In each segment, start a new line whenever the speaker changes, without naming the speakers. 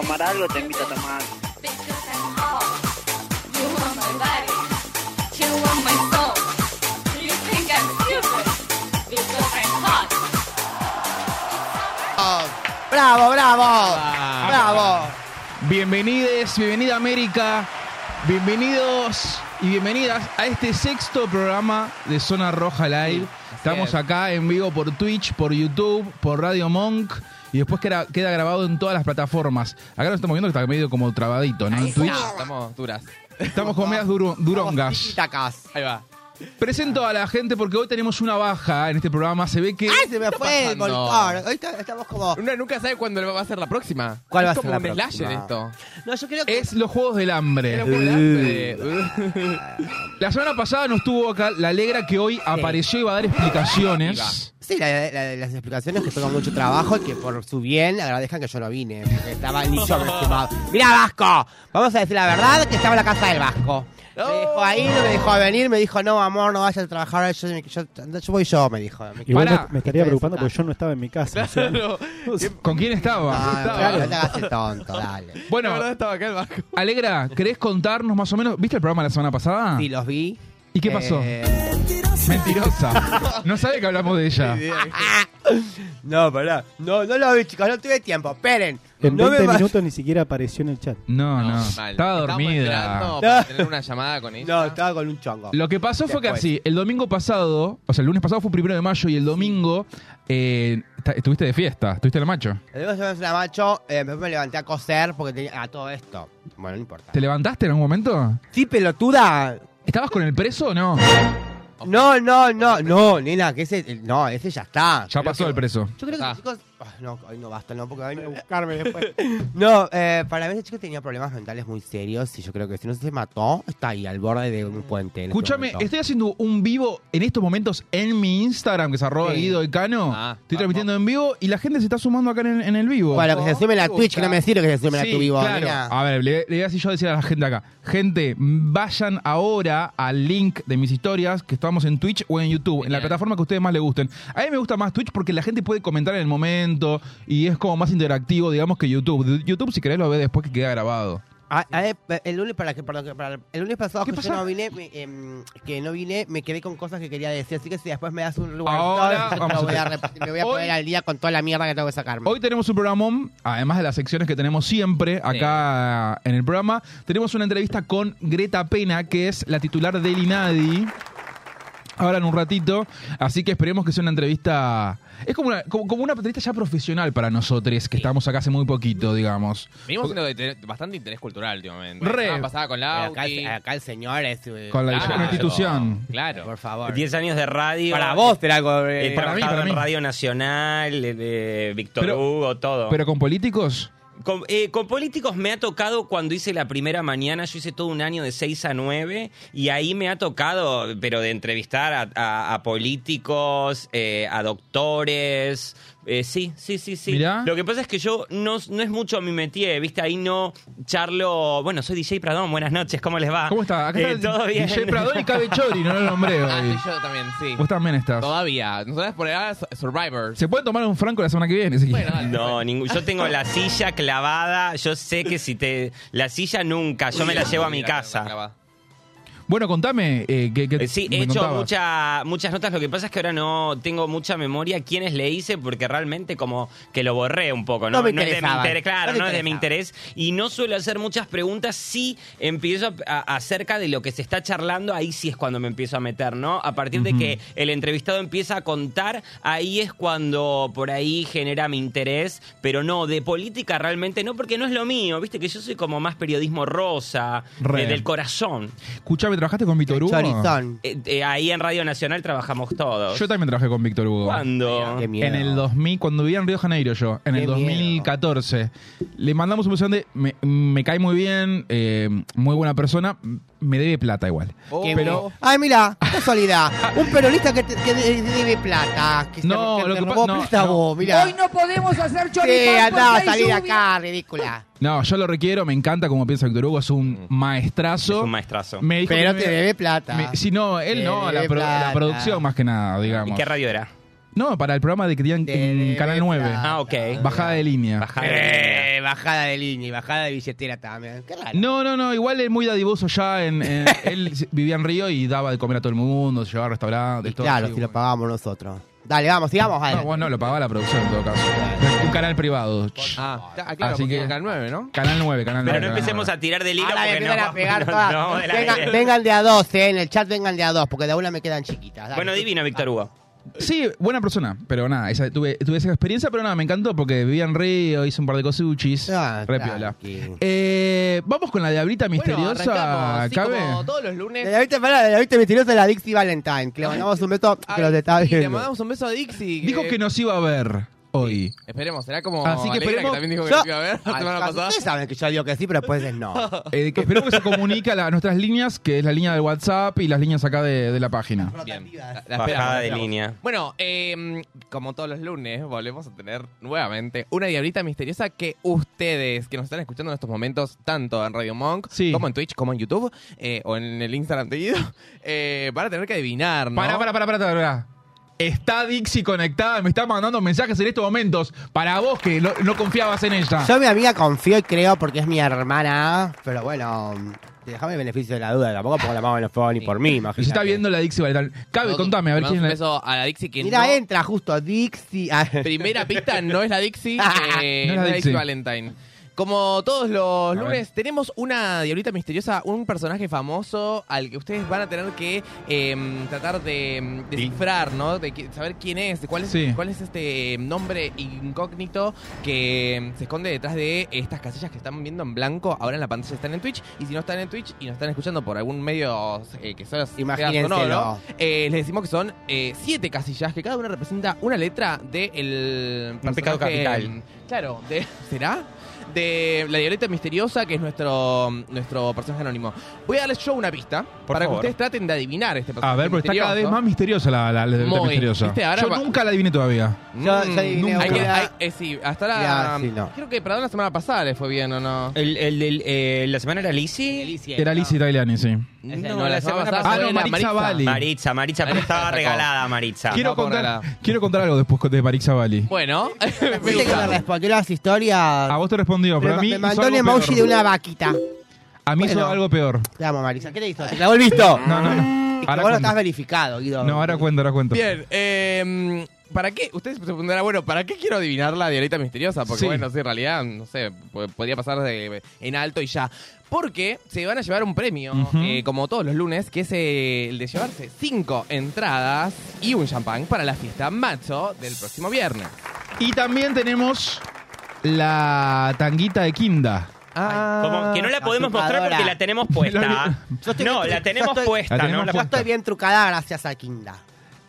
Tomar algo? Te invito a tomar.
Hot.
¡Bravo, bravo!
Ah.
¡Bravo!
Bienvenides, bienvenida América, bienvenidos y bienvenidas a este sexto programa de Zona Roja Live. Estamos
es.
acá en vivo por Twitch, por YouTube, por Radio Monk y después queda, queda grabado en todas las plataformas. Acá lo estamos viendo que está medio como trabadito, ¿no? En Twitch
Estamos duras.
estamos con medias duro- durongas.
Tacas.
Ahí va.
Presento a la gente porque hoy tenemos una baja en este programa. Se ve que
¡Ay, se me fue el
pasando?
volcán! Ahorita estamos como...
Uno nunca sabe cuándo va a ser la próxima.
¿Cuál
es
va a ser
como
la
un
próxima?
slasher esto.
No, yo creo que...
es los Juegos del Hambre.
Era un hambre.
La semana pasada no estuvo acá la Alegra que hoy apareció y va a dar explicaciones.
Sí, la- la- las explicaciones que tengo mucho trabajo y que por su bien agradezcan que yo no vine, porque estaba ni yo me sumado. ¡Mira, Vasco! Vamos a decir la verdad, que estaba en la casa del Vasco. Me dijo ahí, no me dejó venir, me dijo, no, amor, no vayas a trabajar, yo, yo, yo voy yo, me dijo. Me
Igual me, me estaría preocupando porque yo no estaba en mi casa. o sea,
Claro.
¿Con quién estaba?
Ah,
estaba.
no te hagas el tonto, dale.
La
Bueno,
verdad estaba acá el Vasco.
Alegra, ¿querés contarnos más o menos? ¿Viste el programa la semana pasada?
Sí, los vi.
¿Y qué pasó?
Eh,
Mentirosa. No sabe que hablamos de ella.
no, pará. No, no lo vi, chicos, no tuve tiempo. Esperen.
en
no
20
me va-
minutos ni siquiera apareció en el chat.
No, no.
mal.
Estaba dormida.
esperando para tener una llamada con ella.
No, estaba con un chongo.
Lo que pasó fue que así, el domingo pasado, o sea, el lunes pasado fue primero de mayo y el domingo eh, estuviste de fiesta, estuviste en el macho.
El domingo se me una macho, eh, después me levanté a coser porque tenía a todo esto. Bueno, no importa.
¿Te levantaste en algún momento?
Sí, pelotuda.
¿Estabas con el preso o no?
No, no, no, no, nena, que ese, no, ese ya está.
Ya pasó el preso.
Yo creo que los chicos Ah, No, hoy no basta, no, porque van a a buscarme después. No, eh, para mí ese chico tenía problemas mentales muy serios y yo creo que si no se mató, está ahí, al borde de un puente. en este
Escúchame,
momento.
estoy haciendo un vivo en estos momentos en mi Instagram, que es arroba
Sí.
Guido Cano.
Ah,
estoy transmitiendo en vivo y la gente se está sumando acá en, en el vivo.
Bueno, que se sume la Twitch, que no me sirve que se sume
Sí,
la tu vivo.
claro. A ver, le, le voy a decir yo decir a la gente acá. Gente, vayan ahora al link de mis historias que estamos en Twitch o en YouTube, en la plataforma que a ustedes más les gusten. A mí me gusta más Twitch porque la gente puede comentar en el momento y es como más interactivo, digamos, que YouTube. YouTube, si querés, lo ves después que queda grabado.
Ah, ah, eh, el lunes para que perdón, que para el lunes pasado
¿Qué
que
pasa?
yo no vine me, em, que no vine me quedé con cosas que quería decir así que si después me das un lugar
Ahora vamos a
a repartir, me voy a
Hoy-
poner al día con toda la mierda que tengo que sacarme
Hoy tenemos un programón, además de las secciones que tenemos siempre acá en el programa. Tenemos una entrevista con Greta Pena, que es la titular del INADI. Ahora en un ratito, así que esperemos que sea una entrevista. Es como una, como, como una entrevista ya profesional para nosotros, que estamos acá hace muy poquito, digamos.
Venimos siendo de bastante interés cultural últimamente.
Re.
La pasada con la
acá, el- acá el señor es eh,
Con la
Claro.
institución.
Claro.
por favor
10 años de radio.
para vos te la
He
eh,
para mí,
trabajado
para mí.
en Radio Nacional, eh, de Víctor
Pero-
Hugo, todo.
Pero con políticos.
Con, eh, con políticos me ha tocado cuando hice la primera mañana, yo hice todo un año de 6 a 9 y ahí me ha tocado, pero de entrevistar a, políticos, eh, a doctores. Eh, sí, sí, sí, sí.
Mirá.
Lo que pasa es que yo no, no es mucho mi métier, ¿viste? Ahí no charlo. Bueno, soy DJ Pradón, buenas noches, ¿cómo les va?
¿Cómo está? Acá
Eh,
está el
todo bien.
DJ Pradón y Cabe Chori, no lo nombré
Ah,
hoy.
sí, yo también, sí.
Vos también estás.
Todavía. Nosotros por ahora Survivor.
Se puede tomar un franco la semana que viene, si
Bueno.
No, ningún, yo tengo la silla clavada. Yo sé que si te. La silla nunca, yo me la llevo a mi casa.
Bueno, contame. Eh, que, que
Eh, Sí,
me
he hecho mucha- muchas notas. Lo que pasa es que ahora no tengo mucha memoria quiénes le hice porque realmente como que lo borré un poco. No,
No me
es de mi interés, claro,
No
no, es de mi interés. Y no suelo hacer muchas preguntas. Sí empiezo a- a- acerca de lo que se está charlando, ahí sí es cuando me empiezo a meter, ¿no? A partir de que el entrevistado empieza a contar, ahí es cuando por ahí genera mi interés. Pero no, de política realmente no, porque no es lo mío. Viste que yo soy como más periodismo rosa, eh, del corazón.
Escuchame, ¿trabajaste con Víctor Hugo?
chorizón
Eh, eh, ahí en Radio Nacional trabajamos todos.
Yo también trabajé con Víctor Hugo.
¿Cuándo?
Qué miedo.
En el 2000, cuando vivía en Río de Janeiro yo, en
Qué
el
miedo.
2014. Le mandamos un mensaje de, me, me cae muy bien, eh, muy buena persona, me debe plata igual.
Qué
pero-.
Ay, mira, casualidad. Un peronista que, te- que debe plata. Que se-
No,
que
lo
te
que
robó
no,
plata
no.
vos, mirá.
Hoy no podemos hacer
Sí,
choripán
andá,
porque hay
salí de
lluvia.
acá, ridícula.
No, yo lo requiero, me encanta como piensa Víctor Hugo, es un maestrazo.
Es un maestrazo.
Me dijo
Pero
que
te
me-
debe plata.
me- si no, él
Te
no, la, pro- la producción más que nada,
¿Y
digamos.
qué radio era?
No, para el programa de que tenían
Te
en Canal 9.
plata.
Ah, ok.
Bajada de línea.
Bajada de línea.
Eh, bajada de línea y bajada de billetera también. Qué raro.
No, no, no, igual es muy dadivoso ya. En, en- él vivía en Río y daba de comer a todo el mundo, se llevaba a restaurantes. Todo
claro,
así,
si lo
bueno.
pagamos nosotros. Dale, vamos, sigamos.
No, vos no, lo pagaba la producción en todo caso. Un canal privado. Ch.
Ah, ah, claro,
Así
porque
que-
Canal 9, ¿no?
Canal 9, Canal 9.
Pero no empecemos a tirar del hilo
Ahora me
porque
empiezan
no,
a pegar
no,
todas.
no, de la
vengan, de a dos, eh. En el chat vengan de a dos, porque de a una me quedan chiquitas. Dale.
Bueno, divino, Víctor Hugo.
Sí, buena persona, pero nada, esa- tuve, tuve esa experiencia, pero nada, me encantó porque vivía en Río, hice un par de cosuchis.
Ah,
re piola.
tranqui.
Eh, vamos con la diablita
Bueno,
misteriosa,
arrancamos, sí,
¿cabe?
como todos los lunes.
la pará, viste misteriosa de la Dixie Valentine. Que le mandamos un beso que
Ay,
los está viendo.
Le mandamos un beso a Dixie.
Dijo que nos iba a ver hoy.
Esperemos, será como
Así que esperemos-
también dijo que
Yo-
iba a ver la
Ay,
semana pasada.
Ustedes saben que yo digo que sí, pero después es no.
Eh, que espero que se comunique a, la- nuestras líneas, que es la línea del WhatsApp y las líneas acá de, de la página.
Bien. La- la
Bajada
esperamos, la
de
esperamos.
línea.
Bueno, eh, como todos los lunes, volvemos a tener nuevamente una diablita misteriosa que ustedes, que nos están escuchando en estos momentos, tanto en Radio Monk,
Sí.
como en Twitch, como en YouTube, eh, o en el Instagram de Guido, eh, van a tener que adivinar, ¿no?
Para, para, para, para, para. Está Dixie conectada, me está mandando mensajes en estos momentos para vos que no, no confiabas en ella.
Yo mi amiga confío y creo porque es mi hermana, pero bueno, déjame el beneficio de la duda, tampoco pongo la mano en el fuego ni por mí, imagínate.
está viendo la Dixie Valentine. Cabe, contame, a ver quién es.
beso a la Dixie que
Mira,
no-
entra justo Dixie. Ah,
Primera pista no es la Dixie, eh,
No es la
no es la Dixie
Dixie.
Valentine. Como todos los lunes, tenemos una diablita misteriosa, un personaje famoso al que ustedes van a tener que em, tratar de em, descifrar, ¿no? De que- saber quién es, de cuál es,
Sí.
cuál es este em, nombre incógnito que se esconde detrás de estas casillas que están viendo en blanco. Ahora en la pantalla están en Twitch. Y si no están en Twitch y nos están escuchando por algún medio eh, que sea sea
Imagínenselo.
sonoro, eh, les decimos que son eh, siete casillas que cada una representa una letra del
Un pecado capital.
Claro, de, ¿será? De la diableta misteriosa, que es nuestro, nuestro personaje anónimo. Voy a darles yo una pista
Por
para
favor.
que ustedes traten de adivinar este personaje
A ver, porque está cada vez más misteriosa la, la, la diablita
Muy,
misteriosa.
¿viste? Ahora
Yo
va-
nunca la adiviné todavía.
Mm,
Yo- yo adiviné
hay que-
una-
hay- eh, sí, hasta la.
Ya, sí, no.
Creo que para la semana pasada les fue bien, ¿o no?
El, el, del, eh, ¿La semana era Lizzie?
Era Lizzie Tagliani, sí.
No,
la semana pasada
Ah, no, Maritza Bali.
Maritza, Maritza, pero
Maritza
estaba regalada Maritza.
Quiero contar, quiero contar algo después de Marixa Bali.
Bueno, me
Viste que
gusta.
me respondió las historias.
A vos te respondió, pero a mí
me
hizo
mandó un
algo
emoji
peor.
de una vaquita.
A mí hizo
Bueno.
algo peor.
Te amo, Marisa. ¿Qué te hizo? ¿Te clavó el visto?
No, no, no.
Es que
Ahora
vos no
cuento.
estás verificado, Guido.
No, ahora cuento, ahora cuento.
Bien, eh, ¿para qué? Ustedes se preguntarán, bueno, ¿para qué quiero adivinar la diablita misteriosa? Porque,
Sí.
bueno, sí, en realidad, no sé, po- podría pasar de- en alto y ya. Porque se van a llevar un premio, eh, como todos los lunes, que es el de llevarse cinco entradas y un champán para la fiesta macho del próximo viernes.
Y también tenemos la tanguita de Kinda.
Ah,
Como que no la podemos mostrar porque la tenemos puesta.
Yo estoy
No, la tenemos
yo estoy-
puesta,
Yo estoy bien trucada gracias a Kinda.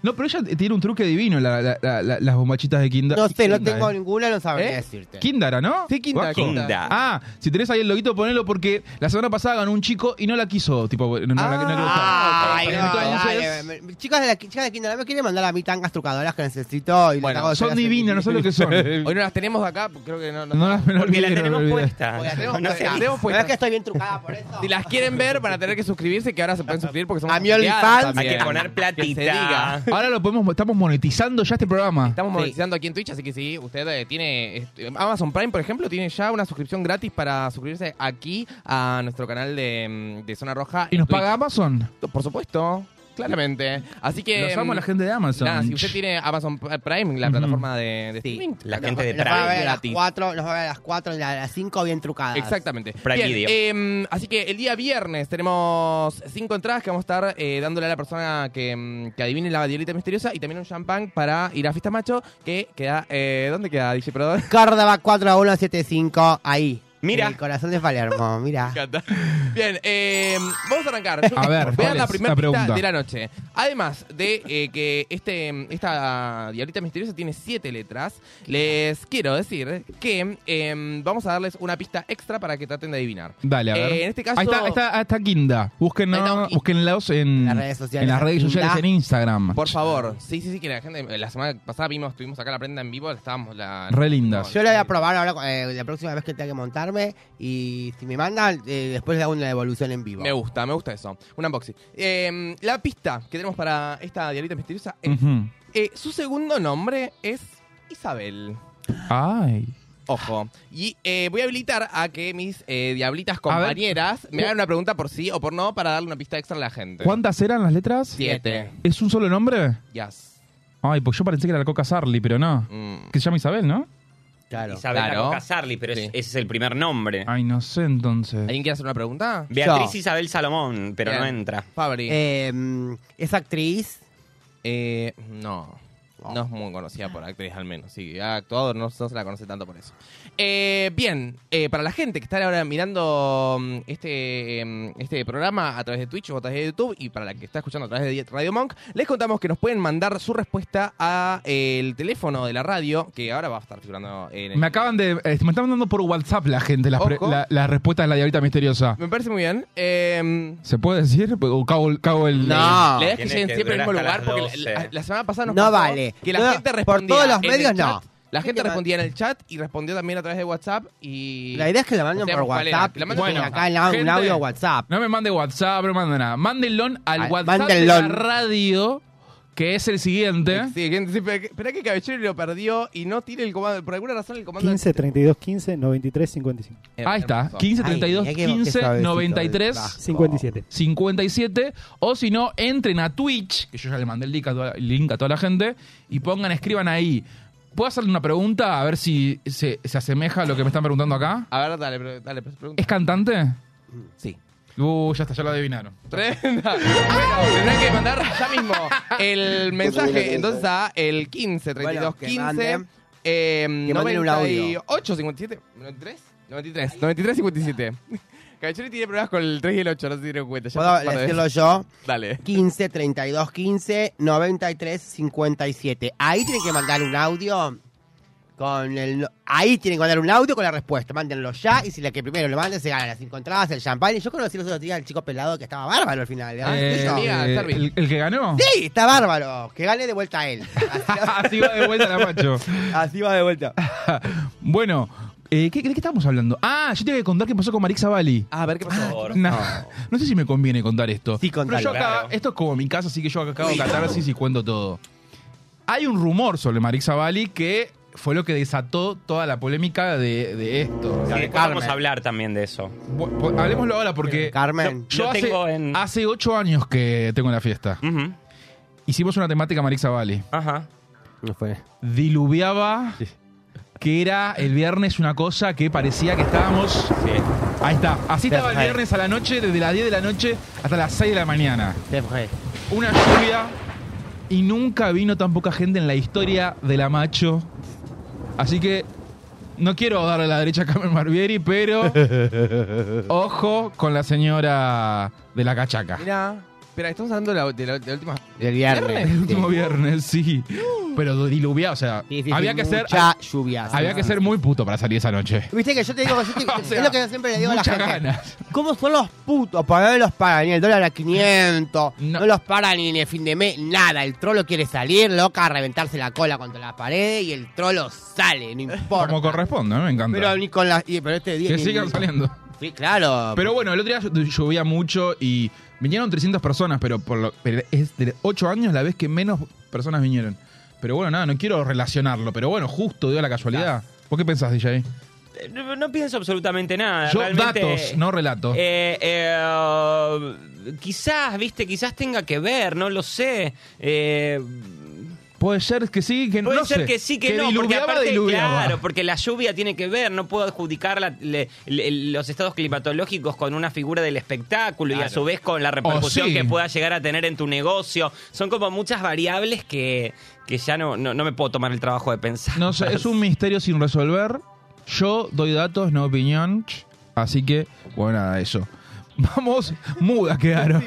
No, pero ella tiene un truque divino, la- la- la- la- las bombachitas de Kinda.
No sé, no tengo
eh.
ninguna, no sabría
¿Eh?
decirte.
Kindara, ¿no?
Sí, Kinda,
Vasco.
Kinda.
Ah, si tenés ahí el loguito, ponelo porque la semana pasada ganó un chico y no la quiso, tipo, no, no la- no le gustaba.
Ay, no,
Entonces,
dale, me- Chicas de la chicas de Kinda, ¿no me quieren mandar a mí tangas trucadoras que necesito? Y
Bueno,
hago
son divinas, no sé lo que son.
Hoy no las tenemos acá, creo que no. no-
No las
Porque la
olvidé, no me
tenemos
olvidé.
puesta.
Voy a hacer-
No, no sé.
las tenemos
¿No
puestas.
es que estoy bien trucada por eso?
Si las quieren ver, van a tener que suscribirse, que ahora se pueden suscribir porque somos
A mi.
Hay que poner platita.
Ahora lo podemos, estamos monetizando ya este programa.
Estamos
Sí.
monetizando aquí en Twitch, así que sí, usted eh, tiene este, Amazon Prime, por ejemplo, tiene ya una suscripción gratis para suscribirse aquí a nuestro canal de, mm, de Zona Roja.
¿Y
en
nos
Twitch.
paga Amazon?
Por supuesto, claramente. Así que...
Los amo a la gente de Amazon.
Nada, si usted tiene Amazon Prime, la plataforma de, de
Sí.
streaming.
La gente de
nos va a
Prime.
ver a las
gratis.
4, nos va a ver a las 4 y a las 5 bien trucadas.
Exactamente.
Prime
Bien,
Video.
eh, así que el día viernes tenemos cinco entradas que vamos a estar eh, dándole a la persona que, mm, que adivine la diablita misteriosa y también un champán para ir a Fiesta Macho que queda... Eh, ¿Dónde queda, DJ Perdón?
Córdoba 4175, ahí.
Mira.
En el corazón de Palermo, mira.
encanta. Bien, eh, vamos a arrancar. Yo
A ver,
voy a
¿cuál
dar la primera
la pregunta?
de la noche. Además de eh, que este, esta diablita misteriosa tiene siete letras, les quiero decir que eh, vamos a darles una pista extra para que traten de adivinar.
Dale, a ver.
Eh, en este caso-
Ahí está, ahí está, ahí está
Ahí está.
búsquenlos en,
las redes sociales.
en las redes
Kinda.
sociales, en Instagram.
Por favor. Sí, sí, sí, que la gente. La semana pasada vimos, estuvimos acá la prenda en vivo, estábamos la.
Re lindas.
Yo lo voy a probar ahora eh, la próxima vez que tenga que y si me mandan, eh, después le hago una devolución en vivo.
Me gusta, me gusta eso. Un unboxing. Eh, la pista que tenemos para esta diablita misteriosa es.
Ujú.
eh, su segundo nombre es Isabel.
Ay.
Ojo. Y eh, voy a habilitar a que mis eh, diablitas compañeras me hagan una pregunta por sí o por no para darle una pista extra a la gente.
¿Cuántas eran las letras?
Siete.
¿Es un solo nombre?
Yes.
Ay, pues yo pensé que era la Coca Sarli, pero no.
Mm.
Que se llama Isabel, ¿no?
Claro.
Isabel
Claro.
Coca Sarli, pero es- ese es el primer nombre.
Ay, no sé entonces.
¿Alguien quiere hacer una pregunta?
Beatriz
Yo.
Isabel Salomón, pero
Bien.
no entra.
Fabri.
Eh, mm, es actriz.
Eh, no. No es muy conocida por actriz, al menos. Sí, ha actuado, no, no se la conoce tanto por eso. Eh, bien, eh, para la gente que está ahora mirando mm, este, mm, este programa a través de Twitch o a través de YouTube y para la que está escuchando a través de Radio Monk, les contamos que nos pueden mandar su respuesta a eh, el teléfono de la radio, que ahora va a estar figurando en el...
Me acaban de. eh, me están mandando por WhatsApp la gente las, la- las respuestas de la diablita misteriosa.
Me parece muy bien. Eh,
¿Se puede decir? ¿O cago, el- cago el.?
No.
la idea es que lleguen siempre al mismo lugar porque la, la-
12.
la semana pasada nos
No
pasó
vale.
que la
No,
gente
por
respondía
todos los medios,
chat.
no.
La gente
¿Qué te
respondía en el chat y respondió también a través de WhatsApp y...
La idea es que la manden
O sea,
por. WhatsApp.
Que la manden
Bueno,
por
acá en la- un
Gente,
audio WhatsApp.
No me mande WhatsApp, no me mande nada. Mándenlo al
Ay,
WhatsApp
mándenlo.
de la radio, que es el siguiente.
Sí, gente, sí, espera que- espera que Caballero lo perdió y no tiene el comando. Por alguna razón el comando...
15, 32, 15, 93, 55.
Eh,
Ahí está,
hermoso.
15
Ay,
32
mirá qué- qué
15
suavecito
93
el
57.
57 o si no entren a Twitch, que yo ya le mandé el link a toda, el link a toda la gente y pongan escriban ahí ¿Puedo hacerle una pregunta? A ver si se, se asemeja a lo que me están preguntando acá.
A ver, dale, pre- dale, pre- pregunta.
¿Es cantante?
Sí.
Uh, ya está, ya lo adivinaron.
Tremenda. Bueno, tendrán que mandar ya mismo el mensaje entonces a el 15 32
Bueno, que
15
manden-
eh,
que manden un audio.
98 57 93 93 93 57. Cachori tiene problemas con el 3 y el 8, no se dieron cuenta. Ya
¿Puedo decirlo
veces.
yo?
Dale.
15 32 15 93 57. Ahí tienen que mandar un audio con el. Ahí tienen que mandar un audio con la respuesta. Mándenlo ya. Y si la que primero lo mande se gana las cinco entradas, el champán. Y yo conocí los otros días al chico pelado que estaba bárbaro al final. ¿eh?
Eh, eh,
Servi.
el, el que ganó.
Sí, está bárbaro. Que gane de vuelta a él. Así,
Así va de vuelta la macho.
así va de vuelta.
bueno, eh, ¿qué, ¿de qué estábamos hablando? Ah, yo te voy a contar qué pasó con Marixa Bali.
A ver qué pasó.
Nah, no sé si me conviene contar esto.
Sí, contalo.
Pero yo acá,
Claro.
esto es como mi casa, así que yo acá hago catarsis y cuento todo. Hay un rumor sobre Marixa Bali que fue lo que desató toda la polémica de, de esto.
Sí, después vamos
Carmen.
a hablar también de eso.
Bu- bu- Hablemoslo ahora porque
Carmen.
yo,
Lo
hace,
tengo en-
hace ocho años que tengo en la fiesta.
Ujú.
Hicimos una temática Marixa Bali.
Ajá.
No fue.
Diluviaba que era el viernes una cosa que parecía que estábamos...
Sí.
Ahí está. Así estaba el viernes a la noche, desde las 10 de la noche hasta las 6 de la mañana. Una lluvia y nunca vino tan poca gente en la historia de la macho. Así que no quiero darle la derecha a Carmen Barbieri, pero ojo con la señora de la cachaca.
Mira, espera, estamos hablando de la, de la- de la última.
Del viernes.
El último viernes, sí. Pero diluviado, o sea,
Sí, sí, sí,
había que ser
mucha lluvia.
había que ser muy puto para salir esa noche.
Viste que yo te digo, yo te-
O sea,
es lo que yo siempre le digo a la
muchas
gente.
ganas.
¿Cómo son los putos? Para no los pagan ni el dólar a 500,
No.
no, los pagan ni en el fin de mes, nada. El trolo quiere salir, loca, a reventarse la cola contra la pared y el trolo sale, no importa.
Como corresponde, ¿no? me encanta.
Pero ni con la. y- Pero este día.
que
ni-
sigan saliendo.
Sí, claro.
Pero bueno, el otro día llo- llovía mucho y vinieron 300 personas, pero, por lo, pero es de 8 años la vez que menos personas vinieron. Pero bueno, nada, no quiero relacionarlo, pero bueno, justo dio la casualidad. ¿Vos qué pensás, DJ?
Eh, No, no pienso absolutamente nada.
Yo,
realmente,
datos, no relato.
Eh, eh, quizás, viste, quizás tenga que ver, no lo sé. Eh,
Puede ser que sí, que
puede
no
ser
sé.
que sí, que, no, porque aparte,
diluviaba.
claro, porque la lluvia tiene que ver, no puedo adjudicar la- le- le- los estados climatológicos con una figura del espectáculo y a su vez con la repercusión
Oh, sí.
que pueda llegar a tener en tu negocio. Son como muchas variables que, que ya no, no, no me puedo tomar el trabajo de pensar.
No sé, es un misterio sin resolver. Yo doy datos, no opinión. Así que, bueno, nada, eso. Vamos, mudas quedaron.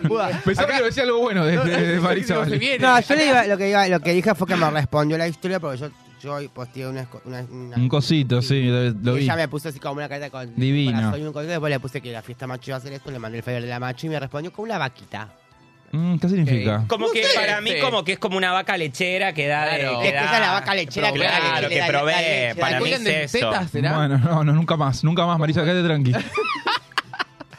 Pensaba que decía algo bueno de, de- de.
No, yo le iba- lo, que iba- lo que dije fue que me respondió la historia porque yo, yo posteé una, esco- una, una-
Un cosito, sí, lo, lo
y
vi.
ella me puso así como una carta con
Divino.
corazón y un cosito, después le puse que la fiesta macho iba a hacer esto, le mandé el flyer de la macho y me respondió con una vaquita.
Mm, ¿Qué significa?
Como
No
que
sé,
para mí
sí.
como que es como una vaca lechera que da de-
Claro.
que
Es que
da-
esa es la vaca lechera que da
claro, que
da- da
provee,
leche, da
para mí es
¿Cuelgan de
eso.
tetas, será?
Bueno, no, no, nunca más, nunca más, Marisa, quédate tranqui.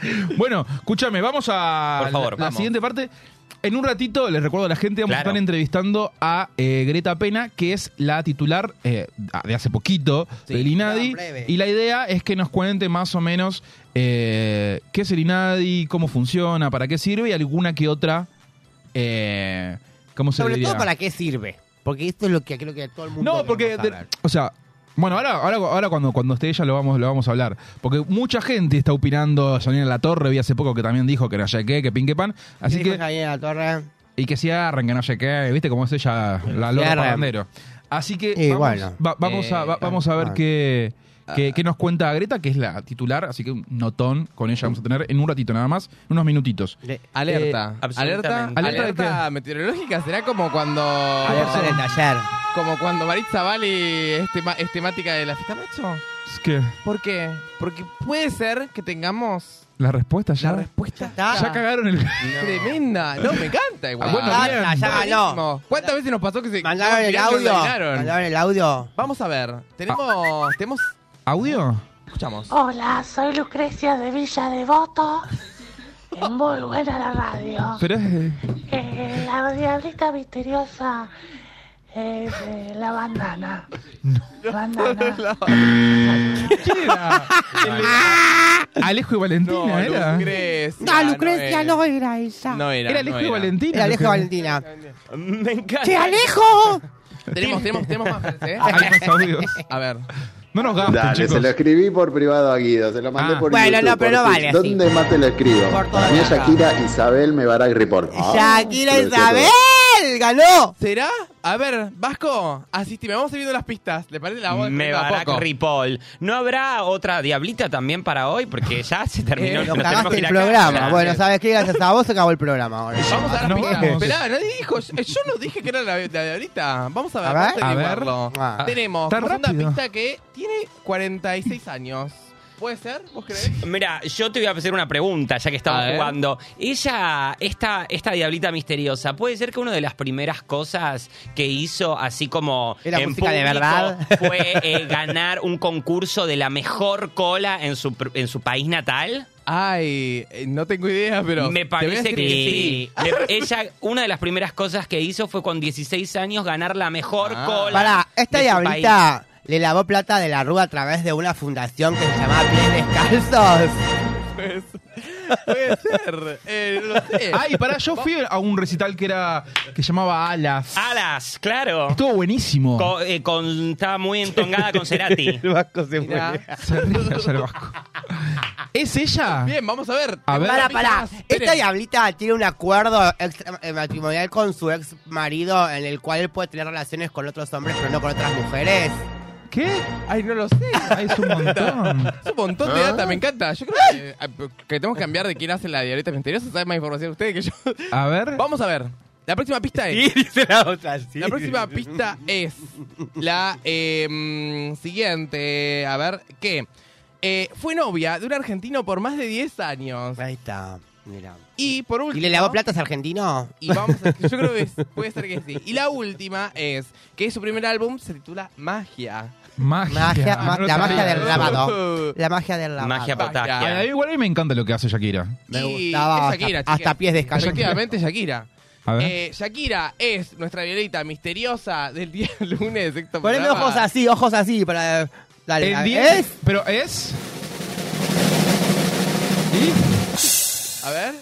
bueno, escúchame, vamos a
Por favor,
la, siguiente parte. En un ratito, les recuerdo a la gente, vamos a estar entrevistando a eh, Greta Pena, que es la titular eh, de hace poquito del INADI. y la idea es que nos cuente más o menos eh, qué es el INADI, cómo funciona, para qué sirve y alguna que otra... ¿Cómo se
Sobre
diría?
todo para qué sirve. Porque esto es lo que creo que todo el mundo
No, porque, de- o sea, bueno, ahora, ahora, ahora cuando, cuando esté ella lo vamos, lo vamos a hablar. Porque mucha gente está opinando, Sonia La Torre, vi hace poco que también dijo que no sé qué, que pin que pan. Así
¿Qué dijo
que,
La Torre?
y que cierren, que no sé qué, viste cómo es ella, la
Cierren.
Parrandero. Así que vamos,
bueno.
va- vamos, a, va-
Eh,
vamos a ver qué, qué, qué nos cuenta Greta, que es la titular, así que un notón con ella vamos a tener en un ratito nada más, en unos minutitos.
De-
Alerta.
Eh,
alerta.
¿Alerta
Alerta,
de
meteorológica será como cuando.
Alerta del taller.
Como cuando Maritza Vali es, tema- es temática de la fiesta macho.
Es que
¿Por qué? Porque puede ser que tengamos
la respuesta ya.
la respuesta.
está.
ya cagaron el.
Tremenda. No, me encanta igual.
Ah, bueno,
Ah,
bien.
ya ganó.
¿Cuántas veces nos pasó que se
Mandaron el audio. Mandaron el audio.
Vamos a ver. Tenemos. Tenemos.
¿Audio?
Escuchamos.
Hola, soy Lucrecia de Villa Devoto. Es muy buena la radio.
Pero es.
Eh, la diablita misteriosa es eh, la bandana. Bandana.
¿Quién era? Alejo y Valentina,
No,
¿era?
Lucrecia.
No, Lucrecia
no,
no era esa.
No era.
Era Alejo
no
y
era.
Valentina.
Era Alejo
que-
Valentina.
Me encanta.
¡Che, Alejo!
Tenemos, tenemos, tenemos más, ¿eh?
Hay más audios.
A ver.
No nos gasten,
Dale,
chicos.
se lo escribí por privado a Guido, se lo mandé
Ah.
por
Bueno,
YouTube,
no, pero no vale así.
¿Dónde más te lo escribo?
Por todas
Para mí es. Shakira Isabel Mebarak Report. Ah,
Shakira
pero
ganó.
¿Será? A ver, Vasco, asistime, vamos a ir viendo las pistas. ¿Le parece la voz?
Me
a
Barack
poco.
Ripoll. ¿No habrá otra diablita también para hoy? Porque ya se terminó.
Eh,
nos tenemos
el programa. Bueno, ¿sabes qué? Gracias a vos se acabó el programa ahora.
Vamos a dar
Nos
pistas. Esperá, nadie dijo. Yo, no dije que era la, la de ahorita. Vamos a ver,
A
vamos
ver.
a
A ver.
averiguarlo.
Ah.
Tenemos
rápido.
pista que tiene 46 años. ¿Puede ser? ¿Vos creés?
Mira, yo te voy a hacer una pregunta, ya que estamos jugando. Ella, esta, esta diablita misteriosa, ¿puede ser que una de las primeras cosas que hizo, así como
¿Era
en
música de verdad?
fue eh, ganar un concurso de la mejor cola en su, pr- en su país natal?
Ay, eh, no tengo idea, pero.
Me
te voy a
parece
decir
que sí. Le- ella, una de las primeras cosas que hizo fue con 16 años ganar la mejor
Ah.
cola.
Para, esta
de su
diablita le lavó plata de la rúa a través de una fundación que se llamaba Pies Descalzos.
Puede ser. Puede ser. Eh, no lo sé.
Ay, pará, yo fui a un recital que era que llamaba Alas.
Alas, claro.
Estuvo buenísimo.
Co- eh, con- estaba muy entongada con Cerati.
El vasco se
Mirá.
Se ríe ayer Vasco. ¿Es ella?
Bien, vamos a ver.
A ver.
Para, para. Esta diablita tiene un acuerdo extra- eh, matrimonial con su ex marido en el cual él puede tener relaciones con otros hombres pero no con otras mujeres.
¿Qué?
Ay, no lo sé.
Ay, es un montón.
Es un montón de
¿Ah?
data, me encanta. Yo creo que, eh, que tenemos que cambiar de quién hace la diablita misteriosa. ¿Sabe más información usted que yo?
A ver.
Vamos a ver. La próxima pista es.
dice la otra, sí.
La próxima pista es la eh, siguiente. A ver, ¿qué? Eh, fue novia de un argentino por más de 10 años.
Ahí está, mira.
Y por último.
¿Y le lavó plata a ese argentino?
Y vamos a- yo creo que es- puede ser que sí. Y la última es que su primer álbum se titula Magia.
Magia.
Magia, ma-
No
la magia del lavado. La magia del lavado.
Magia potagia.
A igual a mí me encanta lo que hace Shakira.
Me gustaba
es Shakira,
hasta, hasta pies descalzos.
Efectivamente, Shakira.
A ver.
Eh, Shakira es nuestra violeta misteriosa del día lunes. sexto
Poneme ojos así, ojos así para... Dale,
En
a-
10.
¿es?
Pero es.
A ver.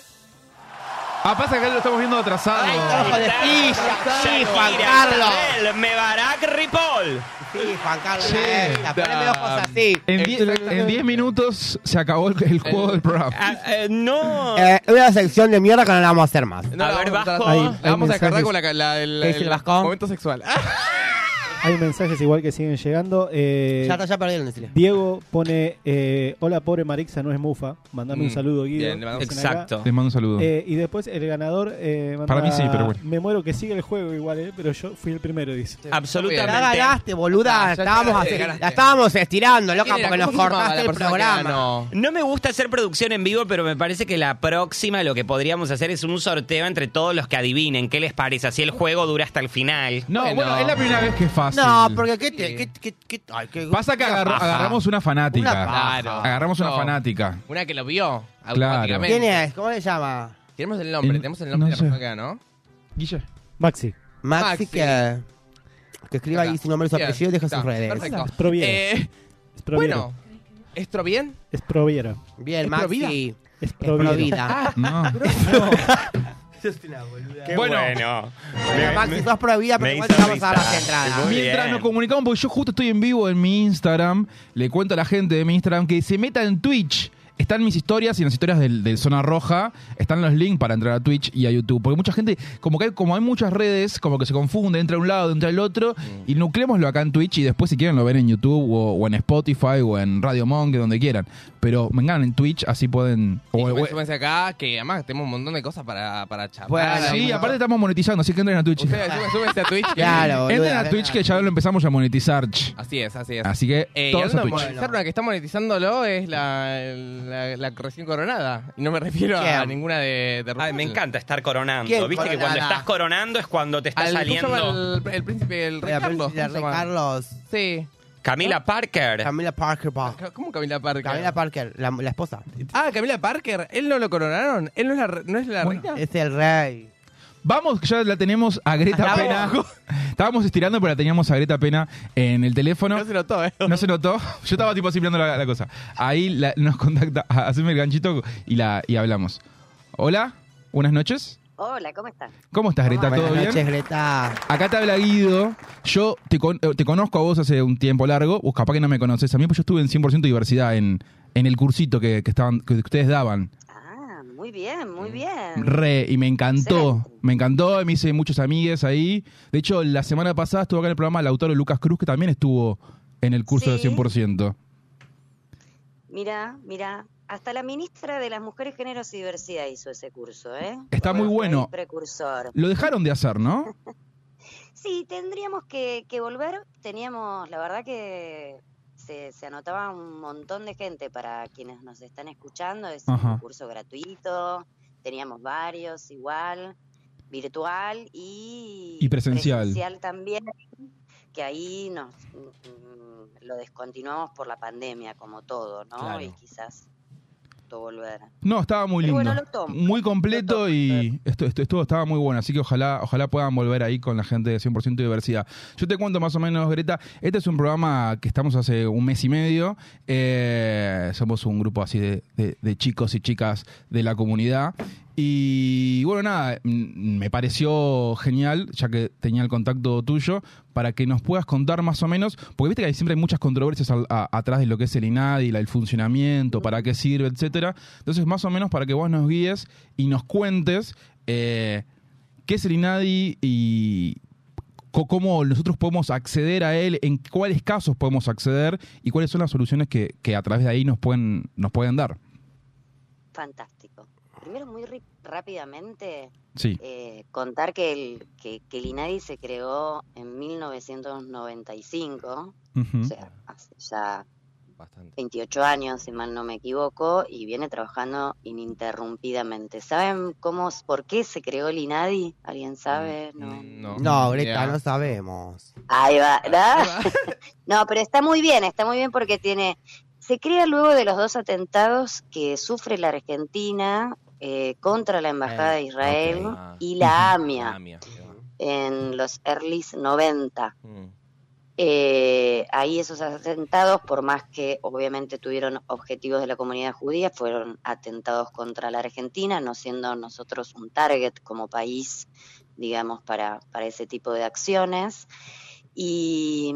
Ah, pasa que lo estamos viendo atrasado.
Ay, ojo de sí, sí, Juan Carlos.
Mebarak Ripoll.
Sí, Juan Carlos.
Sí.
Poneme ojos así.
En 10 en 10 minutos se acabó el, el juego del programa.
Ah, eh, no.
Eh, una sección de mierda que no la vamos a hacer más.
No,
A
la
ver,
vamos
Vasco.
a,
Hay-
la
hay
vamos a descargar
mensajes.
con la, la- el,
¿Qué dice el Vasco?
momento sexual.
Hay mensajes igual que siguen llegando. Eh,
Ya, está, ya perdieron, decirle.
Diego pone, eh, hola pobre Marixa, no es mufa. Mandame
Mm.
un saludo, Guido.
Bien, le mandamos-
Dicen acá.
Exacto.
Les mando un saludo.
Eh, y después el ganador eh, manda,
Para mí sí, pero bueno.
Me muero que sigue el juego igual, eh, pero yo fui el primero, dice.
Ya
Absolutamente.
ganaste, boluda.
Ah, ya
estábamos
ganaste,
la estábamos estirando, loca,
¿Quién era?
porque nos
¿Cómo se llamaba
cortaste el
persona que
programa.
ganó?
No me gusta hacer producción en vivo, pero me parece que la próxima lo que podríamos hacer es un sorteo entre todos los que adivinen. ¿Qué les parece? Así el juego dura hasta el final.
no,
bueno.
bueno, es la primera vez que es fácil.
No, porque qué te, qué, qué, qué- ay, qué-
Pasa que
una
agarró-
paja.
agarramos una fanática.
Una paja.
Claro.
Agarramos una
No.
fanática.
Una que lo vio
Claro.
automáticamente.
¿Quién es? ¿Cómo se llama?
Tenemos el nombre,
El-
tenemos el nombre
no
de la
sé.
persona que ganó.
Guille.
Maxi.
Maxi,
Maxi.
que, que escriba ahí su nombre y su
Bien,
apellido y deja
está,
sus redes.
Perfecto.
Es Proviera.
Eh, bueno, ¿estro bien?
Es Proviera.
Bien,
¿Es
Maxi.
Provida?
Es
Es. Provida.
No.
Qué
Bueno.
bueno.
Bueno, Maxi, sos Provida, pero
me
igual
hizo
te vamos a dar las
risa.
entradas.
Muy
Mientras
bien.
nos comunicamos, porque yo justo estoy en vivo en mi Instagram, le cuento a la gente de mi Instagram que se meta en Twitch. Están mis historias y en las historias del, del Zona Roja están los links para entrar a Twitch y a YouTube. Porque mucha gente, como que hay, como hay muchas redes, como que se confunde, entra a un lado, entra al otro. Y nucleémoslo acá en Twitch y después si quieren lo ven en YouTube o, o en Spotify o en Radio Monk, donde quieran. Pero vengan en Twitch, así pueden...
Y
o-
súmense,
o-
súmense acá, que además tenemos un montón de cosas para, para charlar.
Bueno,
sí, aparte estamos monetizando, así que entren a Twitch.
Ustedes súmense, súmense a Twitch.
Claro, boluda.
Entren a Twitch que ya lo empezamos a monetizar.
Así es, así es.
Así que
Eh, y
todos a Twitch.
monetizar, una que está monetizándolo es la, la, la recién coronada. Y no me refiero a ninguna de, de
Ay, me encanta estar coronando.
¿Quién
Viste que cuando
coronada?
estás coronando es cuando te está
Al, ¿cómo se
saliendo
el, el príncipe, el rey Carlos? Sí.
Camila Parker.
Camila Parker. pa.
Ca- ¿Cómo Camila Parker?
Camila Parker, la, la esposa.
Ah, Camila Parker. ¿Él no lo coronaron? ¿Él no es la, no es la
Bueno,
reina?
Es el rey.
Vamos, ya la tenemos a Greta
Hasta
Pena.
abajo.
Estábamos estirando, pero la teníamos a Greta Pena en el teléfono.
No se notó, ¿eh?
No se notó. Yo estaba tipo así mirando la, la cosa. Ahí la- nos contacta, haceme el ganchito y, la, y hablamos. Hola, buenas noches.
Hola, ¿cómo estás?
¿Cómo estás, Greta? ¿Todo
Buenas
bien?
noches, Greta.
Acá te habla Guido. Yo te, con- eh, te conozco a vos hace un tiempo largo. Vos capaz que no me conoces a mí, pues yo estuve en 100% diversidad en, en el cursito que, que estaban, que ustedes daban.
Muy bien, muy bien.
Re, y me encantó.
Excelente.
Me encantó, me hice muchos amigues ahí. De hecho, la semana pasada estuvo acá en el programa Lautaro Lucas Cruz, que también estuvo en el curso
Sí.
de 100%.
Mira, mira, hasta la ministra de las Mujeres, Géneros y Diversidad hizo ese curso, ¿eh?
Está muy bueno.
precursor.
Lo dejaron de hacer, ¿no?
Sí, tendríamos que, que volver. Teníamos, la verdad que se, se anotaba un montón de gente para quienes nos están escuchando. Es
Ajá.
un curso gratuito. Teníamos varios igual, virtual y,
Y presencial.
presencial también, que ahí nos mm, lo descontinuamos por la pandemia, como todo, ¿no?
Claro.
Y quizás volver.
No, estaba muy lindo.
bueno,
muy completo
tomo.
y esto, esto, esto estaba muy bueno. Así que ojalá, ojalá puedan volver ahí con la gente de 100% diversidad. Yo te cuento más o menos, Greta. Este es un programa que estamos hace un mes y medio. Eh, somos un grupo así de, de- de chicos y chicas de la comunidad. Y bueno, nada, me pareció genial, ya que tenía el contacto tuyo, para que nos puedas contar más o menos, porque viste que hay, siempre muchas controversias atrás de lo que es el INADI, el funcionamiento, para qué sirve, etcétera. Entonces, más o menos para que vos nos guíes y nos cuentes eh, qué es el INADI y cómo nosotros podemos acceder a él, en cuáles casos podemos acceder y cuáles son las soluciones que, que a través de ahí nos pueden, nos pueden dar.
Fantástico. Primero, muy ri- rápidamente,
Sí.
eh, contar que el, que, que el INADI se creó en 1995,
Ujú.
o sea, hace ya
Bastante.
28 años, si mal no me equivoco, y viene trabajando ininterrumpidamente. ¿Saben cómo, por qué se creó el INADI? ¿Alguien sabe? No.
Mm, No,
No, Greta,
Ya.
no sabemos.
Ahí va, ¿verdad? no, pero está muy bien, está muy bien porque tiene. Se crea luego de los dos atentados que sufre la Argentina eh, contra la Embajada de Israel
ok.
y la
Ah,
AMIA en los earlys 90.
Mm.
Eh, ahí esos atentados, por más que obviamente tuvieron objetivos de la comunidad judía, fueron atentados contra la Argentina, no siendo nosotros un target como país, digamos, para, para ese tipo de acciones. Y,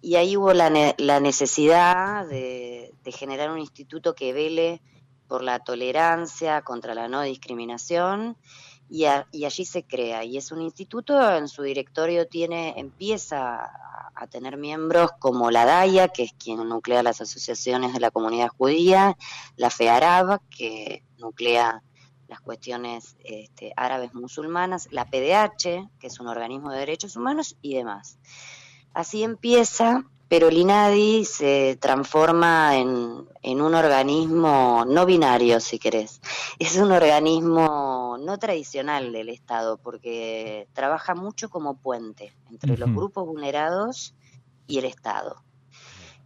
y ahí hubo la, ne- la necesidad de, de generar un instituto que vele por la tolerancia, contra la no discriminación, y, allí se crea. Y es un instituto, en su directorio tiene, empieza a, a tener miembros como la DAIA, que es quien nuclea las asociaciones de la comunidad judía, la FEARAB, que nuclea las cuestiones este, árabes musulmanas, la PDH, que es un organismo de derechos humanos, y demás. Así empieza, pero el INADI se transforma en, en un organismo no binario, si querés. Es un organismo no tradicional del Estado, porque trabaja mucho como puente entre los grupos vulnerados y el Estado.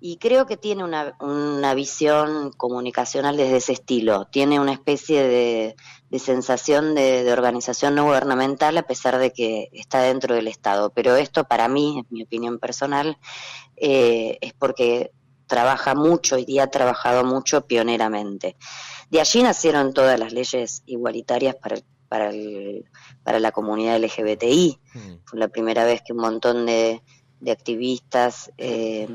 Y creo que tiene una, una visión comunicacional desde ese estilo. Tiene una especie de, de sensación de, de organización no gubernamental a pesar de que está dentro del Estado. Pero esto para mí, es mi opinión personal, eh, es porque trabaja mucho y ha trabajado mucho pioneramente. De allí nacieron todas las leyes igualitarias para, el- para, el- para la comunidad LGBTI.
Mm.
Fue la primera vez que un montón de, de activistas eh,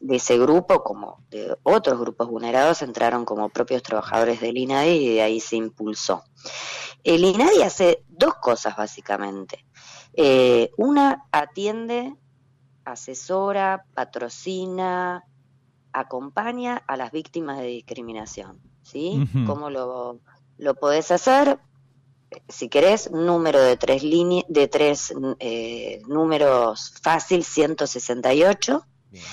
de ese grupo, como de otros grupos vulnerados, entraron como propios trabajadores del INADI y de ahí se impulsó. El INADI hace dos cosas básicamente. Eh, una atiende, asesora, patrocina, acompaña a las víctimas de discriminación. ¿Sí? ¿Cómo lo, lo podés hacer? si querés, número de tres líneas, de tres eh, números fácil, 168.
Bien.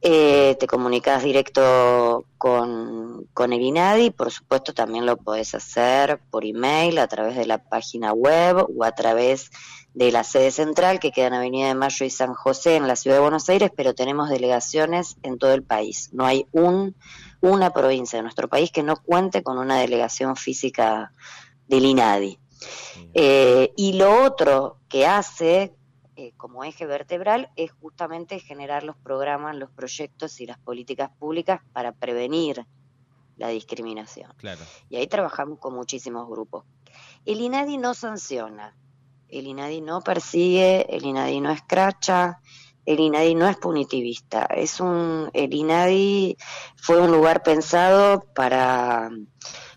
Eh, te comunicas directo con, con el INADI, por supuesto también lo podés hacer por email, a través de la página web o a través de la sede central que queda en Avenida de Mayo y San José en la ciudad de Buenos Aires, pero tenemos delegaciones en todo el país. No hay un, una provincia de nuestro país que no cuente con una delegación física del INADI. Eh, y lo otro que hace eh, como eje vertebral es justamente generar los programas, los proyectos y las políticas públicas para prevenir la discriminación.
Claro.
Y ahí trabajamos con muchísimos grupos. El INADI no sanciona, el INADI no persigue, el INADI no escracha, el INADI no es punitivista. Es un, el INADI fue un lugar pensado para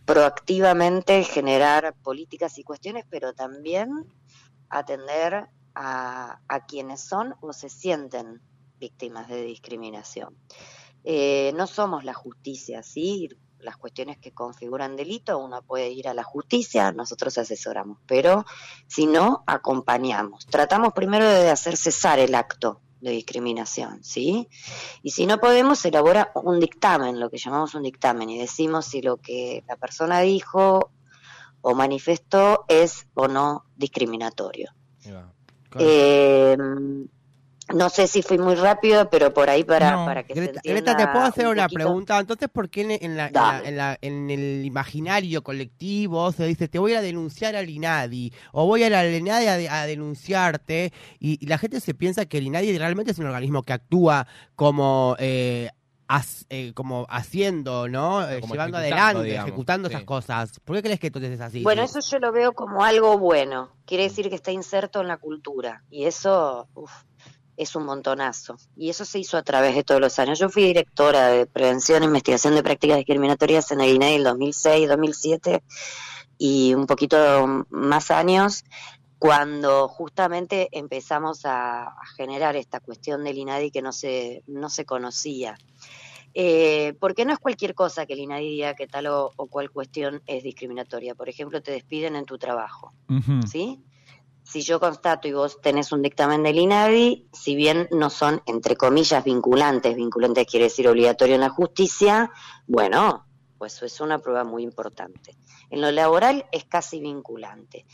proactivamente generar políticas y cuestiones, pero también atender a, a quienes son o se sienten víctimas de discriminación. Eh, no somos la justicia, ¿sí? Las cuestiones que configuran delito, uno puede ir a la justicia, nosotros asesoramos, pero si no, acompañamos. Tratamos primero de hacer cesar el acto de discriminación, ¿sí? Y si no podemos, se elabora un dictamen, lo que llamamos un dictamen, y decimos si lo que la persona dijo o manifestó es o no discriminatorio. Eh, no sé si fui muy rápido, pero por ahí para,
No,
para que
Greta,
se entienda
Greta, ¿te puedo hacer
un
una
poquito.
pregunta? Entonces, ¿por qué en, en la- en la-
Dale.
en la- en el imaginario colectivo se dice, te voy a denunciar al INADI, o voy a al INADI a denunciarte, y, y la gente se piensa que el INADI realmente es un organismo que actúa como... eh, eh, como haciendo, ¿no? Eh,
Como
llevando adelante,
digamos.
ejecutando
Sí.
esas cosas. ¿Por qué crees que entonces es así?
Bueno, eso yo lo veo como algo bueno. Quiere decir que está inserto en la cultura. Y eso uf, es un montonazo. Y eso se hizo a través de todos los años. Yo fui directora de Prevención e Investigación de Prácticas Discriminatorias en el INAI en 2006, 2007 y un poquito más años cuando justamente empezamos a, a generar esta cuestión del INADI que no se, no se conocía. Eh, porque no es cualquier cosa que el INADI diga que tal o, o cual cuestión es discriminatoria. Por ejemplo, te despiden en tu trabajo. ¿sí? Si yo constato y vos tenés un dictamen del INADI, si bien no son, entre comillas, vinculantes, vinculantes quiere decir obligatorio en la justicia, bueno, pues eso es una prueba muy importante. En lo laboral es casi vinculante.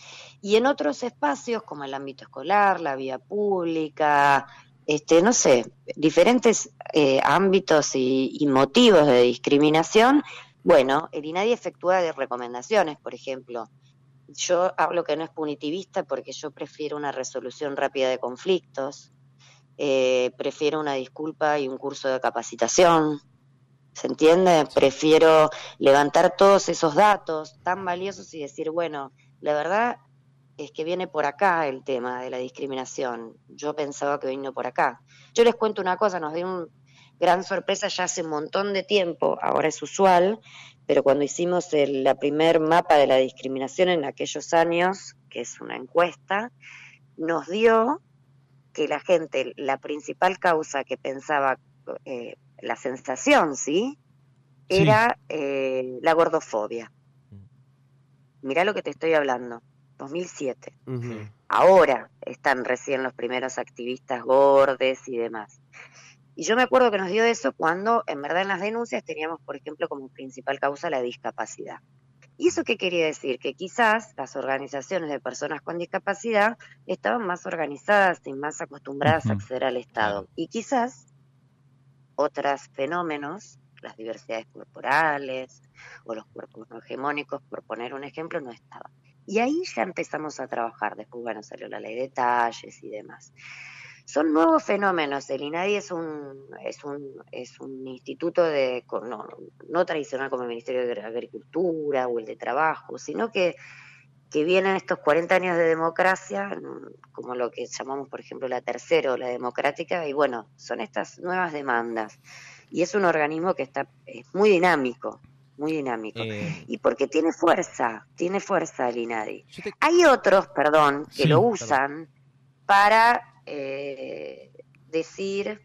Y en otros espacios, como el ámbito escolar, la vía pública, este, no sé, diferentes eh, ámbitos y, y motivos de discriminación, bueno, el INADI efectúa de recomendaciones, por ejemplo. Yo hablo que no es punitivista porque yo prefiero una resolución rápida de conflictos, eh, prefiero una disculpa y un curso de capacitación, ¿se entiende? Prefiero levantar todos esos datos tan valiosos y decir, bueno, la verdad es que viene por acá el tema de la discriminación. Yo pensaba que vino por acá. Yo les cuento una cosa, nos dio una gran sorpresa ya hace un montón de tiempo, ahora es usual, pero cuando hicimos el la primer mapa de la discriminación en aquellos años, que es una encuesta, nos dio que la gente, la principal causa que pensaba, eh, la sensación, ¿sí?
Sí.
Era eh, la gordofobia. Mirá lo que te estoy hablando, 2007. Ahora están recién los primeros activistas gordes y demás. Y yo me acuerdo que nos dio eso cuando en verdad en las denuncias teníamos, por ejemplo, como principal causa la discapacidad. ¿Y eso qué quería decir? Que quizás las organizaciones de personas con discapacidad estaban más organizadas y más acostumbradas a acceder al Estado. Y quizás otros fenómenos, las diversidades corporales o los cuerpos no hegemónicos, por poner un ejemplo, no estaban. Y ahí ya empezamos a trabajar. Después, bueno, salió la ley de talles y demás. Son nuevos fenómenos. El INADI es un, es un, es un instituto de, no, no tradicional como el Ministerio de Agricultura o el de Trabajo, sino que, que vienen estos 40 años de democracia, como lo que llamamos, por ejemplo, la tercera o la democrática, y bueno, son estas nuevas demandas. Y es un organismo que está es muy dinámico, muy dinámico.
Eh,
Y porque tiene fuerza, tiene fuerza el INADI. Hay otros, perdón, que
Sí,
lo
perdón.
usan para eh, decir,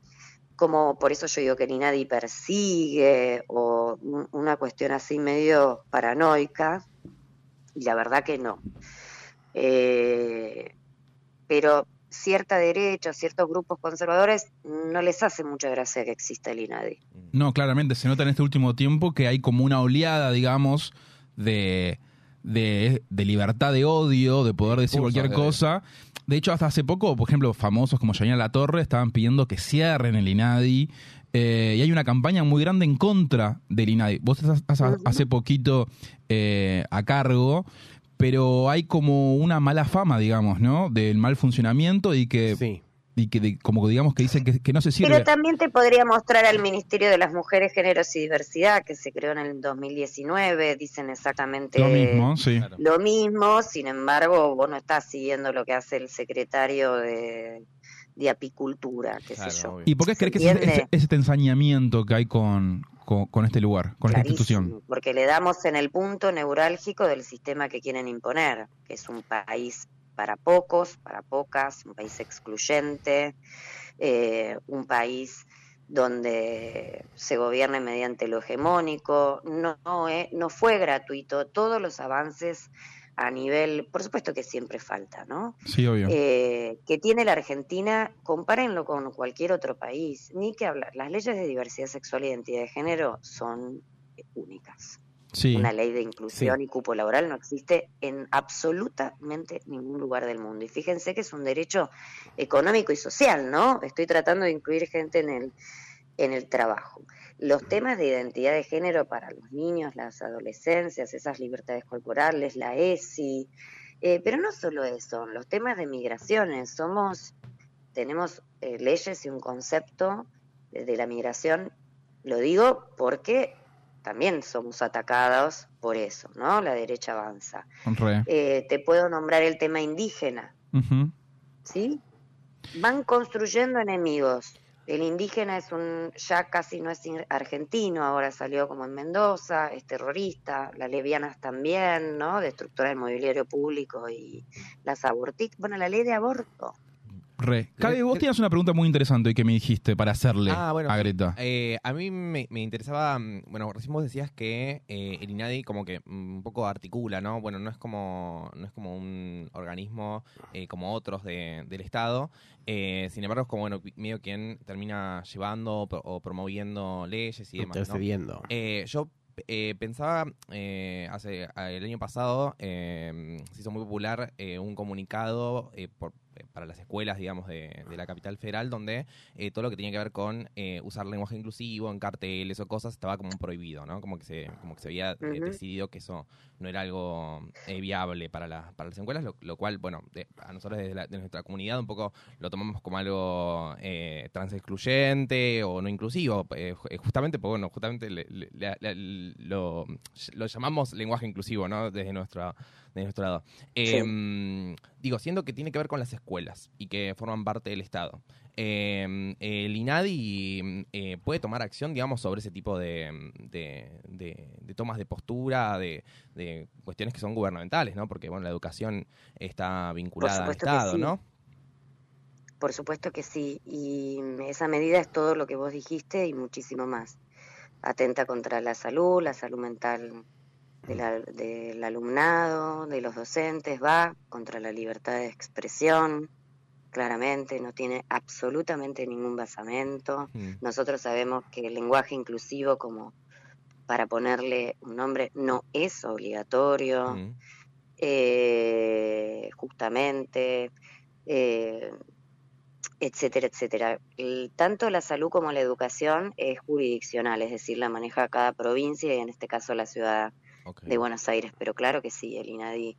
como por eso yo digo que el INADI persigue, o un- una cuestión así medio paranoica, y la verdad que no. Eh, pero cierta derecha, ciertos grupos conservadores, no les hace mucha gracia que exista el INADI.
No, claramente se nota en este último tiempo que hay como una oleada, digamos, de, de, de libertad de odio, de poder decir cualquier
de-
cosa. De hecho, hasta hace poco, por ejemplo, famosos como Janina La Torre estaban pidiendo que cierren el INADI. eh, y hay una campaña muy grande en contra del INADI. Vos estás hace, hace poquito eh, a cargo, pero hay como una mala fama, digamos, ¿no? Del mal funcionamiento y que y que de- como digamos que dicen que, que no se sirve.
Pero también te podría mostrar al Ministerio de las Mujeres, Géneros y Diversidad, que se creó en el 2019, dicen exactamente
Lo mismo, sí.
lo mismo, sin embargo, vos no estás siguiendo lo que hace el secretario de, de Apicultura, qué sé yo.
¿Y por qué
¿Se
crees que es, es- es este ensañamiento que hay con, con, este lugar, con esta institución?
Clarísimo, Porque le damos en el punto neurálgico del sistema que quieren imponer, que es un país para pocos, para pocas, un país excluyente, eh, un país donde se gobierne mediante lo hegemónico. No, no, eh, no fue gratuito. Todos los avances a nivel, por supuesto que siempre falta, ¿no?
Sí, obvio.
eh, que tiene la Argentina, compárenlo con cualquier otro país, ni que hablar. Las leyes de diversidad sexual e identidad de género son únicas.
Sí.
Una ley de inclusión y cupo laboral no existe en absolutamente ningún lugar del mundo. Y fíjense que es un derecho económico y social, ¿no? Estoy tratando de incluir gente en el, en el trabajo. Los temas de identidad de género para los niños, las adolescencias, esas libertades corporales, la ESI, eh, pero no solo eso, los temas de migraciones, somos, tenemos eh, leyes y un concepto de, la migración, lo digo porque también somos atacados por eso, ¿no? La derecha avanza. Eh, te puedo nombrar el tema indígena. ¿sí? Van construyendo enemigos. El indígena es un, ya casi no es in- argentino, ahora salió como en Mendoza, es terrorista, las levianas también, ¿no? Destructora del mobiliario público y las abortistas. Bueno, la ley de aborto.
Re. Cabe, vos tenías una pregunta muy interesante hoy que me dijiste para hacerle
Ah, bueno,
a
sí.
Greta.
Eh, a mí me, me interesaba, mm, bueno, recién vos decías que eh, el INADI como que mm, un poco articula, ¿no? Bueno, no es como, no es como un organismo eh, como otros de- del Estado, eh, sin embargo es como, bueno, medio quien termina llevando o, pro- o promoviendo leyes y demás, ¿no?
Intercediendo.
Eh, yo eh, pensaba, eh, hace el año pasado eh, se hizo muy popular eh, un comunicado eh, por- eh, para las escuelas, digamos, de, de la capital federal, donde eh, todo lo que tenía que ver con eh, usar lenguaje inclusivo en carteles o cosas estaba como prohibido, ¿no? Como que se, como que se había eh, decidido que eso no era algo eh, viable para, la- para las escuelas, lo, lo cual, bueno, de- a nosotros desde la- de nuestra comunidad un poco lo tomamos como algo eh, transexcluyente o no inclusivo, eh, eh, justamente, pues bueno, justamente le- lo, lo llamamos lenguaje inclusivo, ¿no? Desde nuestra, de nuestro lado. Eh, Digo, siendo que tiene que ver con las escuelas y que forman parte del Estado. Eh, el INADI eh, puede tomar acción, digamos, sobre ese tipo de, de- de- de tomas de postura, de, cuestiones que son gubernamentales, ¿no? Porque, bueno, la educación está vinculada al Estado,
sí.
¿no?
Por supuesto que sí, y esa medida es todo lo que vos dijiste y muchísimo más. Atenta contra la salud, la salud mental de la- del alumnado, de los docentes, va contra la libertad de expresión, claramente, no tiene absolutamente ningún basamento.
Mm.
Nosotros sabemos que el lenguaje inclusivo, como para ponerle un nombre, no es obligatorio
Mm.
eh, justamente, eh, etcétera, etcétera. El- tanto la salud como la educación es jurisdiccional, es decir, la maneja cada provincia y en este caso la ciudad de Buenos Aires. Pero claro que sí, el INADI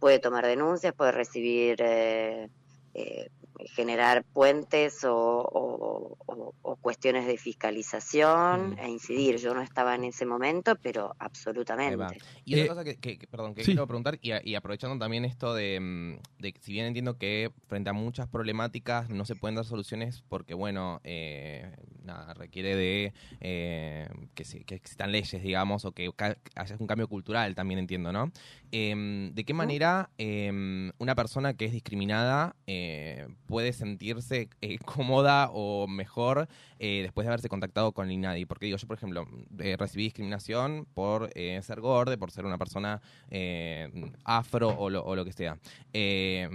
puede tomar denuncias, puede recibir, eh, eh, generar puentes o, o- o- o cuestiones de fiscalización
Mm.
e incidir. Yo no estaba en ese momento, pero absolutamente.
Y otra cosa que, que- que- perdón, que
sí.
quiero preguntar, y, aprovechando también esto de, mm, de que si bien entiendo que frente a muchas problemáticas no se pueden dar soluciones porque, bueno, eh, nada, requiere de eh, que, se- que existan leyes, digamos, o que haya un cambio cultural, también entiendo, ¿no? Em, ¿De qué manera em, una persona que es discriminada eh, puede sentirse eh, cómoda o mejor eh, después de haberse contactado con el INADI? Porque digo, yo, por ejemplo, eh, recibí discriminación por eh, ser gordo, por ser una persona eh, afro o lo, o lo que sea. Eh,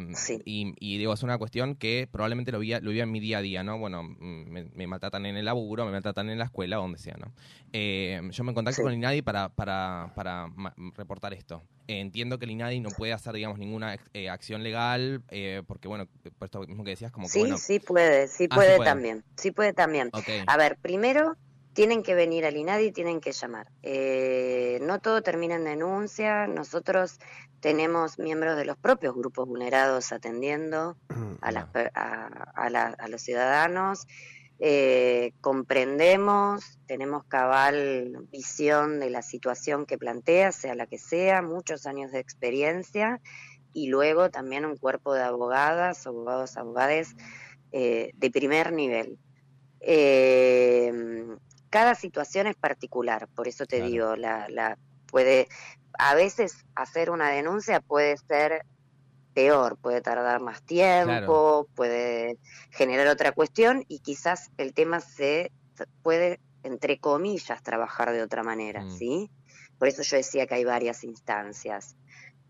y, y digo, es una cuestión que probablemente lo vía, lo vía en mi día a día, ¿no? Bueno, mm, me, me maltratan en el laburo, me maltratan en la escuela, donde sea, ¿no? Yo me contacto con el INADI para, para, para reportar esto. Entiendo que el INADI no puede hacer, digamos, ninguna acción legal, porque, bueno, por esto mismo que decías, como que,
Sí,
bueno...
sí puede, sí
Ah,
puede
puede.
también, sí puede también. A ver, primero, tienen que venir al INADI y tienen que llamar. Eh, no todo termina en denuncia, nosotros tenemos miembros de los propios grupos vulnerados atendiendo a, las per- a, a la- a los ciudadanos, eh, comprendemos, tenemos cabal visión de la situación que plantea, sea la que sea, muchos años de experiencia y luego también un cuerpo de abogadas, abogados, abogadas eh, de primer nivel. Eh, cada situación es particular, por eso te digo, la, la puede, a veces hacer una denuncia puede ser peor, puede tardar más tiempo,
Claro.
puede generar otra cuestión y quizás el tema se se puede, entre comillas, trabajar de otra manera,
Mm.
¿sí? Por eso yo decía que hay varias instancias.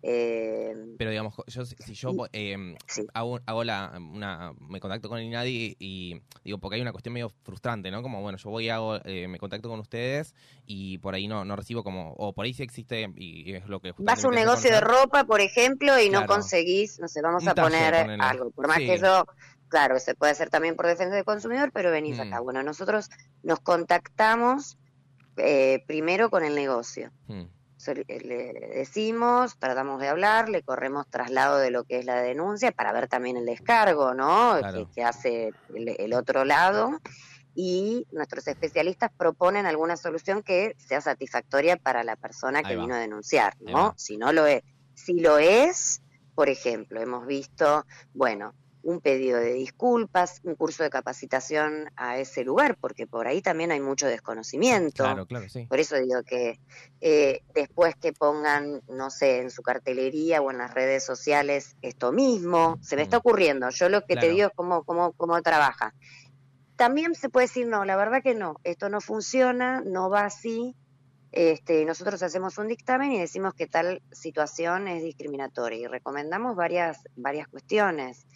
Eh,
Pero digamos, yo, si yo eh, hago, hago la, una, me contacto con el INADI y digo, porque hay una cuestión medio frustrante, ¿no? Como, bueno, yo voy y hago, eh, me contacto con ustedes y por ahí no, no recibo como, o por ahí sí existe y es lo que
Vas a un negocio de ropa, por ejemplo, y no conseguís, no sé, vamos
Un
a poner algo. Por más
Sí.
que yo, claro, se puede hacer también por defensa del consumidor, pero venís
Mm.
acá. Bueno, nosotros nos contactamos eh, primero con el negocio.
Mm.
So- Le decimos, tratamos de hablar, le corremos traslado de lo que es la denuncia para ver también el descargo, ¿no?
Claro.
Que, que hace el, el otro lado. Y nuestros especialistas proponen alguna solución que sea satisfactoria para la persona que vino a denunciar, ¿no? Si no lo es. Si lo es, por ejemplo, hemos visto, bueno, un pedido de disculpas, un curso de capacitación a ese lugar, porque por ahí también hay mucho desconocimiento.
Claro, claro, sí.
Por eso digo que eh, después que pongan, no sé, en su cartelería o en las redes sociales esto mismo, se me está ocurriendo. Yo lo que te digo es cómo, cómo, cómo trabaja. También se puede decir, no, la verdad que no, esto no funciona, no va así. Este, nosotros hacemos un dictamen y decimos que tal situación es discriminatoria y recomendamos varias, varias cuestiones.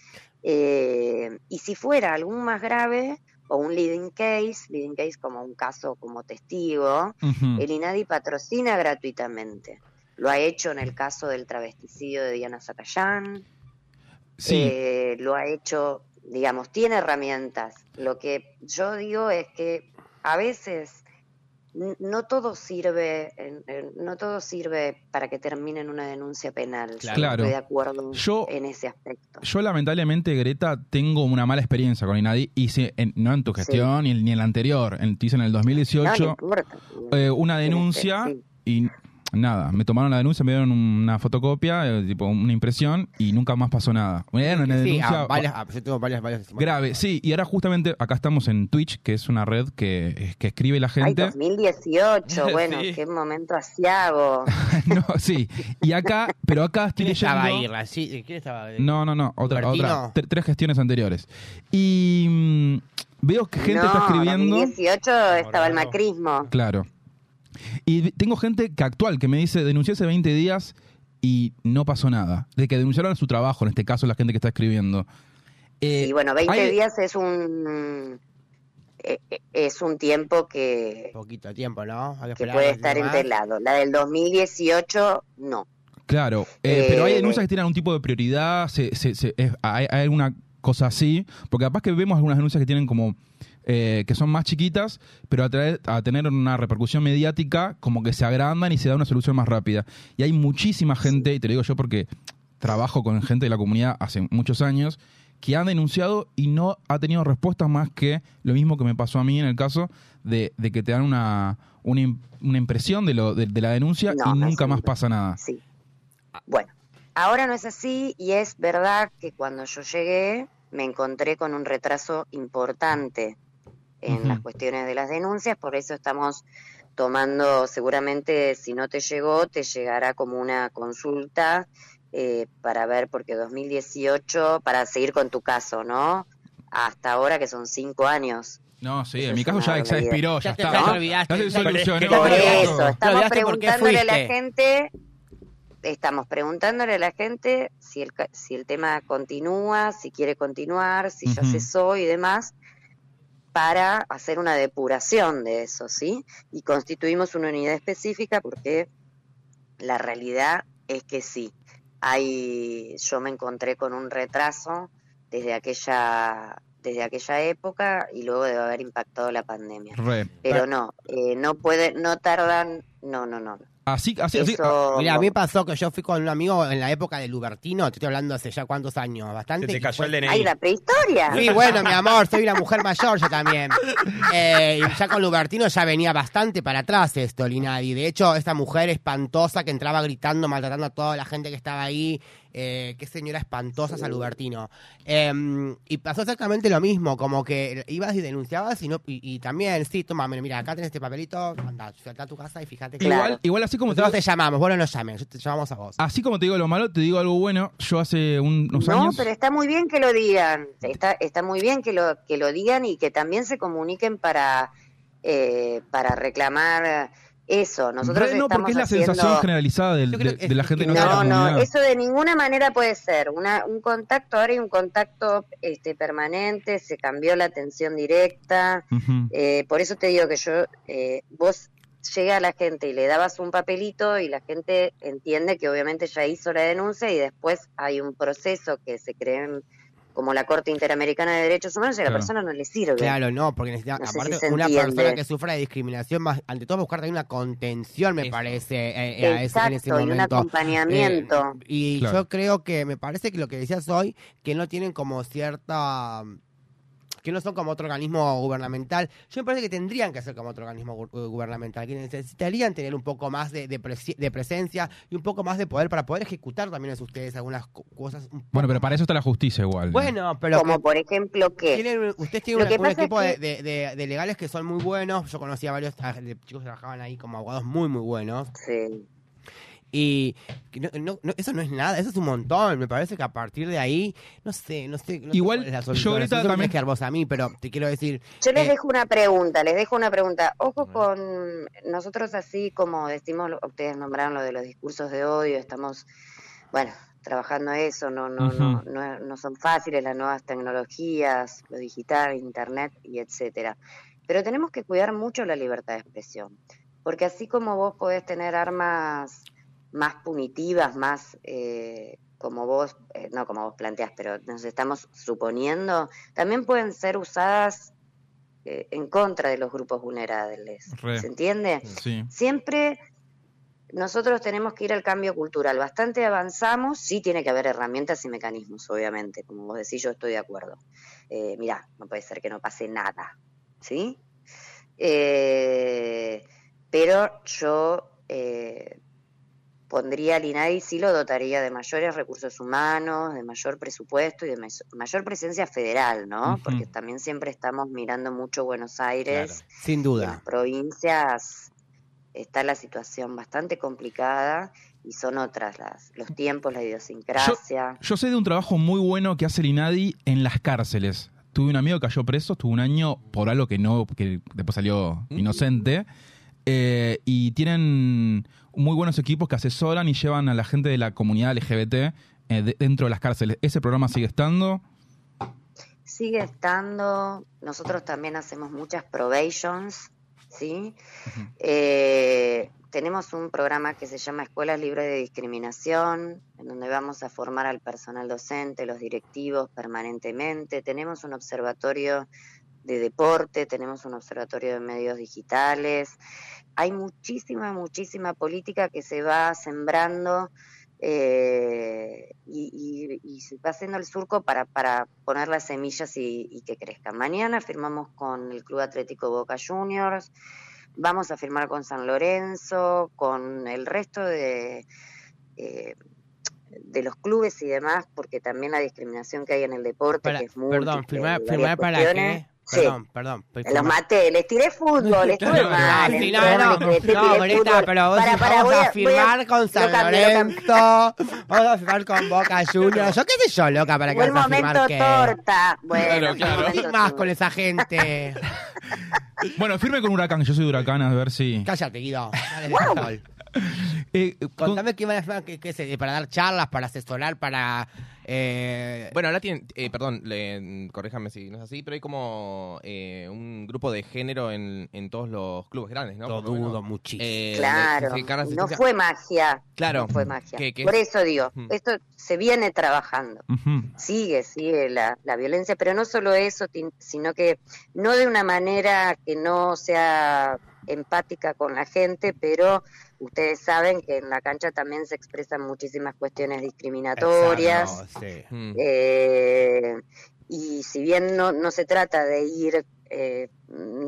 Eh, y si fuera algún más grave o un leading case, leading case como un caso como testigo, el INADI patrocina gratuitamente. Lo ha hecho en el caso del travesticidio de Diana Zacayán,
Sí.
eh, lo ha hecho, digamos, tiene herramientas. Lo que yo digo es que a veces no todo sirve, en- en- no todo sirve para que termine en una denuncia penal. Yo no
Claro.
estoy de acuerdo
Yo-
en ese aspecto.
Yo lamentablemente, Greta, tengo una mala experiencia con Inadi, hice en- no en tu gestión ni, en- ni en la anterior, en, te hice en el
No, no
2018
importa.
eh, una denuncia
sí.
y nada, me tomaron la denuncia, me dieron una fotocopia, eh, tipo una impresión y nunca más pasó nada. Era una
Sí,
denuncia
ah, varias- ah, yo tengo varias, varias.
grave, sí, y ahora justamente acá estamos en Twitch, que es una red que, que escribe la
Ay,
gente.
2018, bueno,
Sí.
qué momento asiago.
no, sí, y acá, pero acá estoy
¿Quién estaba ¿Quién estaba ahí?
No, no, no, otra,
¿Martino?
otra tre- tres gestiones anteriores. Y mm, veo que gente
no,
está escribiendo.
2018 estaba el macrismo.
Claro. Y tengo gente que actual que me dice, denuncié hace 20 días y no pasó nada. De que denunciaron su trabajo, en este caso la gente que está escribiendo. Eh,
Y bueno, 20
hay-
días es un eh, eh, es un tiempo que,
Poquito tiempo, ¿no? Hay
que puede
un
estar entelado. La del 2018, no.
Claro, eh, pero hay denuncias que tienen algún tipo de prioridad, se, se- se- es- hay, hay alguna cosa así, porque capaz que vemos algunas denuncias que tienen como, eh, que son más chiquitas, pero a, traer- a tener una repercusión mediática, como que se agrandan y se da una solución más rápida. Y hay muchísima gente, y te lo digo yo porque trabajo con gente de la comunidad hace muchos años, que han denunciado y no ha tenido respuesta más que lo mismo que me pasó a mí en el caso de, de que te dan una, una, una impresión de, lo, de, de la denuncia
No,
y nunca más pasa nada.
Sí. Bueno, ahora no es así y es verdad que cuando yo llegué me encontré con un retraso importante en las cuestiones de las denuncias, por eso estamos tomando, seguramente si no te llegó, te llegará como una consulta eh, para ver, porque 2018, para seguir con tu caso, ¿no? Hasta ahora que son cinco años.
No, sí,
Eso
en mi caso ya expiró, ya,
Ya
está.
ya te
Ya-
olvidaste.
ya se solucionó.
Por
no,
eso,
Te
estamos preguntándole a la gente, estamos preguntándole a la gente si el, ca- si el tema continúa, si quiere continuar, si ya
Ujú.
cesó y demás, para hacer una depuración de eso, ¿sí? Y constituimos una unidad específica porque la realidad es que sí. Hay, yo me encontré con un retraso desde aquella desde aquella época y luego debe haber impactado la pandemia.
Re.
Pero no, eh, no puede, no tardan, no, no, no.
Así, así, así.
Eso-
Mira, a mí me pasó que yo fui con un amigo en la época de Lubertino, te estoy hablando hace ya cuántos años, bastante.
Se te
y
cayó el DNI.
¡Ay, la prehistoria!
Sí, bueno, mi amor, soy una mujer mayor yo también. Eh, y ya con Lubertino ya venía bastante para atrás esto, Linadi. De hecho, esta mujer espantosa que entraba gritando, maltratando a toda la gente que estaba ahí. Eh, qué señora espantosa esa Lubertino. Eh, y pasó exactamente lo mismo, como que ibas y denunciabas y, no, y, y también, sí, toma, mira, acá tenés este papelito, anda, anda a tu casa y fíjate que...
Igual, igual así como te
Nosotros
digo,
te llamamos, vos no nos llames, te llamamos a vos.
así como te digo lo malo, te digo algo bueno. Yo hace un- unos
No,
años.
pero está muy bien que lo digan, está, está muy bien que lo, que lo digan y que también se comuniquen para, eh, para reclamar eso. Nosotros
no, porque es la
haciendo...
sensación generalizada de, la gente no
que
No, no,
comunidad.
eso de ninguna manera puede ser. Una, un contacto, ahora hay un contacto este, permanente, se cambió la atención directa. Eh, por eso te digo que yo, eh, vos llega a la gente y le dabas un papelito y la gente entiende que obviamente ya hizo la denuncia y después hay un proceso que se cree como la Corte Interamericana de Derechos Humanos y a la
Claro.
persona no le sirve.
Claro, no, porque necesita,
No sé si
aparte, una persona que sufra de discriminación, más, ante todo buscar también una contención, me parece, eh, eh, a ese- en ese
Exacto, y un
momento.
acompañamiento.
Eh, y
Claro.
yo creo que me parece que lo que decías hoy, que no tienen como cierta que no son como otro organismo gubernamental. Yo me parece que tendrían que ser como otro organismo gu- eh, gubernamental, que necesitarían tener un poco más de, de, presi- de presencia y un poco más de poder para poder ejecutar también es ustedes algunas co- cosas.
Bueno, pero para eso está la justicia igual.
Bueno, pero
como por ejemplo que...
tienen, ustedes tienen
Lo
una-
que
un
es
equipo de,
que-
de- de- de legales que son muy buenos. Yo conocía a varios ah, de chicos que trabajaban ahí como abogados muy, muy buenos.
Sí.
Y que no, no- no- eso no es nada, eso es un montón. Me parece que a partir de ahí, no sé, no sé. no sé
Igual,
cuál es la
yo ahorita también-
que a mí, pero te quiero decir.
Yo les
eh,
dejo una pregunta, les dejo una pregunta. Ojo con nosotros así como decimos, lo- ustedes nombraron lo de los discursos de odio, estamos, bueno, trabajando eso, no, no, no,
Ujú.
no, no son fáciles las nuevas tecnologías, lo digital, internet y etcétera. Pero tenemos que cuidar mucho la libertad de expresión, porque así como vos podés tener armas más punitivas, más eh, como vos, eh, no como vos planteás, pero nos estamos suponiendo, también pueden ser usadas eh, en contra de los grupos vulnerables.
Re.
¿Se entiende?
Sí.
Siempre nosotros tenemos que ir al cambio cultural. Bastante avanzamos, sí tiene que haber herramientas y mecanismos, obviamente. Como vos decís, yo estoy de acuerdo. Eh, mirá, no puede ser que no pase nada, ¿sí? Eh, pero yo eh, pondría al INADI, sí lo dotaría de mayores recursos humanos, de mayor presupuesto y de mayor presencia federal, ¿no? Porque también siempre estamos mirando mucho Buenos Aires.
sin
Y en las
duda.
provincias está la situación bastante complicada y son otras las, los tiempos, la idiosincrasia.
Yo sé de un trabajo muy bueno que hace el INADI en las cárceles. Tuve un amigo que cayó preso, estuvo un año por algo que no, que después salió inocente. Eh, y tienen muy buenos equipos que asesoran y llevan a la gente de la comunidad LGBT eh, de- dentro de las cárceles. ¿Ese programa sigue estando?
Sigue estando, nosotros también hacemos muchas probations, ¿sí? Eh, tenemos un programa que se llama Escuelas Libres de Discriminación, en donde vamos a formar al personal docente, los directivos permanentemente. Tenemos un observatorio de deporte, tenemos un observatorio de medios digitales. Hay muchísima, muchísima política que se va sembrando eh, y, y- y se va haciendo el surco para, para poner las semillas y, y que crezcan. Mañana firmamos con el Club Atlético Boca Juniors, vamos a firmar con San Lorenzo, con el resto de, eh, de los clubes y demás, porque también la discriminación que hay en el deporte,
Para-
que es muy
perdón, firmar, firmar para qué?
Sí.
Perdón, perdón.
Los maté, les tiré fútbol, estuve
Claro,
mal.
no,
perdóname
no,
les
no, pero vos
Para, para,
vamos
voy
a
voy
firmar con San. Lorenzo, vamos a firmar con Boca Juniors. Yo qué sé yo, loca, para que vas a firmar
momento
qué.
torta. Bueno,
Claro, claro.
momento
¿Qué más
torta.
con esa gente?
Bueno, firme con Huracán, yo soy de Huracán, a ver si...
Cállate, Guido. Dale,
Wow.
Eh, con-
Contame qué van a hacer, qué- qué sé, para dar charlas, para asesorar, para Eh,
Bueno, ahora tienen, eh, perdón, le- corríjame si no es así, pero hay como eh, un grupo de género en, en todos los clubes grandes, ¿no?
Lo dudo muchísimo.
Eh,
Claro, no fue magia.
Claro.
No fue magia. Por
es-
eso digo,
Mm.
esto se viene trabajando. Sigue, sigue la, la violencia, pero no solo eso, sino que no de una manera que no sea empática con la gente, pero ustedes saben que en la cancha también se expresan muchísimas cuestiones discriminatorias.
Exacto, sí.
Mm.
Eh, y si bien no, no se trata de ir, eh,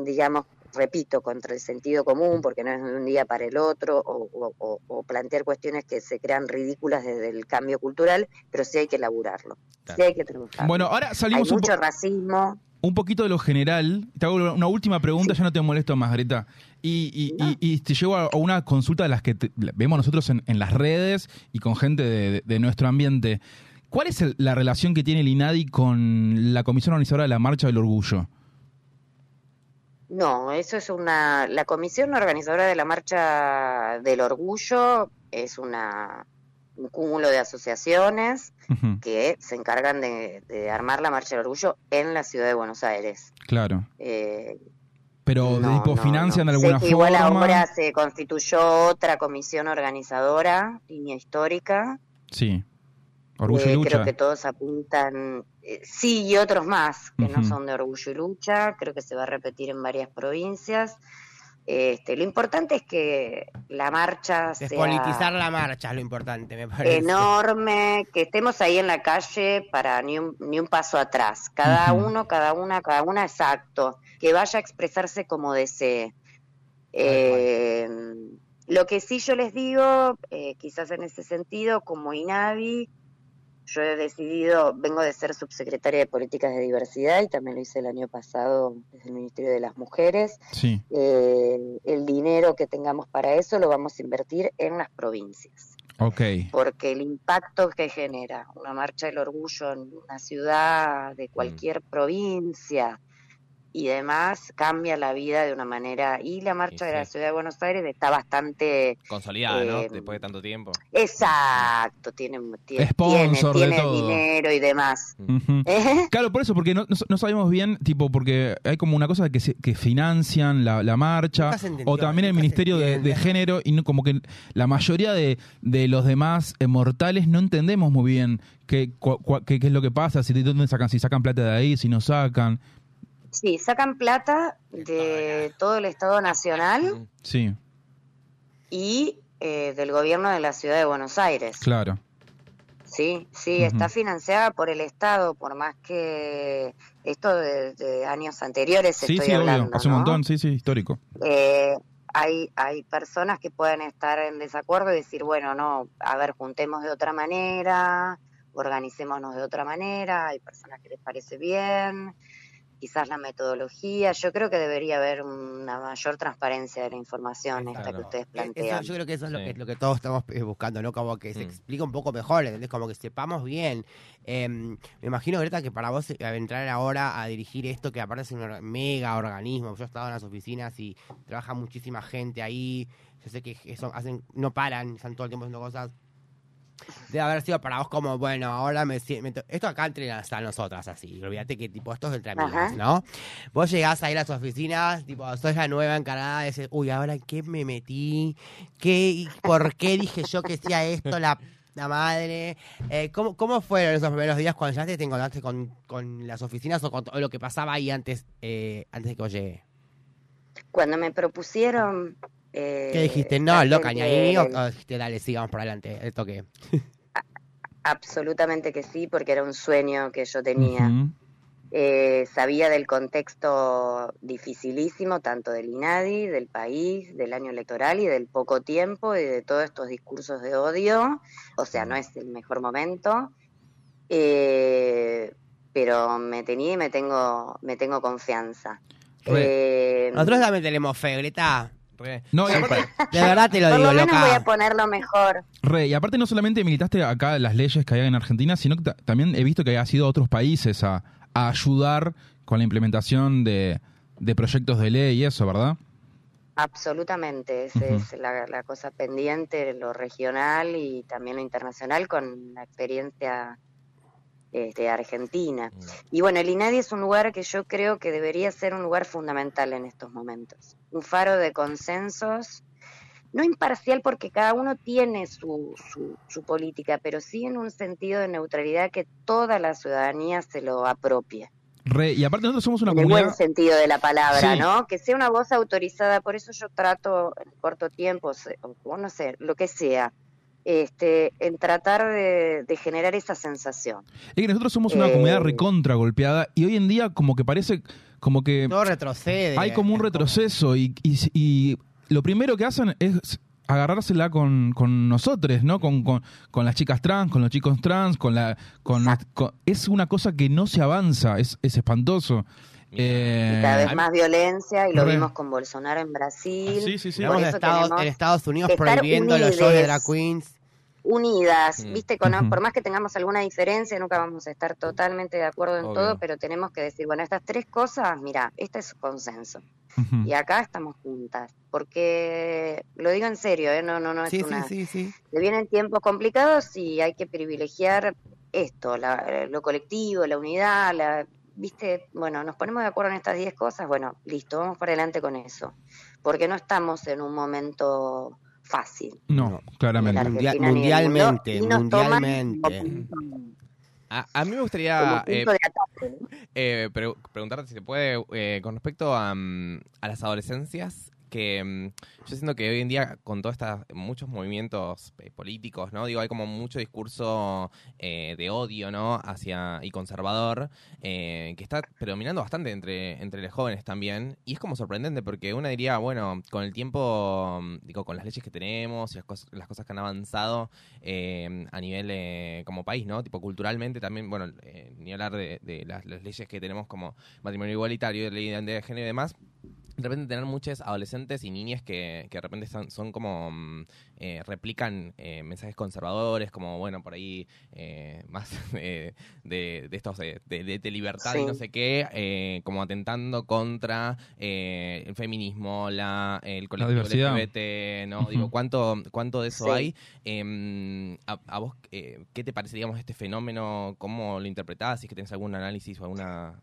digamos, repito, contra el sentido común, porque no es de un día para el otro, o, o- o- o plantear cuestiones que se crean ridículas desde el cambio cultural, pero sí hay que elaborarlo, sí hay que trabajarlo.
Bueno, ahora
hay
salimos un, po-
mucho racismo.
Un poquito de lo general. Te hago una última pregunta, ya no te molesto más, Greta. Y, y- y- y te llevo a a una consulta de las que te- vemos nosotros en, en las redes y con gente de, de nuestro ambiente. ¿Cuál es el- la relación que tiene el INADI con la Comisión Organizadora de la Marcha del Orgullo?
No, eso es una. La comisión organizadora de la Marcha del Orgullo es una un cúmulo de asociaciones que se encargan de, de armar la Marcha del Orgullo en la ciudad de Buenos Aires.
Claro.
Eh,
Pero,
no,
tipo,
no,
¿financian
no.
de
Sé
alguna
que Igual
forma?
ahora se constituyó otra comisión organizadora, línea histórica.
Sí. Orgullo
Eh,
y lucha.
Creo que todos apuntan, eh, sí, y otros más que no son de orgullo y lucha. Creo que se va a repetir en varias provincias. Este, lo importante es que la marcha sea
Despolitizar la marcha es lo importante, me parece.
enorme, que estemos ahí en la calle para ni un, ni un paso atrás. Cada uno, cada una, cada una exacto. Que vaya a expresarse como desee. Eh, lo que sí yo les digo, eh, quizás en ese sentido, como INAVI, yo he decidido, vengo de ser subsecretaria de Políticas de Diversidad y también lo hice el año pasado desde el Ministerio de las Mujeres.
Sí.
Eh, el dinero que tengamos para eso lo vamos a invertir en las provincias
Ok.
porque el impacto que genera una marcha del orgullo en una ciudad
Mm.
de cualquier provincia y demás cambia la vida de una manera y la marcha de la ciudad de Buenos Aires está bastante
Consolidada, ¿no?
Eh,
Después de tanto tiempo.
exacto tiene tiene
Sponsor de
tiene, tiene dinero y demás. ¿Eh?
Claro, por eso, porque no, no- no sabemos bien, tipo, porque hay como una cosa que, se- que financian la, la marcha, o también el Ministerio de, Género, y no- como que la mayoría de, de los demás eh, mortales no entendemos muy bien qué, qué, qué es lo que pasa, si de dónde sacan, si sacan plata de ahí, si no sacan.
Sí sacan plata de todo el Estado Nacional
Sí,
y eh, del gobierno de la ciudad de Buenos Aires
claro.
Sí, sí, está financiada por el Estado, por más que esto de, de años anteriores
Sí,
estoy
sí,
hablando,
obvio, hace un
¿no?
montón, sí, sí, histórico.
Eh, hay, hay personas que pueden estar en desacuerdo y decir, bueno, no, a ver, juntemos de otra manera, organicémonos de otra manera, hay personas que les parece bien, quizás la metodología, yo creo que debería haber una mayor transparencia de la información esta que ustedes
Eso-
plantean.
yo creo que eso es lo,
Sí.
que, lo que todos estamos eh, buscando, ¿no? Como que se
Mm.
explique un poco mejor, ¿entendés? Como que sepamos bien. Eh, me imagino, Greta, que para vos eh, entrar ahora a dirigir esto, que aparte es un mega organismo, yo he estado en las oficinas y trabaja muchísima gente ahí, yo sé que eso hacen, no paran, están todo el tiempo haciendo cosas. Debe haber sido para vos como, bueno, ahora me siento... Esto acá entre las- a nosotras, así. Olvídate que tipo, esto es entre amigas,
Ajá.
¿no? Vos llegás a ir a las oficinas, tipo, sos la nueva encargada ese, uy, ahora en qué me metí, qué, por qué dije yo que hacía esto, la, la madre. Eh, ¿cómo, ¿Cómo fueron esos primeros días cuando ya te encontraste con, con las oficinas o con todo lo que pasaba ahí antes, eh, antes de que yo llegue?
Cuando me propusieron... eh,
¿Qué dijiste? No, loca, ni ahí, o, dijiste, dale, sigamos por adelante, el toque.
Absolutamente que sí, porque era un sueño que yo tenía. Eh, sabía del contexto dificilísimo, tanto del INADI, del país, del año electoral y del poco tiempo y de todos estos discursos de odio. O sea, no es el mejor momento. Eh, pero me tenía y me tengo, me tengo confianza. Eh,
Nosotros también tenemos fe, Greta.
Re.
No, y aparte,
De verdad te lo
por
digo,
lo menos
loca.
voy a ponerlo mejor.
Re, y aparte no solamente militaste acá las leyes que hay en Argentina, sino que ta- también he visto que has ido a otros países a, a ayudar con la implementación de, de proyectos de ley y eso, ¿verdad?
Absolutamente, esa es la, la cosa pendiente, lo regional y también lo internacional, con la experiencia este, Argentina. Y bueno, el INADI es un lugar que yo creo que debería ser un lugar fundamental en estos momentos. Un faro de consensos, no imparcial porque cada uno tiene su, su, su política, pero sí en un sentido de neutralidad que toda la ciudadanía se lo apropie.
Re- y aparte nosotros somos una
En el
comunidad...
buen sentido de la palabra,
Sí.
¿no? Que sea una voz autorizada, por eso yo trato en corto tiempo, se- o no sé, lo que sea, este, en tratar de, de generar esa sensación.
Es que nosotros somos una
Eh,
comunidad recontra golpeada y hoy en día como que parece como que
Todo retrocede.
hay como un retroceso y, y, y lo primero que hacen es agarrársela con, con nosotros, ¿no? Con, con, con las chicas trans, con los chicos trans, con la... Con, con- es una cosa que no se avanza, es, es espantoso. Eh,
Y cada vez más violencia, y lo
Re.
vimos con Bolsonaro en Brasil.
Sí, sí, sí.
Por
Tenemos
eso
Estados,
tenemos
en Estados Unidos prohibiendo los shows de drag queens.
unidas,
Mm.
viste, con, por más que tengamos alguna diferencia, nunca vamos a estar totalmente de acuerdo en
Obvio.
todo, pero tenemos que decir, bueno, estas tres cosas, mira, este es consenso. Y acá estamos juntas, porque lo digo en serio, ¿eh? no, no, no es
Sí, sí,
una...
sí, sí.
Se vienen tiempos complicados y hay que privilegiar esto, la- lo colectivo, la unidad, la, viste, bueno, nos ponemos de acuerdo en estas 10 cosas, bueno, listo, vamos para adelante con eso, porque no estamos en un momento fácil.
No, claramente.
Mundial- mundialmente, mundialmente.
A, a mí me gustaría eh, eh, pre- preguntarte si se puede, eh, con respecto a, mm, a las adolescencias, que mm, yo siento que hoy en día con todos estos muchos movimientos eh, políticos, ¿no? Digo, hay como mucho discurso eh, de odio, ¿no? Hacia y conservador eh, que está predominando bastante entre entre los jóvenes también y es como sorprendente porque uno diría, bueno, con el tiempo, mm, digo, con las leyes que tenemos y las, cos- las cosas que han avanzado eh, a nivel eh, como país, ¿no? Tipo culturalmente también, bueno, ni hablar de, de las, las leyes que tenemos como matrimonio igualitario, ley de género y demás. De repente tener muchos adolescentes y niñas que, que de repente son, son como mm, eh, replican eh, mensajes conservadores, como bueno, por ahí eh, más eh, de, de estos eh, de, de- de libertad y no sé qué, eh, como atentando contra eh, el feminismo, la, el colectivo
diversidad.
LGBT, ¿no? Digo, ¿cuánto, cuánto de eso
Sí.
hay? Eh, a, a vos, eh, ¿qué te parece, digamos, este fenómeno? ¿Cómo lo interpretás? Si es que tenés algún análisis o alguna...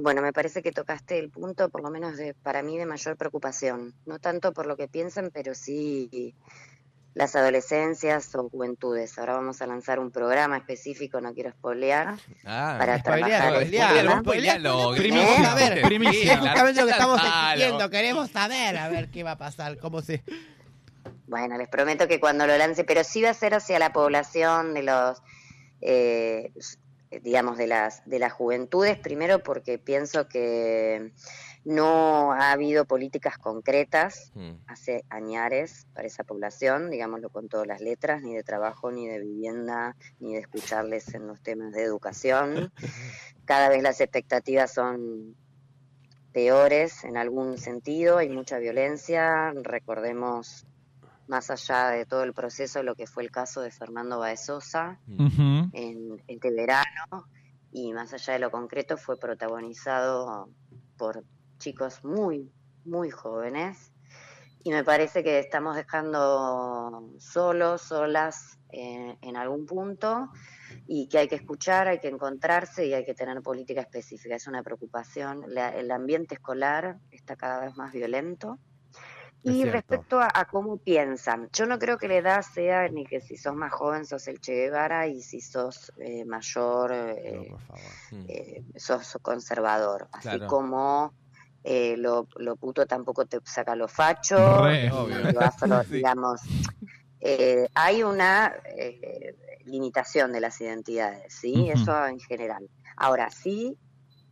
Bueno, me parece que tocaste el punto, por lo menos de, para mí, de mayor preocupación. No tanto por lo que piensan, pero sí las adolescencias o juventudes. Ahora vamos a lanzar un programa específico, no quiero spoilear,
Ah,
para trabajar.
spoilealo,
¿Eh?
Queremos saber,
primicia.
Es justamente lo que estamos exigiendo. Queremos saber, a ver qué va a pasar, cómo se...
Bueno, les prometo que cuando lo lance, pero sí va a ser hacia la población de los, eh, digamos, de las, de las juventudes, primero porque pienso que no ha habido políticas concretas hace añares para esa población, digámoslo con todas las letras, ni de trabajo, ni de vivienda, ni de escucharles en los temas de educación. Cada vez las expectativas son peores en algún sentido, hay mucha violencia, recordemos más allá de todo el proceso lo que fue el caso de Fernando Baezosa
Ujú.
en este verano y más allá de lo concreto fue protagonizado por chicos muy, muy jóvenes y me parece que estamos dejando solos, solas eh, en algún punto y que hay que escuchar, hay que encontrarse y hay que tener política específica. Es una preocupación. La- el ambiente escolar está cada vez más violento. Y respecto a, a cómo piensan, yo no creo que la edad sea ni que si sos más joven sos el Che Guevara y si sos eh, mayor eh, eh, sos conservador. Así
Claro.
como eh, lo, lo puto tampoco te saca lo facho,
Re,
lo afro,
Sí.
digamos. Eh, hay una eh, limitación de las identidades, ¿sí? Eso en general. Ahora, sí,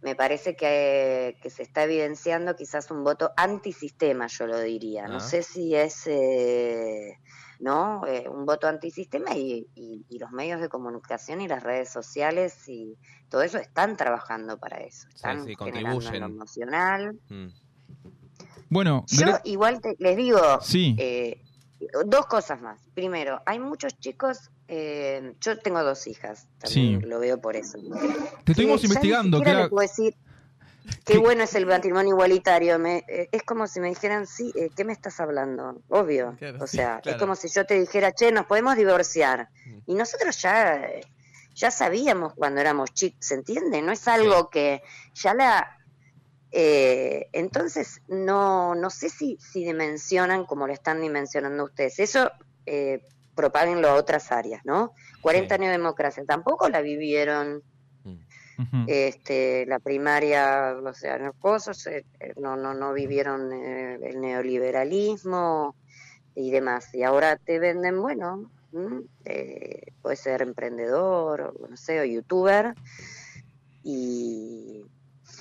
me parece que, que se está evidenciando quizás un voto antisistema, yo lo diría. No
Ah.
sé si es, eh, ¿no? Eh, un voto antisistema y, y- y los medios de comunicación y las redes sociales y todo eso están trabajando para eso. Están
sí,
generando en lo emocional.
Mm.
Bueno,
Yo igual te- les digo
Sí.
eh, dos cosas más. Primero, hay muchos chicos, eh, yo tengo dos hijas, también
Sí.
lo veo por eso.
Te estuvimos investigando,
decir qué bueno es el matrimonio igualitario. Me, eh, es como si me dijeran, sí, eh, ¿qué me estás hablando? Obvio.
Claro,
o
sí,
sea,
claro.
es como si yo te dijera, che, nos podemos divorciar. Y nosotros ya, eh, ya sabíamos cuando éramos chicos, ¿se entiende? No es algo que ya la... eh, entonces, no, no sé si, si dimensionan como lo están dimensionando ustedes. Eso eh, propáguenlo a otras áreas, ¿no? 40 años de democracia, tampoco la vivieron
Ujú.
este, la primaria, o sea, los cosas, eh, eh, no, no, no vivieron eh, el neoliberalismo y demás. Y ahora te venden, bueno, mm, eh, puede ser emprendedor, o no sé, o youtuber y,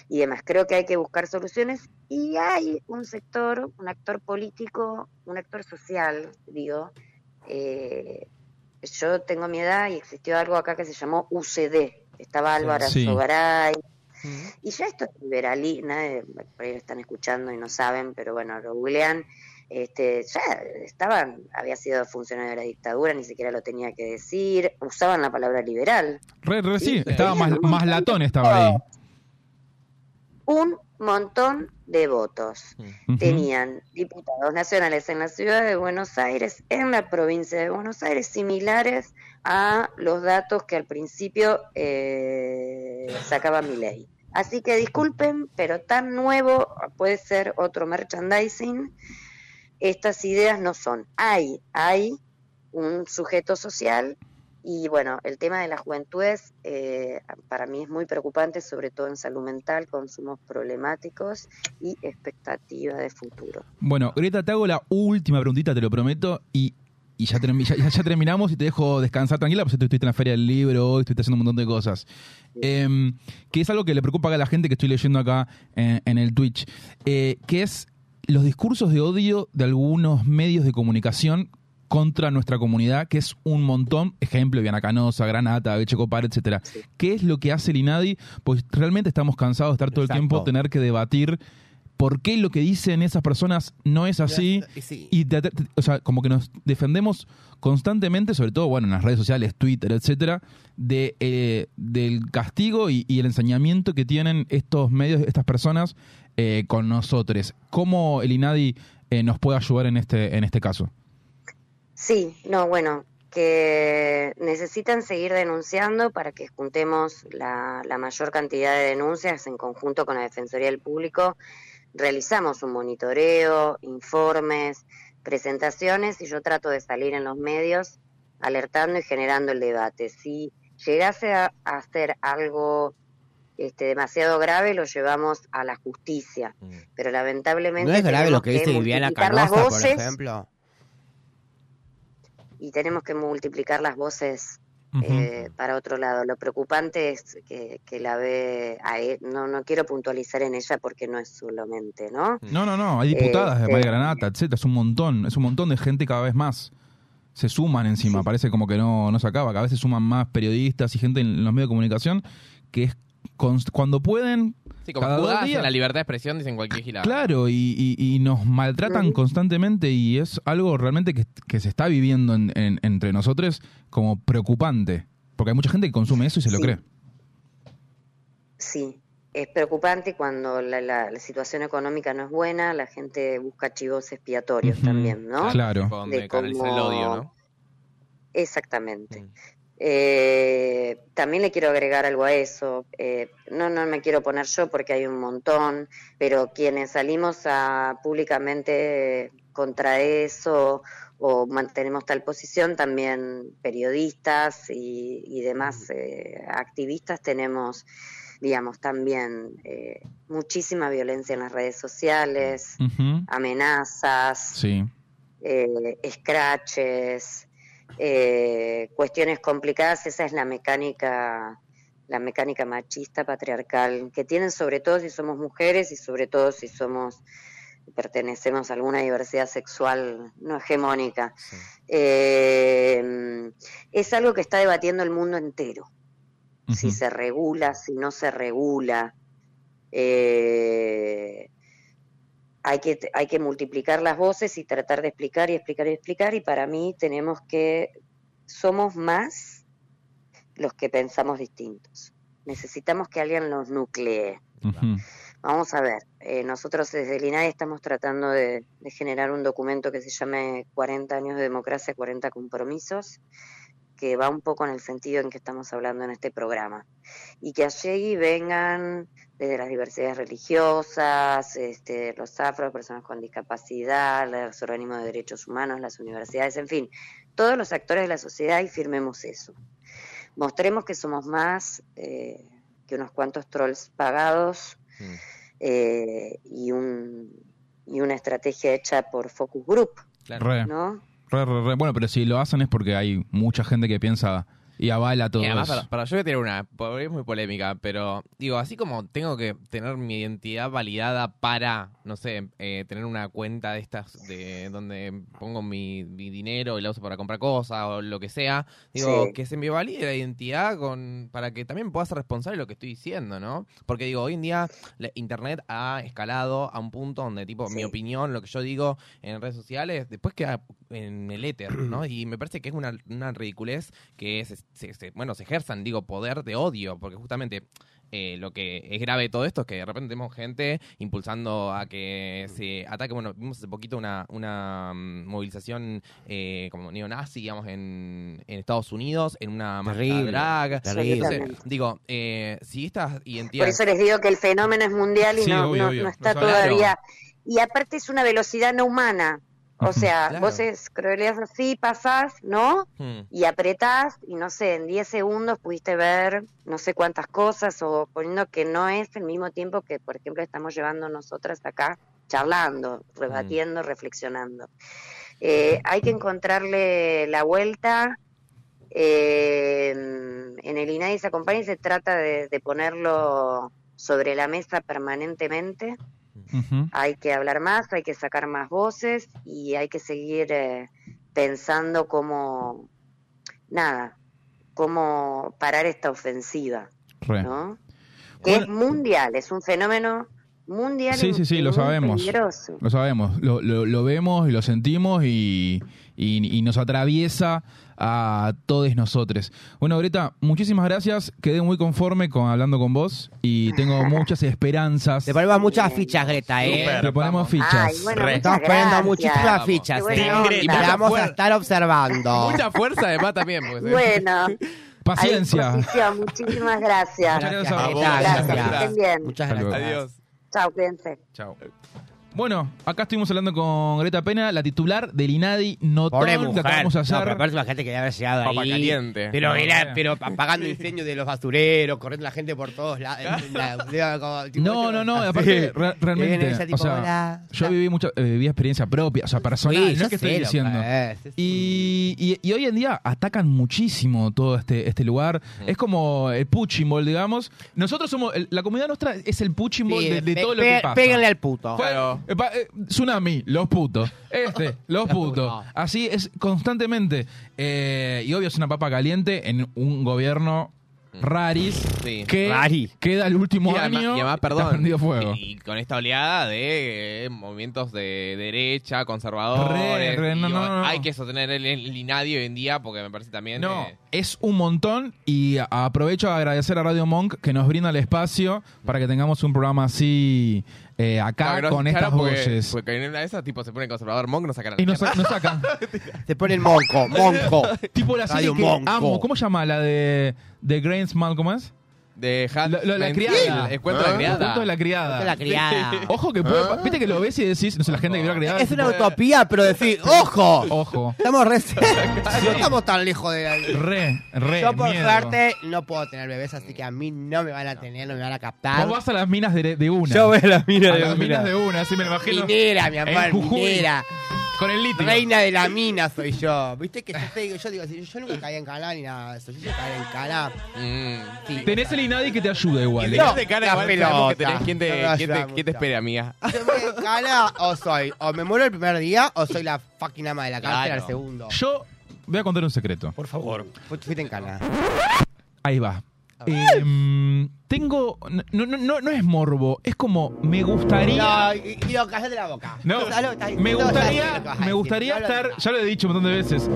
y demás. Creo que hay que buscar soluciones y hay un sector, un actor político, un actor social, digo. eh, yo tengo mi edad y existió algo acá que se llamó UCD. Estaba Álvaro
Sí.
Sogaray, y ya esto es liberalismo, por ahí lo están escuchando y no saben, pero bueno, lo googlean. Este, ya estaban, había sido funcionario de la dictadura, ni siquiera lo tenía que decir, usaban la palabra liberal.
Re, re, sí,
Sí,
estaba más, más latón, estaba ahí.
Un montón de votos. Tenían diputados nacionales en la ciudad de Buenos Aires, en la provincia de Buenos Aires, similares a los datos que al principio eh, sacaba mi ley. Así que disculpen, pero tan nuevo puede ser otro merchandising. Estas ideas no son. Hay, hay un sujeto social y bueno, el tema de las juventudes eh, para mí es muy preocupante, sobre todo en salud mental, consumos problemáticos y expectativa de futuro.
Bueno, Greta, te hago la última preguntita, te lo prometo, y, y ya, ya, ya terminamos y te dejo descansar tranquila, porque tú estuviste en la Feria del Libro, hoy estuviste haciendo un montón de cosas. Em, que es algo que le preocupa a la gente que estoy leyendo acá en, en el Twitch, eh, que es los discursos de odio de algunos medios de comunicación contra nuestra comunidad, que es un montón, ejemplo, Viana Canosa, Granata, Beche Copar, etcétera. ¿Qué es lo que hace el INADI? Pues realmente estamos cansados de estar todo el tiempo, tener que debatir por qué lo que dicen esas personas no es así.
Y sí.
Y, te- te- o sea, como que nos defendemos constantemente, sobre todo, bueno, en las redes sociales, Twitter, etcétera, de, eh, del castigo y, y el ensañamiento que tienen estos medios, estas personas eh, con nosotros. ¿Cómo el INADI eh, nos puede ayudar en este, en este caso?
Sí, no, bueno, que necesitan seguir denunciando para que juntemos la, la mayor cantidad de denuncias en conjunto con la Defensoría del Público. Realizamos un monitoreo, informes, presentaciones y yo trato de salir en los medios alertando y generando el debate. Si llegase a, hacer algo este, demasiado grave, lo llevamos a la justicia. Pero lamentablemente.
¿No es grave lo que dice Viviana Canosa, por ejemplo?
Y tenemos que multiplicar las voces eh, para otro lado. Lo preocupante es que, que la ve, a e- no, no quiero puntualizar en ella porque no es solamente, ¿no?
No, no, no, hay diputadas de
Este-
María Granata, etcétera, es un montón, es un montón de gente cada vez más. Se suman encima, parece como que no, no se acaba, cada vez se suman más periodistas y gente en los medios de comunicación que es cuando pueden,
Sí, como
cada dos
jugadas
días,
en la libertad de expresión dicen cualquier gilada.
Claro, y, y- y nos maltratan constantemente y es algo realmente que, que se está viviendo en- en- entre nosotros como preocupante. Porque hay mucha gente que consume eso y se lo
Sí.
cree.
Sí, es preocupante cuando la, la- la situación económica no es buena, la gente busca chivos expiatorios también, ¿no?
claro.
De
el odio, ¿no?
Exactamente.
Mm.
Eh, también le quiero agregar algo a eso. Eh, no, no me quiero poner yo porque hay un montón, pero quienes salimos a públicamente contra eso o mantenemos tal posición, también periodistas y, y demás eh, activistas tenemos, digamos, también eh, muchísima violencia en las redes sociales, amenazas
Sí.
eh, scratches, eh, cuestiones complicadas, esa es la mecánica, la mecánica machista patriarcal que tienen sobre todo si somos mujeres y sobre todo si somos pertenecemos a alguna diversidad sexual no hegemónica. Eh, es algo que está debatiendo el mundo entero si se regula, si no se regula. Eh, hay, que, hay que multiplicar las voces y tratar de explicar y explicar y explicar y para mí tenemos que, somos más los que pensamos distintos. Necesitamos que alguien los nuclee. Vamos a ver, eh, nosotros desde el INAI estamos tratando de, de generar un documento que se llame 40 años de democracia, 40 compromisos, que va un poco en el sentido en que estamos hablando en este programa. Y que allí vengan desde las diversidades religiosas, este, los afros, personas con discapacidad, los organismos de derechos humanos, las universidades, en fin, todos los actores de la sociedad y firmemos eso. Mostremos que somos más eh, que unos cuantos trolls pagados eh, y, un, y una estrategia hecha por Focus Group,
Re,
¿no?
Re, re, re. Bueno, pero si lo hacen es porque hay mucha gente que piensa y avala todo
Y además,
eso.
para, para- yo voy a tirar una, porque es muy polémica, pero digo, así como tengo que tener mi identidad validada para, no sé, eh, tener una cuenta de estas, de donde pongo mi, mi dinero y la uso para comprar cosas o lo que sea, digo,
Sí.
que se me valide la identidad con para que también pueda ser responsable de lo que estoy diciendo, ¿no? Porque digo, hoy en día la- Internet ha escalado a un punto donde, tipo, mi opinión, lo que yo digo en redes sociales, después queda en el éter, ¿no? Y me parece que es una, una ridiculez que se, se- se- bueno, se ejerzan, digo, poder de odio, porque justamente eh, lo que es grave de todo esto es que de repente tenemos gente impulsando a que se ataque, bueno, vimos hace poquito una, una mm, movilización eh, como neonazi, digamos, en, en Estados Unidos, en una
Terrible,
drag.
terrible.
Entonces, digo, eh, si estas
Por
identidades...
eso les digo que el fenómeno es mundial y
Sí,
no,
obvio,
no-
obvio.
no está todavía. Y aparte es una velocidad no humana. O sea,
Claro.
vos es crueles así, pasás, ¿no?
Hmm.
Y apretás y no sé, en 10 segundos pudiste ver no sé cuántas cosas o poniendo que no es el mismo tiempo que, por ejemplo, estamos llevando nosotras acá charlando, rebatiendo, reflexionando. Eh, hay que encontrarle la vuelta. eh, en el INADI se acompaña y se trata de, de ponerlo sobre la mesa permanentemente. Hay que hablar más, hay que sacar más voces y hay que seguir eh, pensando cómo, nada, cómo parar esta ofensiva. Que es mundial, es un fenómeno mundial.
Sí, sí, sí, lo sabemos.
peligroso.
Lo sabemos, lo, lo- lo vemos y lo sentimos y, y- y nos atraviesa a todos nosotros. Bueno, Greta, muchísimas gracias. Quedé muy conforme con hablando con vos y tengo muchas esperanzas.
Te ponemos muchas fichas, Greta, ¿eh?
Te ponemos fichas.
Ay, bueno,
Estamos poniendo muchísimas
Vamos.
fichas, ¿eh? Y vamos a estar observando.
Mucha fuerza además también. Pues, ¿eh?
Bueno,
Paciencia.
muchísimas gracias.
Muchas gracias a vos.
Greta,
Gracias,
gracias.
que estén bien.
Muchas gracias.
Adiós.
Chao, cuídense.
Chao.
Bueno, acá estuvimos hablando con Greta Pena, la titular del INADI Notón
Pobre
que
mujer.
acabamos de
No,
hacer.
pero aparte la gente que llegado
Papa
ahí.
caliente.
Pero,
No,
era,
eh.
pero apagando incendios de los basureros, corriendo la gente por todos lados. La- la- como- tipo,
No, no, no, aparte, re- realmente,
tipo,
o sea,
hola.
yo viví mucha, eh, viví experiencia propia, o sea, personal,
Sí,
no
yo
es que estoy
lo
diciendo.
que es, es
Y, y- y hoy en día atacan muchísimo todo este, este lugar. Es como el punching ball, digamos. Nosotros somos, el- la comunidad nuestra es el punching ball
Sí,
de, de
pe-
todo lo
pe-
que pasa.
Péguenle al puto.
Fue-
Claro.
Eh, pa- eh, tsunami, los putos. Este, los putos. Así es constantemente. Eh, y obvio es una papa caliente en un gobierno raris
Sí.
que
Rari.
queda el último
Y además,
año
y además,
está
perdón,
prendido fuego.
Y, y con esta oleada de eh, movimientos de derecha, conservadores.
Re, re, no,
digo,
no, no.
Hay que sostener el, el INADI hoy en día porque me parece también.
No,
eh,
es un montón y aprovecho a agradecer a Radio Monk que nos brinda el espacio para que tengamos un programa así eh, acá con estas
porque-
voces.
Porque en una de esas, tipo, se pone conservador Monk, nos sacan a la
Y nos sacan.
Se pone el monco, monco.
tipo la serie
Radio
que amo. ¿Cómo se llama la de, de Grainsman? ¿Cómo es?
De Hat-
La- la- la
Men-
criada.
El cuento de la
El
criada.
cuento de la criada.
De la criada.
Ojo que puede, pa- viste que lo ves y decís, no sé, la gente que vio la criada.
Es una utopía, pero decir, ¡ojo!
Ojo.
Estamos re No estamos tan lejos de la...
Re, re.
Yo por
miedo.
suerte no puedo tener bebés, así que a mí no me van a tener, no me van a captar.
Vos vas a las minas de, de una.
Yo voy a las minas
a
de
las
una.
minas de una, así me lo imagino.
Minera, mi
En
amor,
Jujuy.
minera.
Con el litio.
Reina de la mina soy yo. Viste que yo, te digo, yo digo, yo nunca caí en cana ni nada de eso. Yo sí caí en cana.
Mm.
Sí.
Tenés el INADI que te ayuda igual. ¿eh?
No,
de cara igual que
pelota.
tenés quién te,
No me
quién te- quién te espera, amiga.
Yo me en cana o soy, o me muero el primer día o soy la fucking ama de la cárcel
Claro.
al segundo.
Yo voy a contar un secreto.
Por favor. Fuiste en cana.
Ahí va. Em, tengo. No, no, no, no es morbo, es como me gustaría.
No, y, y no, cállate la boca.
No,
¿Sabes lo estás
me
diciendo? Ya sé
gustaría,
lo que vas a
me
decir.
gustaría
No lo
estar,
digas.
ya lo he dicho un montón de veces,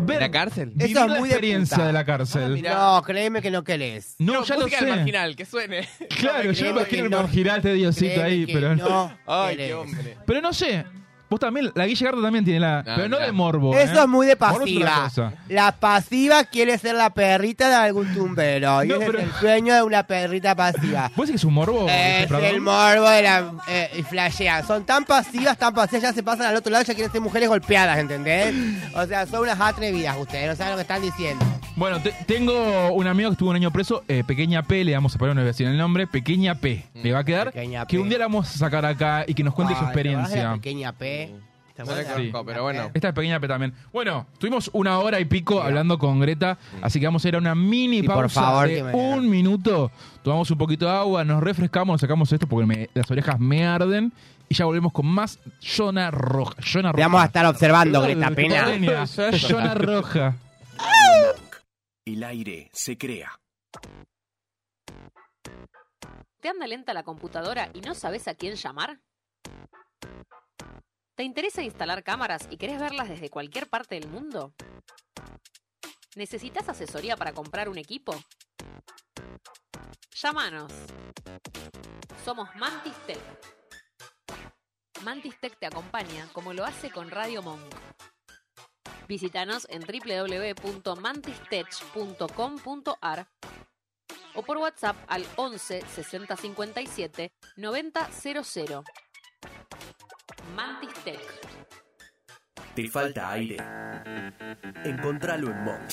ver
¿La cárcel?
Eso
vivir
es
la
muy de
experiencia
puta.
de la cárcel.
No, créeme que no querés.
no, ya lo
música del
sé.
marginal, que suene.
Claro, yo me imagino
que
el marginal de Diosito
Créeme
ahí,
que
pero
no
Ay,
querés.
qué hombre.
Pero no sé, Vos también, la Guille Garda también tiene la. pero no
mirá.
de morbo.
Eso
¿eh?
es muy de pasiva. La pasiva quiere ser la perrita de algún tumbero. Y
No,
ese
pero-
es el sueño de una perrita pasiva.
¿Vos decís que es un morbo?
Es
este,
el morbo de la. Eh, y flashean. Son tan pasivas, tan pasivas, ya se pasan al otro lado, ya quieren ser mujeres golpeadas, ¿entendés? O sea, son unas atrevidas ustedes, no saben lo que están diciendo.
Bueno, te- tengo un amigo que estuvo un año preso, eh, Pequeña P, le vamos a poner, no voy a decir el nombre, Pequeña P. Le va a quedar
Pequeña
que
P.
un día la vamos a sacar acá y que nos cuente su
Ay, ¿te acordás de
experiencia.
la pequeña P. ¿Te
No la conozco, pero bueno.
Esta es Pequeña P también. Bueno, tuvimos una hora y pico hablando con Greta, así que vamos a ir a una mini
Y por
pausa
favor,
de un minuto. Tomamos un poquito de agua, nos refrescamos, nos sacamos esto porque me- las orejas me arden. Y ya volvemos con más Zona Roja. Zona
Te vamos a estar observando, Greta Pena.
Zona Roja.
El aire se crea.
¿Te anda lenta la computadora y no sabes a quién llamar? ¿Te interesa instalar cámaras y querés verlas desde cualquier parte del mundo? ¿Necesitas asesoría para comprar un equipo? Llámanos. Somos Mantis Tech. Mantis Tech te acompaña como lo hace con Radio Monk. Visítanos en www.mantistech.com.ar o por WhatsApp al 11 60 57 90 00. Mantis Tech.
¿Te falta aire? Encontralo en Monk.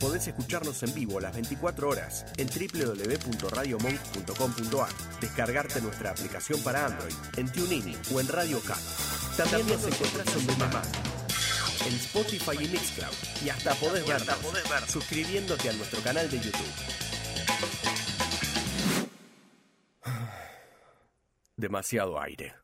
Podés escucharnos en vivo las 24 horas en www.radiomonk.com.ar, descargarte nuestra aplicación para Android, en TuneIn o en Radio Cat. También nos encontrás en Demand, en Spotify y Mixcloud, y hasta podés vernos suscribiéndote a nuestro canal de YouTube. Demasiado aire.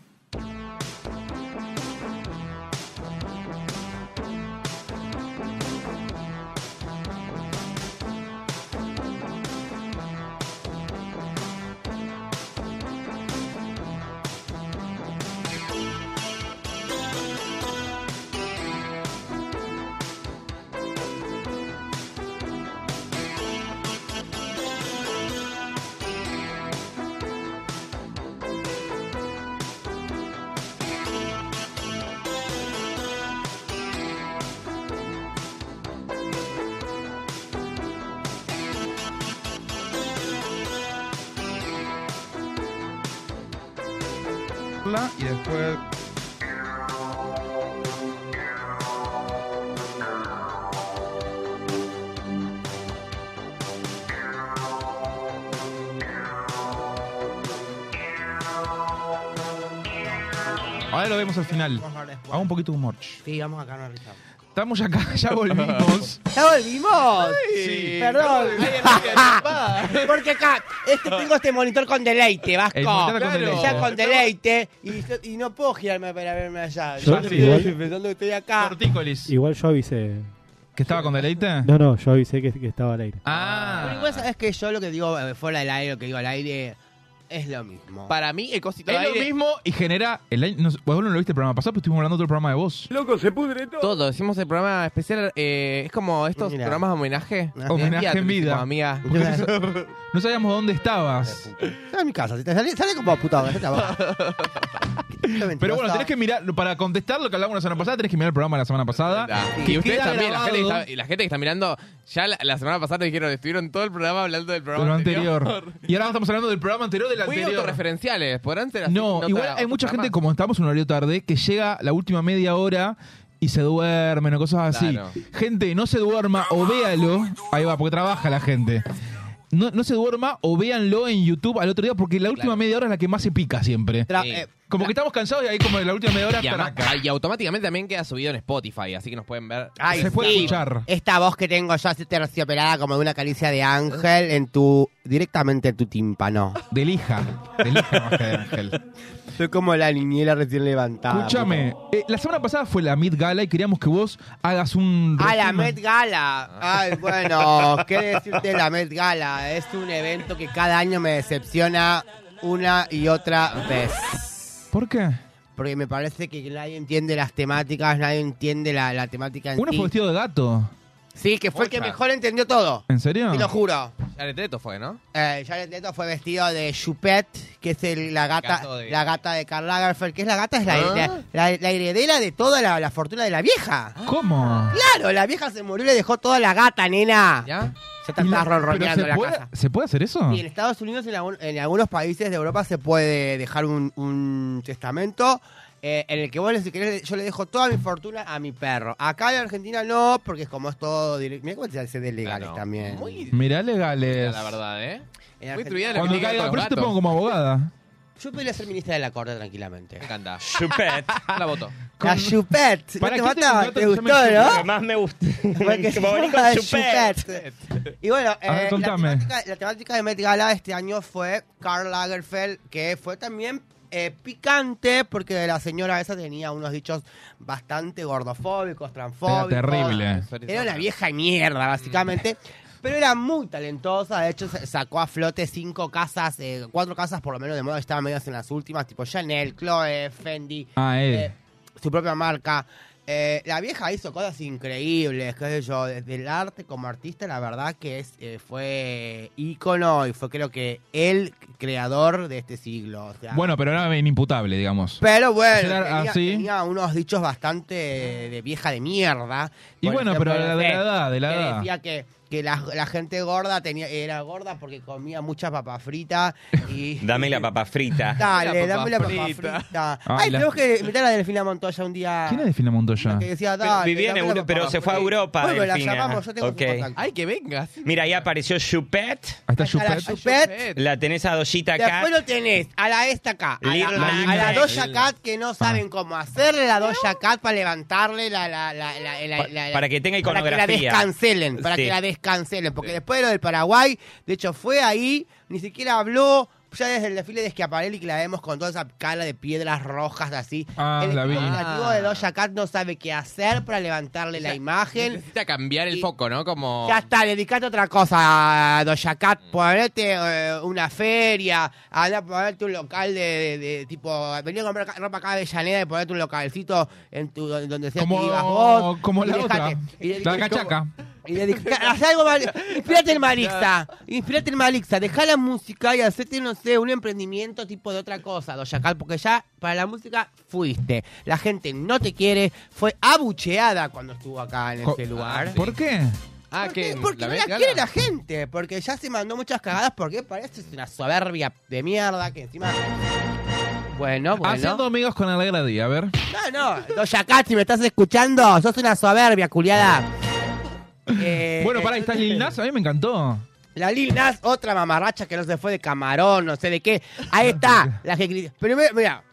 Después. Ahora lo vemos al final. Hago un poquito de humor.
Sí, vamos acá, no.
Estamos acá, ya volvimos.
¿Ya volvimos?
Sí.
Perdón. Porque acá este, tengo este monitor con deleite, Vasco.
El monitor con deleite.
Ya con deleite. Y, no puedo girarme para verme allá.
Yo
estoy pensando que estoy acá.
Tortícolis.
Igual yo avisé.
¿Que estaba con deleite?
No, no, yo avisé que, que estaba al aire.
Pero
Ah.
igual sabes que yo lo que digo eh, fuera del aire, lo que digo al aire, es lo mismo.
Para mí, el cosito
Es
de
lo
aire.
mismo y genera. El, aire- no, sé, vos no lo viste el programa pasado, pero estuvimos hablando de otro programa de voz.
Loco, se pudre todo.
Todo, hicimos el programa especial. eh, es como estos
Mira.
programas de homenaje.
Homenaje en vida.
amiga.
Porque no, no sabíamos dónde estabas.
Sale a mi casa, si te sale, sale como puta, abajo.
Pero bueno, tenés que mirar, para contestar lo que hablamos la semana pasada, tenés que mirar el programa de la semana pasada.
Y ustedes
queda
también, la gente, que
grabado
está, y la gente que está mirando, ya la, la semana pasada dijeron, estuvieron todo el programa hablando del
de
programa
lo anterior. Y ahora estamos hablando del programa anterior del
Muy
anterior.
autorreferenciales, ser así.
No, igual hay mucha gente, como estamos un horario tarde, que llega la última media hora y se duermen o cosas así.
Claro.
Gente, no se duerma o véalo. Ahí va, porque trabaja la gente. No, no se duerma o véanlo en YouTube al otro día porque la última
Claro.
media hora es la que más se pica siempre.
Tra-
Sí.
eh,
Como que estamos cansados y ahí como en la última media hora
Y, además-
traca.
y automáticamente también queda subido en Spotify, así que nos pueden ver.
ay,
se puede
sí.
escuchar.
Esta voz que tengo yo así terciopelada como de una caricia de ángel en tu directamente en tu tímpano.
Del hija. Del hija más que de ángel.
Soy como la niñera recién levantada.
Escúchame, eh, la semana pasada fue la Mid Gala y queríamos que vos hagas un.
Ah, la. Met Gala. Ay, bueno, ¿qué decirte de la Met Gala? Es un evento que cada año me decepciona una y otra vez.
¿Por qué?
Porque me parece que nadie entiende las temáticas, nadie entiende la, la temática en
Uno
sí.
fue vestido de gato.
Sí, que fue el que mejor entendió todo.
¿En serio?
Te lo juro.
Jared Leto fue, ¿no?
Eh, Jared Leto fue vestido de Chupette, que es el- la gata,
Gato de-
la gata de Karl Lagerfeld, que es la gata, es la,
Ah.
la- la- la heredera de toda la, la fortuna de la vieja.
¿Cómo?
Claro, la vieja se murió y le dejó toda la gata, nena.
¿Ya?
Se está
Y la- pero ¿se puede,
casa.
¿Se puede hacer eso?
Y en Estados Unidos, en, algún- en algunos países de Europa, se puede dejar un, un testamento eh, en el que vos, le- si querés, yo le dejo toda mi fortuna a mi perro. Acá en Argentina no, porque es como es todo directo. Mira cómo se hace de legales
Claro.
también.
Muy
Mirá legales.
la verdad, ¿eh?
En
Muy
Argentina-
Cuando
que
caiga te pongo como abogada.
Yo podría ser ministra de la corte tranquilamente.
Me encanta.
Chupet.
La voto.
La Chupette. ¿No
¿Para
te,
qué
mata?
gato
¿Te
que se
gustó,
llame
Lo que
no?
más me gusta.
Porque se
Como
llama
Chupet.
Y bueno,
A ver,
eh, la,
contame.
temática, la temática de Met Gala este año fue Karl Lagerfeld, que fue también eh, picante porque la señora esa tenía unos dichos bastante gordofóbicos,
Era
transfóbicos.
terrible.
Era una vieja de mierda, básicamente. Pero era muy talentosa, de hecho sa- sacó a flote cinco casas, eh, cuatro casas por lo menos de moda que estaban medias en las últimas, tipo Chanel, Chloe, Fendi,
Ah,
eh, su propia marca. Eh, la vieja hizo cosas increíbles, qué sé yo, desde el arte como artista, la verdad que es eh, fue ícono y fue creo que el creador de este siglo. o sea.
Bueno, pero era inimputable, digamos.
pero bueno, tenía, unos dichos bastante de vieja de mierda.
Y bueno,
ejemplo,
pero de la- de la edad, de la edad.
Decía que, que la, la gente gorda tenía era gorda porque comía mucha papa frita y...
Dame la papa frita.
Dale,
La
dame la
papa frita.
frita.
Ay,
Ay,
la-
tenemos que invitar a Delfina Montoya un día.
¿Quién es Delfina Montoya?
Que decía,
Pero
dale,
vivía en pero se fue a. Europa,
Bueno, la llamamos, yo tengo su
Ok.
contacto.
Ay, que vengas.
Mira, ahí apareció Chupet.
Ahí está Chupet.
Chupette.
La tenés a Dollita Cat.
Después lo tenés a la esta acá, a la, a-
Nas
a la
X.
Doja Cat que no saben cómo hacerle la Doja Cat para levantarle la, la, la, la- la-
Pa-
la-
para que tenga
Para que la
iconografía.
descancelen, para
Sí.
que la descancelen. Porque después de lo del Paraguay, de hecho fue ahí, ni siquiera habló, ya desde el desfile de Schiaparelli que la vemos con toda esa cara de piedras rojas así.
Ah,
el
la vi.
creativo de Doja Cat no sabe qué hacer para levantarle la imagen.
Necesita cambiar el
Y-
foco, ¿no? Como...
Ya está, dedicate a otra cosa, Doja Cat. Ponete eh, una feria, anda a ponerte un local de, de- de tipo. Venía a comprar ropa acá de Avellaneda y ponerte un localcito en tu, donde sea
Como-
que vivas vos.
como
y
la
dejate.
otra,
Y dedica-
la cachaca.
Y dedica- haz algo. Inspirate en Marixa. Inspirate en Marixa. Deja la música y hacete, no sé, un emprendimiento tipo de otra cosa, Doja Cat, porque ya para la música fuiste. La gente no te quiere. Fue abucheada cuando estuvo acá en
Co-
ese lugar.
¿Por qué?
Ah,
¿Por qué? Porque
la
no la quiere la gente, porque ya se mandó muchas cagadas, porque parece una soberbia de mierda que encima... Bueno, bueno.
Haciendo amigos con Alegra Díaz, a ver.
No, no, Doja Cat, si me estás escuchando, sos una soberbia, culiada. Eh,
Bueno, para ahí está
entonces-
Lil Nas, a mí me encantó.
La Lil Nas, otra mamarracha que no se fue de camarón, no sé de qué. Ahí está, la que Pero mira,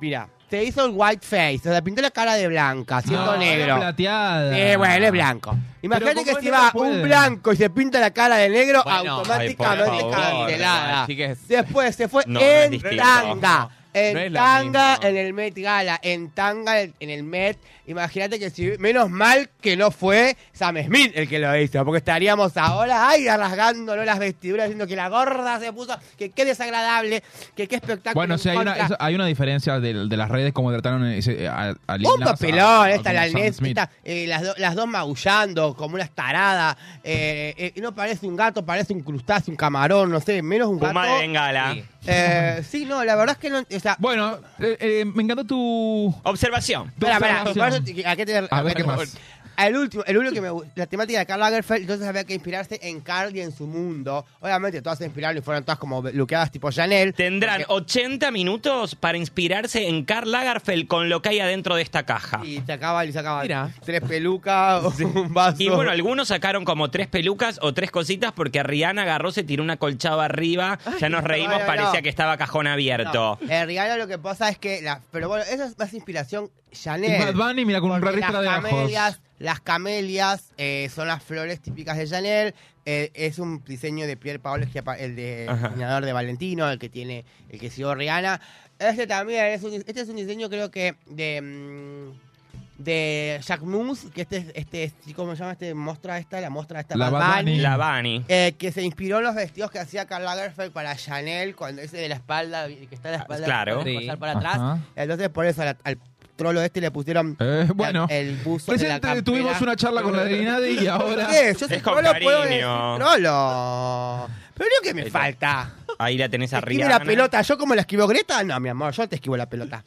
mira, se hizo el white face, se pintó la cara de blanca, siendo
No,
negro.
era plateada.
Eh, bueno, es blanco. Imagínate que
¿cómo
si va un blanco y se pinta la cara de negro,
Bueno,
automáticamente
ay, favor,
cancelada.
chiques.
Después se fue
No,
en tanga. En
No
tanga en el Met Gala, en tanga en el Met. Imagínate que si, menos mal que no fue Sam Smith el que lo hizo, porque estaríamos ahora, ay, rasgándonos las vestiduras, diciendo que la gorda se puso, que qué desagradable, que qué espectáculo.
Bueno, sí, hay una, eso- hay una diferencia de, de las redes, como trataron ese- a, a Lil
Un
Nas,
papelón,
a
esta la esta, eh, las, do- las dos maullando como unas taradas. Eh, eh, no parece un gato, parece un crustáceo, un camarón, no sé, menos un gato.
Puma de Bengala.
Sí.
Eh, sí, no, la verdad es que no. O sea,
Bueno, eh, eh, me encantó tu...
Observación.
espera, espera, ¿a qué te
A ver, ¿qué más?
El último, el único que me la temática de Karl Lagerfeld, entonces había que inspirarse en Karl y en su mundo. Obviamente todas se inspiraron y fueron todas como luqueadas tipo Chanel.
Tendrán
porque-
80 minutos para inspirarse en Karl Lagerfeld con lo que hay adentro de esta caja.
Y se acaba y se acaba.
Mira.
Tres pelucas, un vaso.
Y bueno, algunos sacaron como tres pelucas o tres cositas porque Rihanna agarró, se tiró una colchada arriba, ya nos reímos,
no, no,
parecía
no.
que estaba cajón abierto.
No, el regalo lo que pasa es que, la, pero bueno, eso es más inspiración Chanel.
Y Bad Bunny, mira, con un
Porque
ristra de
camelias, las camelias eh, son las flores típicas de Chanel. Eh, es un diseño de Pierre Paolo el de
Ajá.
diseñador de Valentino, el que tiene, el que siguió Rihanna. Este también, es un- este es un diseño creo que de... mm, de Jacquemus, que este, es- este, es- ¿cómo se llama este mostra esta? La mostra esta,
La
Bunny.
Bunny.
La Bani.
Eh, que se inspiró en los vestidos que hacía Karl Lagerfeld para Chanel, cuando ese de la espalda, que está en la espalda,
claro.
que
Sí.
pasar para atrás.
Ajá.
Entonces por eso al, al trolo este le pusieron
Eh, bueno,
el, el buzo de la campera.
tuvimos una charla con la de Inadi y ahora...
¿Qué? Yo soy
Es con
trolo, puedo decir
cariño.
trolo. Pero no que me falta.
Ahí la tenés a
Esquive
Rihanna.
la pelota, yo como la esquivo Greta, no, mi amor, yo te esquivo la pelota.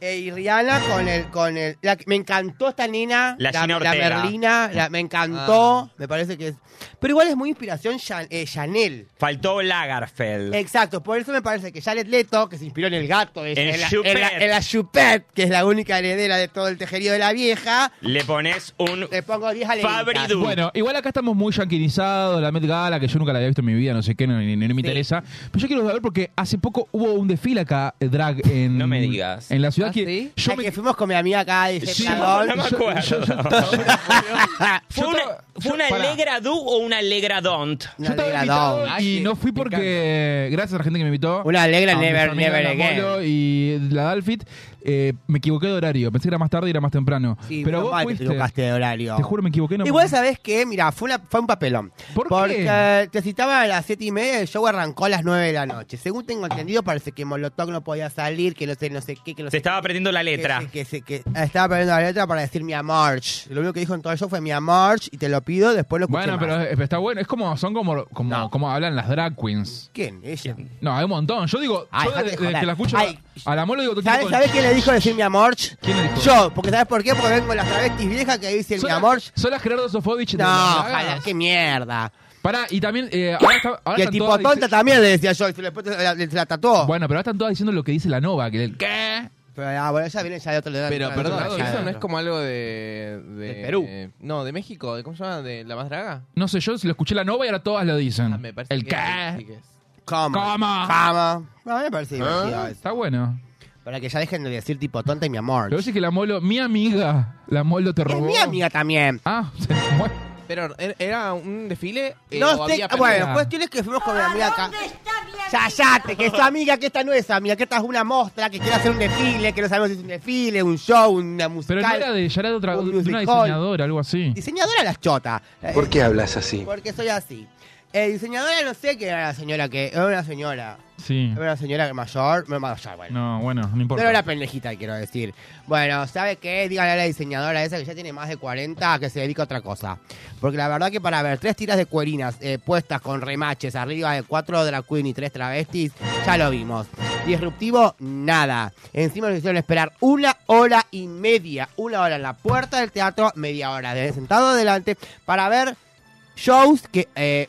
Eh, y Rihanna con el, con el, la- me encantó esta nena,
La
la,
Gina
la
Ortega.
Merlina, la- me encantó, me parece que es, pero igual es muy inspiración Chan- eh, Chanel.
Faltó Lagerfeld.
Exacto, por eso me parece que Jared Leto, que se inspiró en el gato, ella,
En
en, la, en, la, en la Choupette, que es la única heredera de todo el tejerío de la vieja,
Le pones un
le pongo 10 alegrías.
Fabri-Due.
Bueno, igual acá estamos muy yanquinizados, la Met Gala, que yo nunca la había visto en mi vida, no sé qué, no, ni- ni me interesa. Pero yo quiero saber porque hace poco hubo un desfile acá, eh, drag, en,
No me digas.
en la ciudad
¿Ah,
que
sí?
yo me...
que fuimos con mi amiga acá y
Sí,
no me
yo-
acuerdo.
yo- yo-
¿Fue
yo
una,
estaba-
fue una. Alegra Do o una Alegra Don't?
Yo
Una
estaba
alegra
invitado
down.
Ay,
y no fui
me
porque, gracias a la gente que me invitó,
Una alegra
a mis
never,
amigas,
never
la
again.
Molo y la Dalfit, eh, me equivoqué de horario. Pensé que era más tarde y era más temprano.
Sí,
Pero
menos
vos
mal que
fuiste.
te equivocaste de horario.
Te juro, me equivoqué. No
Igual sabés que, mira, fue, una, fue un papelón.
¿Por qué?
Porque te citaba a las siete y media, el show arrancó a las 9 de la noche. Según tengo entendido, parece que Molotov no podía salir, que no sé, no sé qué, que no
Se
sé
estaba aprendiendo la letra.
Que, que, que- que estaba perdiendo la letra para decir mi March. Lo único que dijo en todo el show fue mi March y te lo pido, después lo escuché
Bueno,
más.
pero está bueno. Es como, son como, como,
No.
como hablan las drag queens.
¿Quién? Ella.
No, hay un montón. Yo digo,
Ay,
yo
dejate
desde,
de
desde
joder.
que la escucho
Ay,
a la Molo digo todo
¿Sabes, ¿Sabes quién le dijo decir mi March?
¿Quién le dijo?
Yo, porque ¿sabes por qué? Porque vengo de las travestis viejas que dicen mi
¿Sola-
March.
¿Sola Gerardo Sofovich de
No,
las
ojalá,
dragas?
qué mierda.
Pará, y también, eh, ahora, está- ahora
Que el
están
tipo
todas
tonta
dice-
también le decía yo, y después se la, se la tatuó.
Bueno, pero ahora están todas diciendo lo que dice la Nova, que el ¿qué?
Pero ah, bueno, ella viene ya de otro lado.
Pero, perdón, ¿eso no es como algo de... De,
De Perú.
eh, no, de México. ¿de ¿Cómo se llama? ¿De la más draga?
No sé, yo lo escuché la Nova y ahora todas lo dicen.
Ah, me parece
el
que
qué?
que es.
¿Cómo?
¿Cómo?
¿Cómo? No, a mí me parece divertido eso.
Está bueno.
Para que ya dejen de decir tipo tonta y mi amor.
Pero sí que la Molo, mi amiga, la Molo te
Es
robó.
mi amiga también.
Ah, se- bueno.
Pero, ¿er- ¿era un desfile? eh,
No
o
sé,
había
bueno, que fuimos con mi amiga acá. Cállate, que es tu amiga, que esta no es amiga, que esta es una mostra, que quiere hacer un desfile, que no sabemos si es un desfile, un show, una musical.
Pero no era de, ya era de otra,
un
de una diseñadora, algo así.
Diseñadora las chota. Eh,
¿Por qué hablas así?
Porque soy así. Eh, diseñadora no sé qué era la señora que... Era una señora.
Sí.
Era una señora mayor. No, mayor, bueno.
No, bueno, no importa.
Pero era pendejita, quiero decir. Bueno, ¿sabe qué? Díganle a la diseñadora esa que ya tiene más de 40 que se dedica a otra cosa. Porque la verdad que para ver tres tiras de cuerinas eh, puestas con remaches arriba de cuatro drag queen y tres travestis, ya lo vimos. Disruptivo, nada. Encima nos hicieron esperar una hora y media. Una hora en la puerta del teatro, media hora de sentado adelante para ver shows que... eh,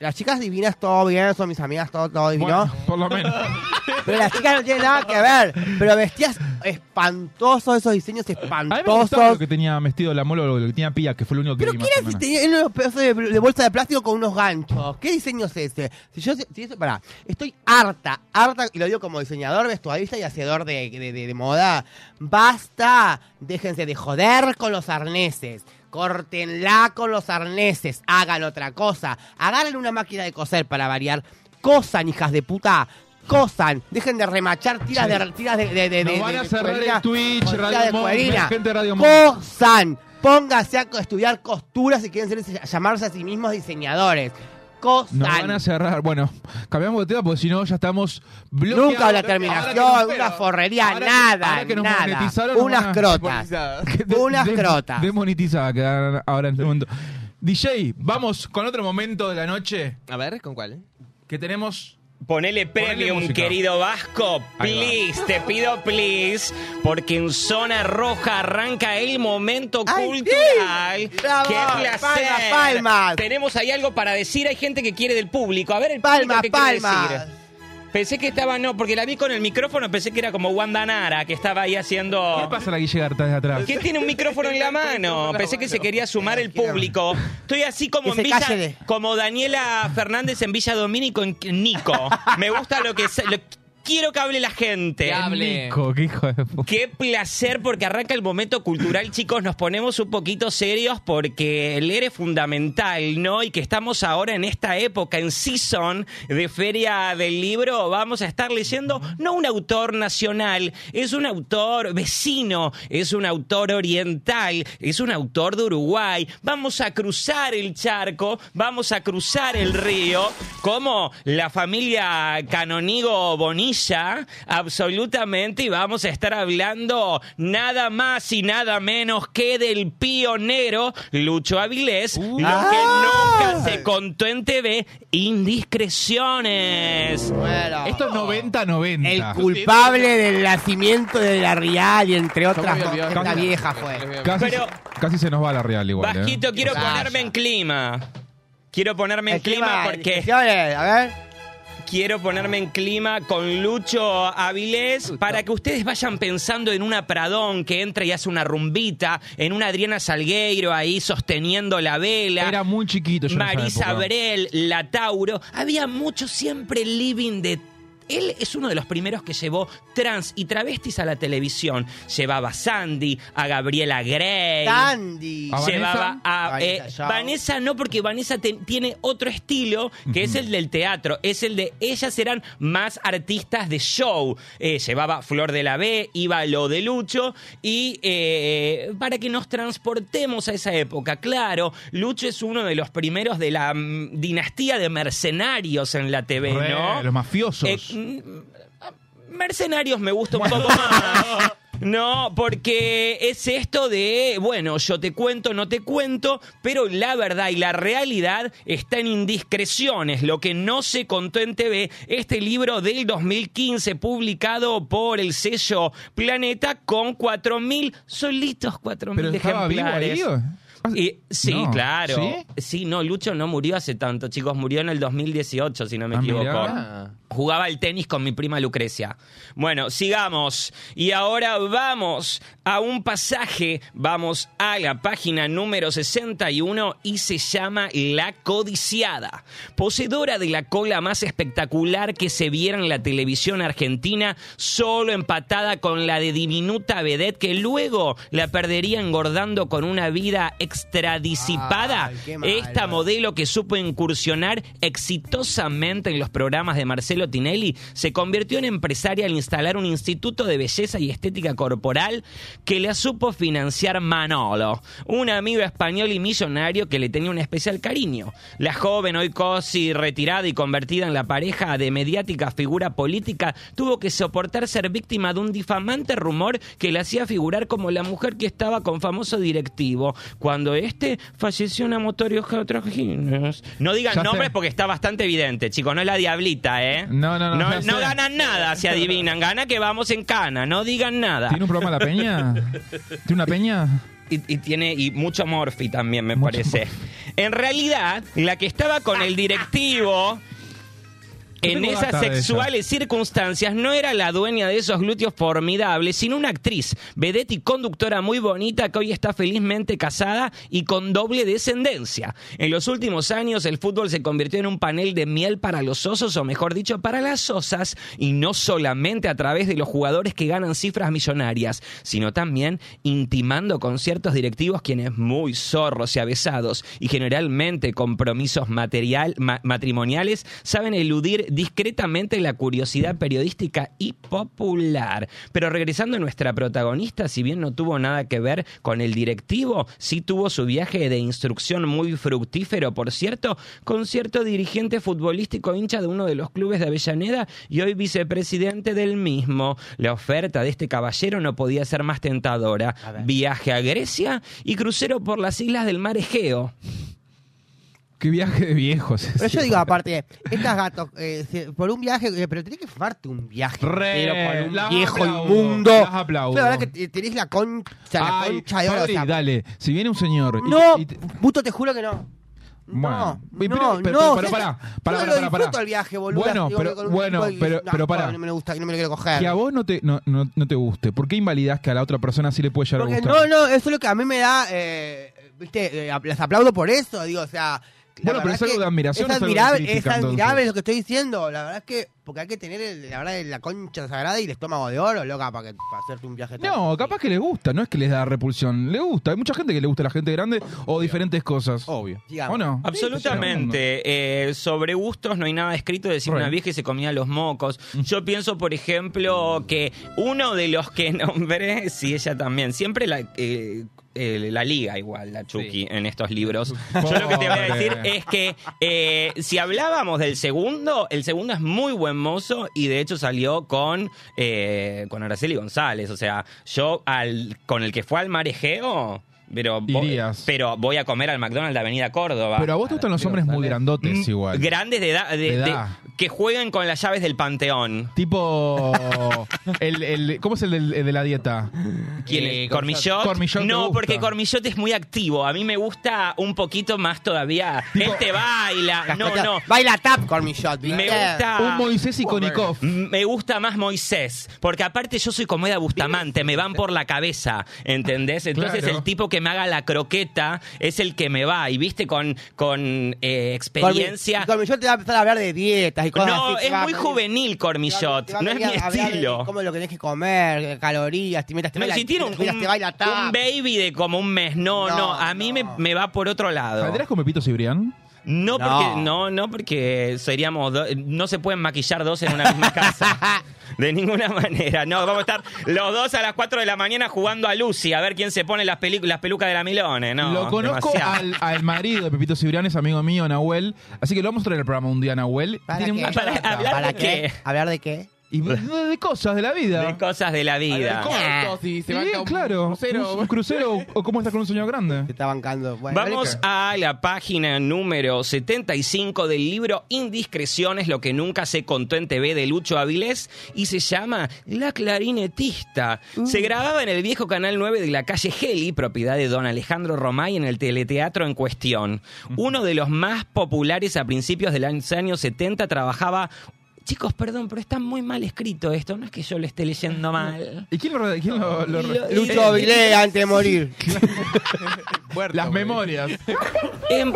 las chicas divinas, todo bien, son mis amigas, todo, todo divino.
Bueno, por lo menos.
Pero las chicas no tienen nada que ver. Pero vestías espantosos, esos diseños
A mí me gustaba
espantosos.
lo que tenía vestido la Molo, lo que tenía Pía, que fue lo único que
Pero
vi
¿qué era si tenía unos pedazos de, de bolsa de plástico con unos ganchos? ¿Qué diseño es ese? Si yo, si eso, pará, estoy harta, harta, y lo digo como diseñador, vestuarista y hacedor de- de moda. Basta, déjense de joder con los arneses. Córtenla con los arneses, hagan otra cosa. Agarren una máquina de coser para variar. Cosan, hijas de puta. Cosan, dejen de remachar tiras de tiras de, de, de,
Nos
de-
van a cerrar
cuerina
el Twitch, Radio
cuerina.
gente Radio.
Cosan, pónganse a estudiar costuras si quieren ser, llamarse a sí mismos diseñadores. Cosan.
Nos van a cerrar. Bueno, cambiamos de tema porque si no ya estamos bloqueados.
Nunca una terminación,
que
una forrería,
ahora que-
nada,
ahora que nos
nada. Unas
van a-
crotas.
De-
Unas
de-
crotas.
Demonetizada quedaron ahora en este momento. DJ, vamos con otro momento de la noche
A ver, ¿con cuál?
que tenemos.
Ponele premium, querido Vasco.
Va.
Please, te pido please. Porque en zona roja arranca el momento
¡Ay,
cultural.
sí! ¡Bravo!
¡Qué placer!
¡Palmas, palmas!
Tenemos ahí algo para decir. Hay gente que quiere del público. A ver el
Palmas,
público qué quiere
palmas.
decir. Pensé que estaba, no, porque la vi con el micrófono, pensé que era como Wanda Nara, que estaba ahí
¿Qué
haciendo...
pasa a la Guille Garta desde atrás?
¿Quién tiene un micrófono en la mano? Pensé que se quería sumar el público. Estoy así como
Que
en Villa, como Daniela Fernández en Villa Domínico en Nico. Me gusta lo que se- lo- Quiero que hable la gente.
Que hable.
Nico, qué hijo de puta.
Qué placer porque arranca el momento cultural, chicos. Nos ponemos un poquito serios porque leer es fundamental, ¿no? Y que estamos ahora en esta época, en season de Feria del Libro, vamos a estar leyendo no un autor nacional, es un autor vecino, es un autor oriental, es un autor de Uruguay. Vamos a cruzar el charco, vamos a cruzar el río, como la familia Canonigo Bonilla, absolutamente, y vamos a estar hablando nada más y nada menos que del pionero Lucho Avilés, lo que nunca se contó en TV, indiscreciones.
Bueno.
Esto es 90-90.
El culpable del nacimiento de la Real y entre otras
Casi-
vieja fue.
Casi,
Pero-
casi se nos va la real igual. ¿eh?
Bajito, quiero ponerme en clima. Quiero ponerme en
clima,
clima porque
a ver.
Quiero ponerme en clima con Lucho Avilés para que ustedes vayan pensando en una Pradón que entra y hace una rumbita, en una Adriana Salgueiro ahí sosteniendo la vela.
Era muy chiquito yo
Marisa. Brel, La Tauro. Había mucho siempre living de. Él es uno de los primeros que llevó trans y travestis a la televisión. Llevaba a Sandy, a Gabriela Grey.
Tandy.
¿A
Llevaba a
Vanessa
eh. Vanessa no porque Vanessa te- tiene otro estilo que es el del teatro es el de ellas eran más artistas de show Eh, llevaba Flor de la B iba lo de Lucho y eh, para que nos transportemos a esa época claro Lucho es uno de los primeros de la mm, dinastía de mercenarios en la TV
Re,
no
Los mafiosos.
Mm, Mercenarios me gusta un poco más. No, porque es esto de, bueno, yo te cuento, no te cuento, pero la verdad y la realidad está en indiscreciones, lo que no se contó en TV, este libro del 2015 publicado por el sello Planeta con 4.000, solitos 4.000
¿Pero estaba vivo
ejemplares.
ahí?
Y- sí,
No,
claro.
¿sí?
¿sí? no, Lucho no murió hace tanto, chicos, murió en el 2018, si no me
Ah,
equivoco.
mirá.
Jugaba al tenis con mi prima Lucrecia. Bueno, sigamos. Y ahora vamos a un pasaje, vamos a la página número 61 y se llama La Codiciada. Poseedora de la cola más espectacular que se viera en la televisión argentina, solo empatada con la de diminuta vedette que luego la perdería engordando con una vida extradisipada.
Ay.
Esta modelo que supo incursionar exitosamente en los programas de Marcelo Tinelli se convirtió en empresaria al instalar un instituto de belleza y estética corporal que la supo financiar Manolo, un amigo español y millonario que le tenía un especial cariño. La joven, hoy casi retirada y convertida en la pareja de mediática figura política, tuvo que soportar ser víctima de un difamante rumor que le hacía figurar como la mujer que estaba con famoso directivo, cuando este falleció en amotorios geotragines. No digan
Ya sé.
nombres porque está bastante evidente, chicos, no es la diablita, ¿eh?
No, no, no,
No, ganan nada si adivinan, gana que vamos en cana, no digan nada.
¿Tiene un programa La Peña? ¿Tiene una peña?
Y, y tiene y mucho morfi también, me
Mucho
parece. En realidad, la que estaba con el directivo en esas sexuales circunstancias no era la dueña de esos glúteos formidables, sino una actriz, vedette y conductora muy bonita que hoy está felizmente casada y con doble descendencia. En los últimos años el fútbol se convirtió en un panel de miel para los osos, o mejor dicho, para las osas, y no solamente a través de los jugadores que ganan cifras millonarias, sino también intimando con ciertos directivos quienes muy zorros y avesados y generalmente compromisos material, ma- matrimoniales saben eludir discretamente la curiosidad periodística y popular. Pero regresando a nuestra protagonista, si bien no tuvo nada que ver con el directivo, sí tuvo su viaje de instrucción muy fructífero, por cierto, con cierto dirigente futbolístico hincha de uno de los clubes de Avellaneda y hoy vicepresidente del mismo. La oferta de este caballero no podía ser más tentadora. Viaje a Grecia y crucero por las islas del mar Egeo.
Qué viaje de viejos.
Pero yo digo, aparte, estas gatos, eh, por un viaje, eh, pero tenés que fumarte un viaje
Re,
entero con un viejo inmundo.
las aplaudo.
La verdad que te- tenés la concha, la
Ay,
concha de oro.
Fabri,
o sea,
dale. Si viene un señor. y-
no,
y te-
puto, te juro que no.
Bueno,
no,
y pero-
no,
pero- pero-
no,
pero
yo-
pará, pará,
no
pará,
lo
pará,
el viaje, boludo.
Bueno,
digo,
pero- bueno,
y-
pero-
no,
pero pará.
No me gusta, no me lo quiero coger.
Que a vos no te, no, no, no te guste. ¿Por qué invalidás que a la otra persona sí le puede llegar
Porque
a gustar?
no, no, eso es lo que a mí me da, eh, viste, eh, las aplaudo por eso, digo, o sea... la
Bueno, pero es algo de admiración,
Es admirable, es admirable lo que estoy diciendo, la verdad es que Porque hay que tener, el- la verdad, la concha sagrada y el estómago de oro, loca, para, que, para hacerte un viaje tan-
No, capaz que les gusta, no es que les da repulsión, le gusta. Hay mucha gente que le gusta la gente grande o diferentes cosas.
Obvio.
Digamos.
¿O no?
Absolutamente. Eh, sobre gustos no hay nada escrito. Decir
Right.
una vieja y se comía los mocos. Yo pienso, por ejemplo, que uno de los que nombré, sí, ella también, siempre la, eh, eh, la liga igual, la Chucky, en estos libros. Yo lo que te voy a decir es que eh, si hablábamos del segundo, el segundo es muy buen mozo y de hecho salió con, eh, con Araceli González. O sea, yo al, con el que fue al marejeo... Pero,
Irías.
pero voy a comer al McDonald's de Avenida Córdoba.
Pero a vos te gustan los hombres muy grandotes
Mm,
igual.
Grandes de edad, de-
De
de-
edad.
que jueguen con las llaves del panteón.
Tipo. el, el- ¿Cómo es el, del- el de la dieta?
¿Quién
Eh,
es? ¿Cormillot?
Cormillot te
no,
gusta.
porque Cormillot es muy activo. A mí me gusta un poquito más todavía. Este baila. No, no.
Baila tap con mi shot, ¿viste?
Me gusta.
Un Moisés Ikonikov.
Me gusta más Moisés, porque aparte yo soy comedia Bustamante, me van por la cabeza, ¿entendés? Entonces
Claro.
el tipo que me haga la croqueta es el que me va, y viste, con, con eh, experiencia.
Con mi shot te va a empezar a hablar de dietas y cosas
No,
así.
es muy juvenil Cormillot,
te va a
no es mi estilo.
Cómo lo que tenés que comer, calorías, te mientras te
No,
baila,
si tiene un, un-
te baila tap.
un baby de como un mes, no, no,
No,
a mí me, me va por otro lado.
¿Saldrás con Pepito Cibrián?
No,
No.
porque no, no porque seríamos do- no se pueden maquillar dos en una misma casa. De ninguna manera. No, vamos a estar los dos a las 4 de la mañana jugando a Lucy a ver quién se pone las, las pelucas de la Milone. No,
lo conozco al, al marido de Pepito Cibrián, es amigo mío, Nahuel. Así que lo vamos a traer al programa un día, Nahuel.
¿Para
Tiene
qué?
mucha
Para
data.
hablar
¿Para
de
qué?
qué?
¿Hablar de qué?
Y de, cosas de la vida.
De cosas de la vida.
Cortos y se
Sí,
banca un
claro.
crucero.
Un, un crucero o cómo estás con un sueño grande.
Te está bancando. Bueno,
Vamos a la página número 75 del libro Indiscreciones, lo que nunca se contó en TV de Lucho Avilés y se llama La Clarinetista. Se grababa en el viejo Canal 9 de la calle Geli, propiedad de don Alejandro Romay en el teleteatro en cuestión. Uno de los más populares a principios de los años 70 trabajaba... Chicos, perdón, pero está muy mal escrito esto. No es que yo lo esté leyendo mal.
¿Y quién lo, quién lo- lo-
Y lo-
Lucho Avilés antes de morir.
Muerto,
Las
güey.
memorias.
Em,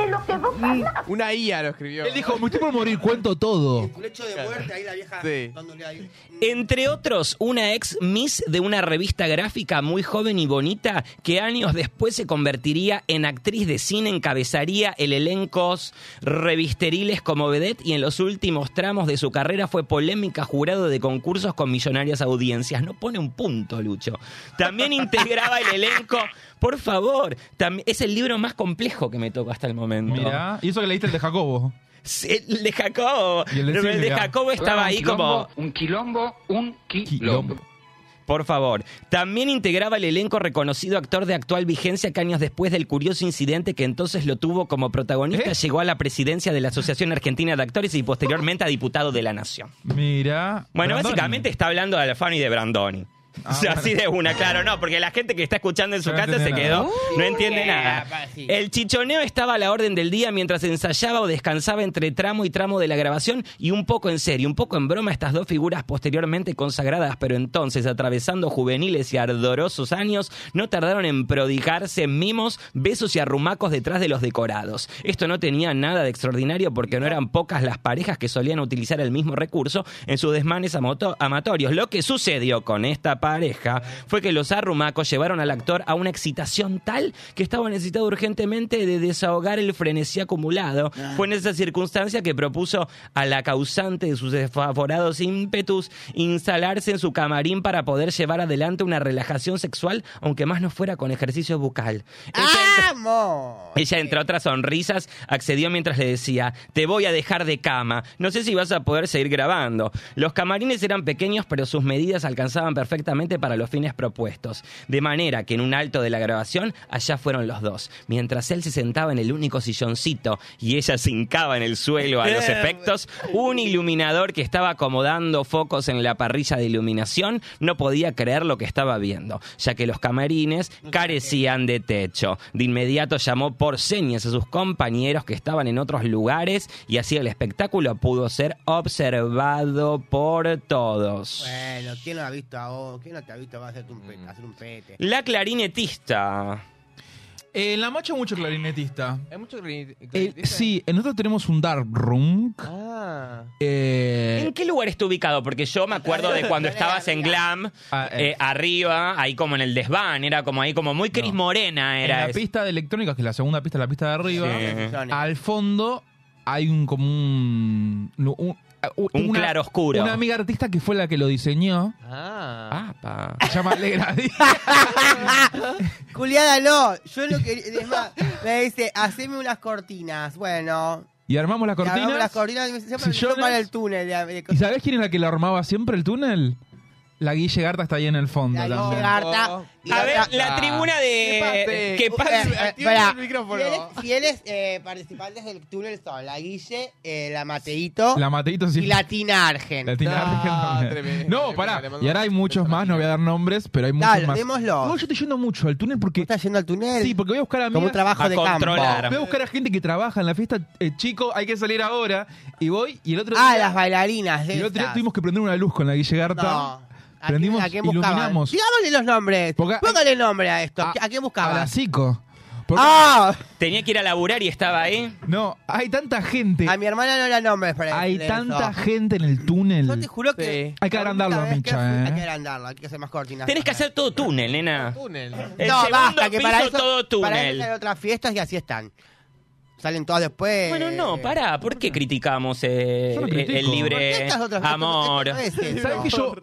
Una IA lo escribió.
Él dijo, me estoy por morir, cuento todo.
Lecho de muerte, ahí la vieja
Sí.
dándole ahí.
Entre otros, una ex Miss de una revista gráfica muy joven y bonita que años después se convertiría en actriz de cine, encabezaría el elencos revisteriles como vedette y en los últimos tramos de su carrera fue polémica jurado de concursos con millonarias audiencias. No pone un punto, Lucho. También integraba el elenco. Por favor, es el libro más complejo que me tocó hasta el momento.
Mirá. Y eso que leíste el de Jacobo.
Sí, El de Jacobo.
Y el de
el de. Jacobo estaba ahí como...
Un quilombo, un
Quilombo.
Por favor. También integraba el elenco reconocido actor de actual vigencia que años después del curioso incidente que entonces lo tuvo como protagonista,
¿Eh?
llegó a la presidencia de la Asociación Argentina de Actores y posteriormente a diputado de la Nación.
Mira.
Bueno,
Brandoni.
básicamente está hablando de Alfano y de Brandoni.
Ah,
O sea,
bueno.
así de una, claro, no, porque la gente que está escuchando en su
No
casa se quedó,
nada.
no entiende nada.
sí.
El chichoneo estaba a la orden del día mientras ensayaba o descansaba entre tramo y tramo de la grabación y un poco en serio, un poco en broma estas dos figuras posteriormente consagradas, pero entonces atravesando juveniles y ardorosos años, no tardaron en prodigarse en mimos, besos y arrumacos detrás de los decorados. Esto no tenía nada de extraordinario porque no eran pocas las parejas que solían utilizar el mismo recurso en sus desmanes amatorios. Lo que sucedió con esta pareja fue que los arrumacos llevaron al actor a una excitación tal que estaba necesitado urgentemente de desahogar el frenesí acumulado. Fue en esa circunstancia que propuso a la causante de sus desfavorados ímpetus instalarse en su camarín para poder llevar adelante una relajación sexual, aunque más no fuera con ejercicio bucal. Ella ella, entre otras sonrisas, accedió mientras le decía, te voy a dejar de cama, no sé si vas a poder seguir grabando. Los camarines eran pequeños, pero sus medidas alcanzaban perfectamente para los fines propuestos. De manera que en un alto de la grabación, allá fueron los dos. Mientras él se sentaba en el único silloncito y ella se hincaba en el suelo a los efectos, un iluminador que estaba acomodando focos en la parrilla de iluminación no podía creer lo que estaba viendo, ya que los camarines carecían de techo. De inmediato llamó por señas a sus compañeros que estaban en otros lugares y así el espectáculo pudo ser observado por todos.
Bueno, ¿quién no ha visto a vos? ¿Quién no te ha visto a un pete, hacer un pete?
La clarinetista.
En la macho mucho clarinetista.
Hay mucho
Eh,
clarinetista.
sí, nosotros tenemos un dark room.
Ah.
Eh,
¿En qué lugar está ubicado? Porque yo me acuerdo de cuando estabas en Glam,
Ah, eh.
eh, arriba, ahí como en el desván, era como ahí como muy Cris
No.
Morena
en
era
la
eso.
pista de electrónica, que es la segunda pista, la pista de arriba,
Sí.
al fondo hay un como un... un,
Un claroscuro.
Una amiga artista que fue la que lo diseñó.
Ah.
Apa.
Se llama Alegra Díaz.
Juliana, no. Yo lo que. Es más, me dice, haceme unas cortinas. Bueno.
Y armamos las
y
cortinas.
las cortinas y me dice, siempre me
sillones.
para el túnel. De, de-
¿Y sabés quién es la que lo armaba siempre el túnel? La Guille Garta está ahí en el fondo.
la
también.
Guille Garta. y
A ver, la tribuna de...
pase?
¿Qué pasa?
Eh, eh,
Activa
pará,
el micrófono.
Fieles, fieles, eh, participantes del túnel son la Guille, eh, la Mateito
La Mateito sí.
y la Tina Argen.
La Tina
No,
Argen también.
tremendo,
No,
tremendo,
pará. Y ahora hay muchos más, no voy a dar nombres, pero hay muchos
Dale,
más.
démoslo.
No, yo estoy yendo mucho al túnel porque.
¿Estás yendo al túnel?
Sí, porque voy a buscar a
Como un
amigas.
trabajo
a
de
controlar.
campo.
Voy a buscar a gente que trabaja en la fiesta. Eh, chico, hay que salir ahora. Y voy, y el otro
Ah,
día.
las bailarinas.
y
de
el otro día
estas.
tuvimos que prender una luz con la Guille Garta.
No. ¿A
Prendimos,
quién- a quién buscaban?
iluminamos.
Digámosle los nombres.
Porque-
Póngale nombre a esto.
A-
¿A, quién
A
buscaban?
la Cico. Porque-
¡Ah!
Tenía que ir a laburar y estaba ahí.
No, hay tanta gente.
A mi hermana no la nombres para
Hay
decirle
tanta
eso.
gente en el túnel.
Yo te juro que.
Sí.
Hay que
la
agrandarlo,
única vez que
Micha,
fui-
¿eh?
Hay que agrandarlo, hay que hacer más cortinas.
Tenés que hacer todo túnel, nena.
Túnel.
El
no,
segundo
basta, que
piso
para eso,
todo
Para eso
túnel.
salen otras fiestas y así están. Salen todas después.
Bueno, no, pará. ¿Por qué criticamos eh,
Yo no
el,
critico.
el
¿Por qué
libre
estas otras
amor?
esto no es eso?
¿Sabes que yo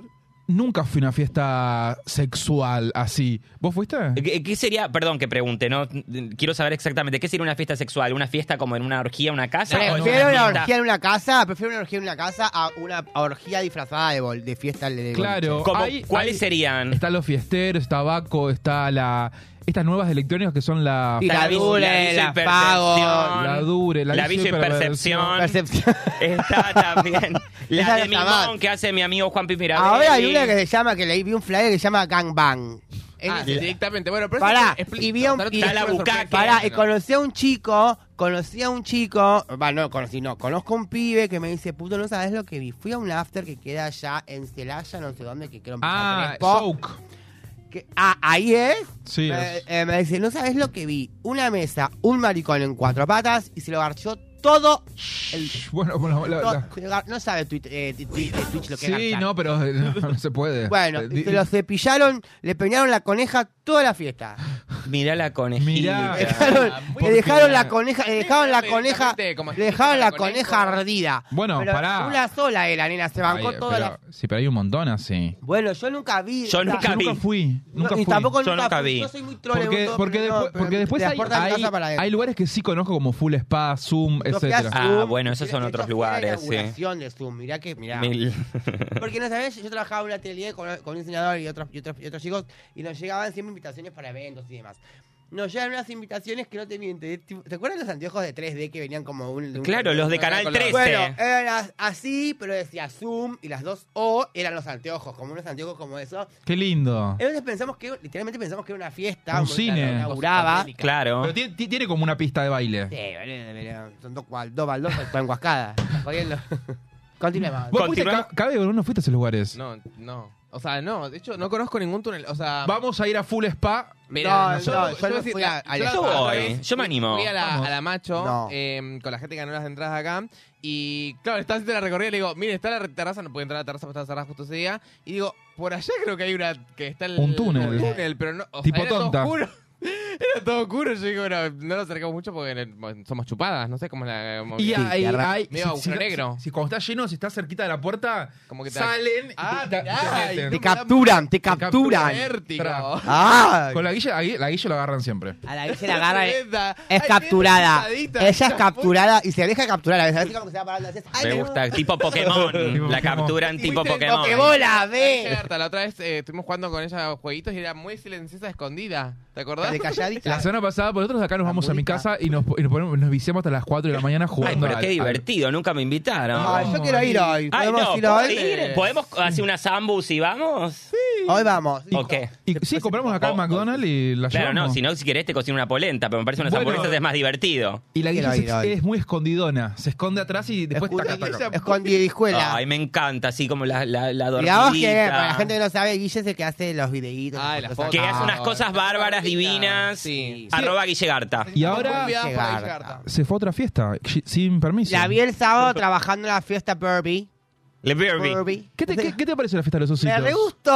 nunca fui a una fiesta sexual así? ¿Vos fuiste?
¿Qué, qué sería, perdón que pregunte, no quiero saber exactamente, ¿qué sería una fiesta sexual? ¿Una fiesta como en una orgía, una casa? ¿O es
Prefiero una
fiesta-
orgía en una casa, prefiero una orgía en una casa a una orgía disfrazada de, bol- de fiesta de
Claro. Hay-
¿Cuáles
hay-
serían?
Están los fiesteros, está Baco, está la... Estas nuevas electrónicas que son la...
Y la Dure, la
y
Fago,
percepción,
la Dure, la
la y
y
percepción.
Percepción.
Está también la
Esa
de
la
Mimón
más.
que hace mi amigo Juan Mirabelli.
Ahora hay una que se llama, que leí, vi un flyer que se llama Gangbang.
Ah, sí, directamente. Bueno, pero
Pará, y vi a un- y-
Está la bucaque.
Pará, y
No.
conocí a un chico, conocí a un chico, va, no conocí, no, conozco a un pibe que me dice, puto, no sabes lo que vi. Fui a un after que queda allá en Celaya, no sé dónde, que creo en
Ah,
Crespo. Que- ah, ahí es.
Sí, es.
eh, me dice, no sabes lo que vi. Una mesa, un maricón en cuatro patas y se lo garchó todo el...
Bueno, bueno, la- la-
no sabe Twitch, eh, ti- eh, Twitch lo que es
Sí, no, pero eh, no, no se puede.
Bueno,
Eh,
se lo cepillaron, le peinaron la coneja toda la fiesta.
Mirá la conejita.
Mirá.
Le dejaron, le dejaron la coneja, le dejaron la coneja, le dejaron la coneja ardida.
Bueno,
Pero
pará.
Una sola era, nena, se bancó
Ay,
toda
pero-
la...
Sí, pero hay un montón así.
Bueno, yo nunca vi.
Yo nunca
Yo
vi.
nunca fui.
no,
Nunca
y
fui.
tampoco
Yo
nunca,
nunca
fui.
vi.
Yo soy muy trole.
Porque, porque, porque después hay, hay, hay lugares que sí conozco como Full Spa, Zoom,
Ah, bueno, esos son otros lugares, sí.
inauguración de Zoom, mirá que, mirá.
Mil-
Porque no sabes, yo trabajaba en un atelier con, con un diseñador y otros, y, otros, y otros chicos y nos llegaban siempre invitaciones para eventos y demás. Nos llegan unas invitaciones que no te mienten. ¿Te acuerdas los anteojos de 3D que venían como un... un-
Claro, los de Canal
Con la-
13.
Bueno, eran as- así, pero decía Zoom y las dos O eran los anteojos, como unos anteojos como eso.
Qué lindo.
Entonces pensamos que, literalmente pensamos que era una fiesta.
Un cine.
inauguraba. Sí,
Claro.
Pero tiene, tiene como una pista de baile.
boludo, son dos, dos baldosas jodiendo. Continuemos.
¿Vos fuiste,
Continuemos.
Ca- Cabe, no fuiste a esos lugares?
No, no. O sea, no. De hecho, no conozco ningún túnel. O sea,
Vamos a ir a Full Spa.
No,
yo-
no,
yo
yo no
voy decir,
fui
la-
a- a
yo
la-
voy, me animo.
Fui a la,
Vamos.
a la Macho
No.
eh, con la gente que ganó las entradas acá. Y claro, estaba haciendo la recorrida y le digo, mire, está la terraza, no puede entrar a la terraza porque está cerrada justo ese día. Y digo, por allá creo que hay una que está el,
Un túnel.
un túnel, pero no. O
Tipo tonta.
Oscuro. Era todo oscuro. Yo digo, bueno, no nos acercamos mucho porque somos chupadas, no sé cómo es la.
Y
movida.
hay,
arra-
hay-
Medio agujero negro.
Si, cuando está lleno, si está cerquita de la puerta,
Como que te-
salen y
Ah,
te- te-
mirá,
te
y.
Te
da-
capturan, te
capturan.
capturan.
Vértigo.
Tra-
Ah,
Con la guilla, ahí- la guilla lo agarran siempre.
a la vez la agarra. Es
Tremenda. Ay,
capturada. Ella es capturada y se deja capturar. A veces como que se va parando. ay,
Me gusta, tipo Pokémon. La
Pokémon.
capturan tipo Pokémon.
Pokébola, ve.
La otra vez eh, estuvimos jugando con ella jueguitos y era muy silenciosa, escondida. ¿Te acordás?
De calladita.
La semana pasada, pues nosotros acá nos
La
vamos a mi casa y nos, y nos, ponemos, nos viciamos hasta las 4 de la mañana
Ay,
jugando.
pero
al-
qué
al-
divertido, nunca me invitaron.
Ay, yo quiero ir hoy.
Ay,
¿Podemos
no,
ir
¿puedo
hoy?
ir? ¿Podemos hacer una zambus y vamos?
Sí,
Hoy vamos.
Y sí, compramos acá en McDonald's y la
Claro, no,
llevamos.
si no, si querés te cocino una polenta, pero me parece unas
Bueno.
hamburguesas es más divertido.
Y la
ir
es, muy escondidona. Se esconde atrás y después taca, taca.
Escondidijuela.
Ay, me encanta, así como la, la, la
Y vamos que,
dormidita.
para la gente que no sabe, Guille es el que hace los videitos.
Ah,
las
que hace unas cosas bárbaras, divinas.
Sí.
Arroba Guille Garta.
Y ahora
Llegar.
se fue a otra fiesta, sin permiso.
La vi el sábado trabajando en la fiesta Burby.
Le Barbie.
Burby.
¿Qué te, qué, qué te pareció la fiesta de los ositos?
Me re gustó.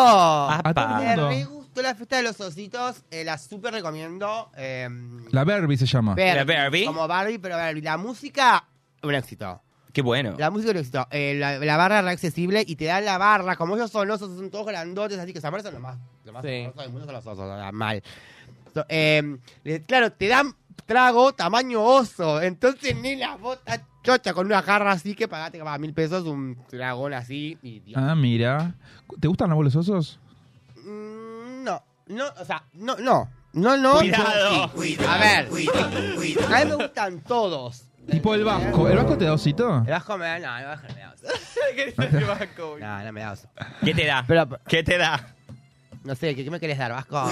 A todo el
Me
mundo.
re gustó la fiesta de los ositos. eh, la súper recomiendo. eh,
La Barbie se llama.
Barbie,
La Barbie.
Como Barbie, pero Barbie. La música, un éxito.
Qué bueno.
La música un éxito. Eh, la, la barra es re accesible y te dan la barra. Como ellos son osos, son todos grandotes, así que se aparecen lo más, lo más
Sí.
del mundo son los osos. o sea, mal. So, eh, claro, te dan trago tamaño oso. Entonces, ni la bota chocha con una jarra así que pagaste a mil pesos un dragón así. Y, Dios.
Ah, mira. ¿Te gustan los bolos osos?
Mm, No, no, o sea, no, no. No, no.
Cuidado.
sí. A ver, a mí me gustan todos.
Tipo el Vasco. ¿El Vasco te da osito?
El Vasco me da, no, el Vasco me da oso. No, no me da oso.
¿Qué te da?
Pero,
¿Qué te da?
No sé, ¿qué, qué me querés dar, Vasco?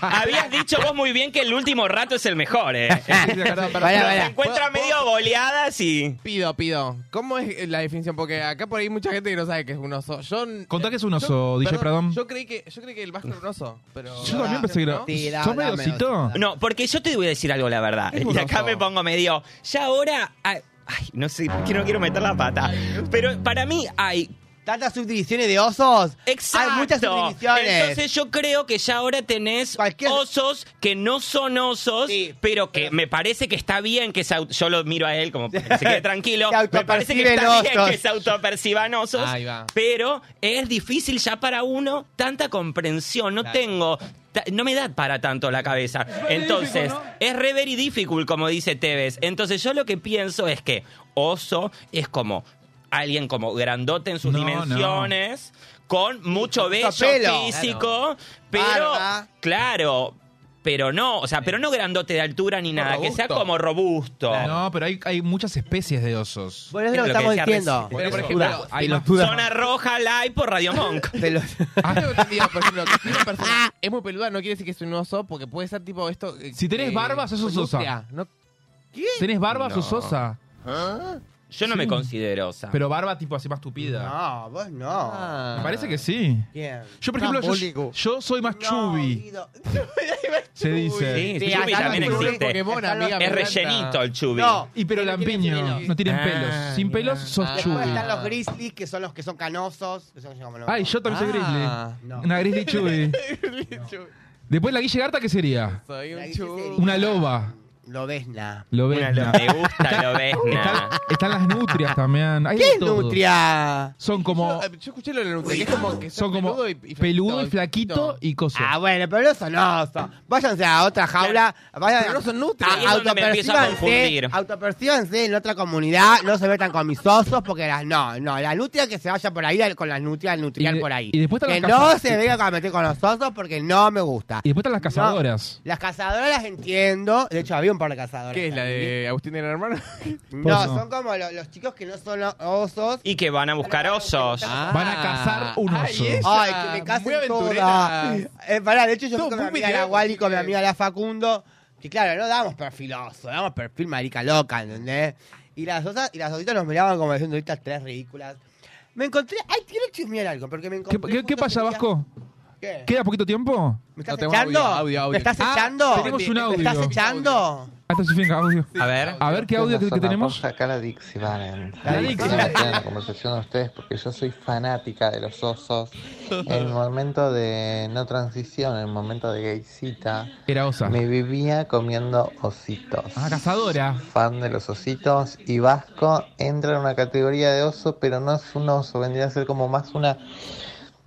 Habías dicho vos muy bien que el último rato es el mejor, ¿eh?
Vaya,
Se
vaya.
encuentra medio boleadas y...
Pido, pido. ¿Cómo es la definición? Porque acá por ahí hay mucha gente que no sabe que es un oso. Yo,
Contá que es un oso, DJ
perdón,
Pradón.
Yo creí que, yo creí que el vasco era un oso, pero...
Yo también pensé que era.
¿no?
Sí, da-
¿Sos medio
dame
osito?
No, porque yo te voy a decir algo, la verdad.
Es un
Y acá
oso.
me pongo medio... Ya ahora... Ay, ay, no sé, que no quiero meter la pata. Pero para mí hay
Tantas subdivisiones de osos.
Exacto.
Hay muchas subdivisiones.
Entonces yo creo que ya ahora tenés
Cualquier-
osos que no son osos,
Sí,
pero que me parece que está bien que se au- yo lo miro a él como para que se quede tranquilo.
Se
me parece que está bien que se autoperciban osos,
Ahí va.
pero es difícil ya para uno tanta comprensión. No tengo no me da para tanto la cabeza. Entonces, es re very difficult, como dice Tevez. Entonces, yo lo que pienso es que oso es como alguien como grandote en sus
No,
dimensiones, con mucho
pelo.
físico, pero
Barba.
claro, pero no, o sea, pero no grandote de altura ni nada, que sea como robusto.
No, pero hay, hay muchas especies de osos.
Bueno, es lo que
lo que
estamos diciendo.
por ejemplo,
Hay
Pelotuda.
Zona roja live por Radio Monk.
Ah, tengo entendido, por ejemplo, que si una persona es muy peluda no quiere decir que es un oso, porque puede ser tipo esto...
Si tenés
eh,
barba, sos
nutria, ¿no?
¿Tenés barba,
No.
sos sosa?
Yo no me considero osa.
Pero barba tipo así más tupida.
No, vos no.
Ah.
Me parece que sí. Yo, por ejemplo, yo, yo soy más
No,
chubby,
Guido.
se dice.
Sí,
Sí, acá
también existe.
Pokémon, me
Es
encanta.
rellenito el Chubby.
No.
Y pero lampiño, no tienen
Ah,
pelos. Sin
mira.
pelos sos
Ah.
Después
chubby.
están los grizzlies, que son los que son canosos. Que son como los-
Ay, yo también soy
Ah.
grizzly.
No.
Una grizzly chubby. Después la Guille Garta, ¿qué sería?
Soy un chu.
sería-
Una loba.
Lobesna.
Lo ves.
Una lo- me gusta, lo ves,
Están, están las nutrias también. Hay
¿Qué es
todo.
nutria?
Son como,
Yo, eh, yo escuché lo de la nutria, que es como que
son como
peludo y, y
peludo y flaquito y coso.
Ah, bueno, pero no son osos. Váyanse a otra jaula. Vayan,
Pero no son nutrias.
Ahí es donde me empiezo a confundir.
autopercíbanse en otra comunidad. No se metan con mis osos porque las, no, no. La nutria que se vaya por ahí con las nutrias
de-
por ahí.
y después
que
las
no se vengan a meter con los osos porque no me gusta.
Y después están las cazadoras.
Las cazadoras las entiendo. De hecho, había un par de cazadoras.
¿Qué es la de Agustín del hermano?
No,
Pozo.
son como lo- los chicos que no son osos.
Y que van a buscar osos.
Van a cazar un
Ay,
oso.
ella,
Ay, que me casen
muy aventureras.
todas. Eh, pará, de hecho yo
Todo
fui con mi
muy
amiga la Wally, con mi amiga la Facundo, que claro, no damos perfil oso, damos perfil marica loca, ¿entendés? Y las osas, y las ositas nos miraban como diciendo estas tres ridículas. Me encontré, ay, quiero chismear algo, porque me
¿Qué,
encontré...
qué, qué
justo
pasa,
día-
Vasco?
¿Qué?
¿Queda poquito tiempo?
¿Me estás
No,
echando?
audio, audio, audio.
¿Me estás
Ah,
echando?
tenemos un
¿Me
audio.
estás echando?
Hasta su fin, audio.
A ver.
A ver qué audio que, que tenemos.
Acá la Dixie Valen.
La Dixie.
La conversación de ustedes porque yo soy fanática de los osos. En el momento de no transición, en el momento de gaycita,
Era osa.
me vivía comiendo ositos.
Ah, cazadora.
Fan de los ositos y Vasco entra en una categoría de oso, pero no es un oso, vendría a ser como más una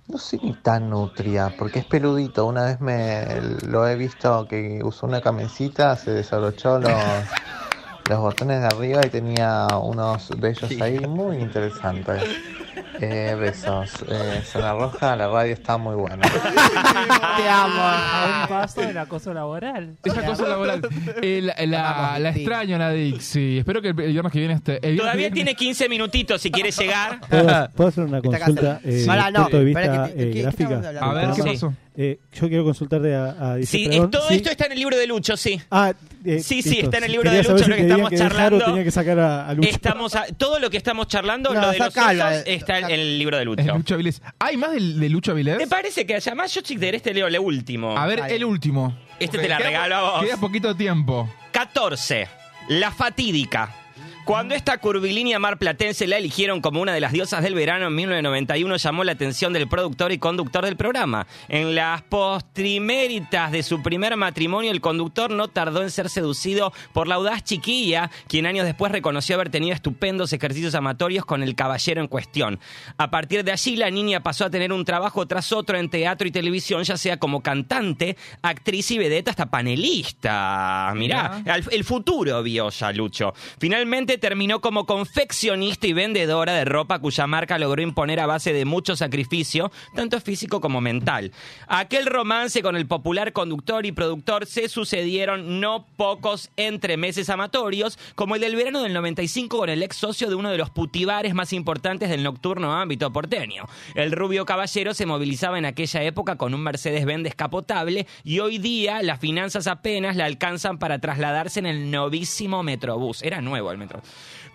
no sé ni tan nutria, porque es peludito. Una vez me lo he visto que usó una camisita, se desabrochó los, los botones de arriba y tenía unos bellos ahí muy interesantes. Eh, besos. Eh, Zona Roja, la radio está muy buena.
Te amo.
A un paso del acoso laboral.
Esa cosa laboral. Eh, la, la- la extraño, la Dixie. Espero que el, viernes que viene esté. el viernes
Todavía
que viene-
tiene 15 minutitos si quiere llegar.
¿Puedo, puedo hacer una
Está
consulta
casado.
eh,
Pará, no,
punto de vista
que
eh,
¿qué- qué
gráfica?
hablando?
A ver, ¿qué
Sí.
pasó?
Eh, yo quiero consultarte a, a Dice
Sí,
Perdón,
es- todo
sí.
esto está en el libro de Lucho, sí.
Ah, eh,
Sí, sí,
listo.
está en el libro
Quería
de Lucho, lo que estamos
que
charlando.
o tenía que sacar a, a Lucho.
Estamos a- todo lo que estamos charlando,
No,
lo de los
eh,
está en el libro de Lucho.
Lucho Avilés. ¿Hay más del- de, Lucho Avilés?
Me parece que haya más. Yo si querés te leo el último.
A ver, el último.
Este te la
queda-
regalo a vos.
Queda poquito tiempo.
14. La fatídica. Cuando esta curvilínea marplatense la eligieron como una de las diosas del verano en 1991, llamó la atención del productor y conductor del programa. En las postriméritas de su primer matrimonio, el conductor no tardó en ser seducido por la audaz chiquilla, quien años después reconoció haber tenido estupendos ejercicios amatorios con el caballero en cuestión. A partir de allí, la niña pasó a tener un trabajo tras otro en teatro y televisión, ya sea como cantante, actriz y vedeta, hasta panelista. Mirá, el futuro vio ya Lucho. Finalmente terminó como confeccionista y vendedora de ropa cuya marca logró imponer a base de mucho sacrificio, tanto físico como mental. Aquel romance con el popular conductor y productor se sucedieron no pocos entremeses amatorios, como el del verano del 95 con el ex socio de uno de los putibares más importantes del nocturno ámbito porteño. El rubio caballero se movilizaba en aquella época con un Mercedes-Benz descapotable y hoy día las finanzas apenas le alcanzan para trasladarse en el novísimo Metrobús. Era nuevo el Metro.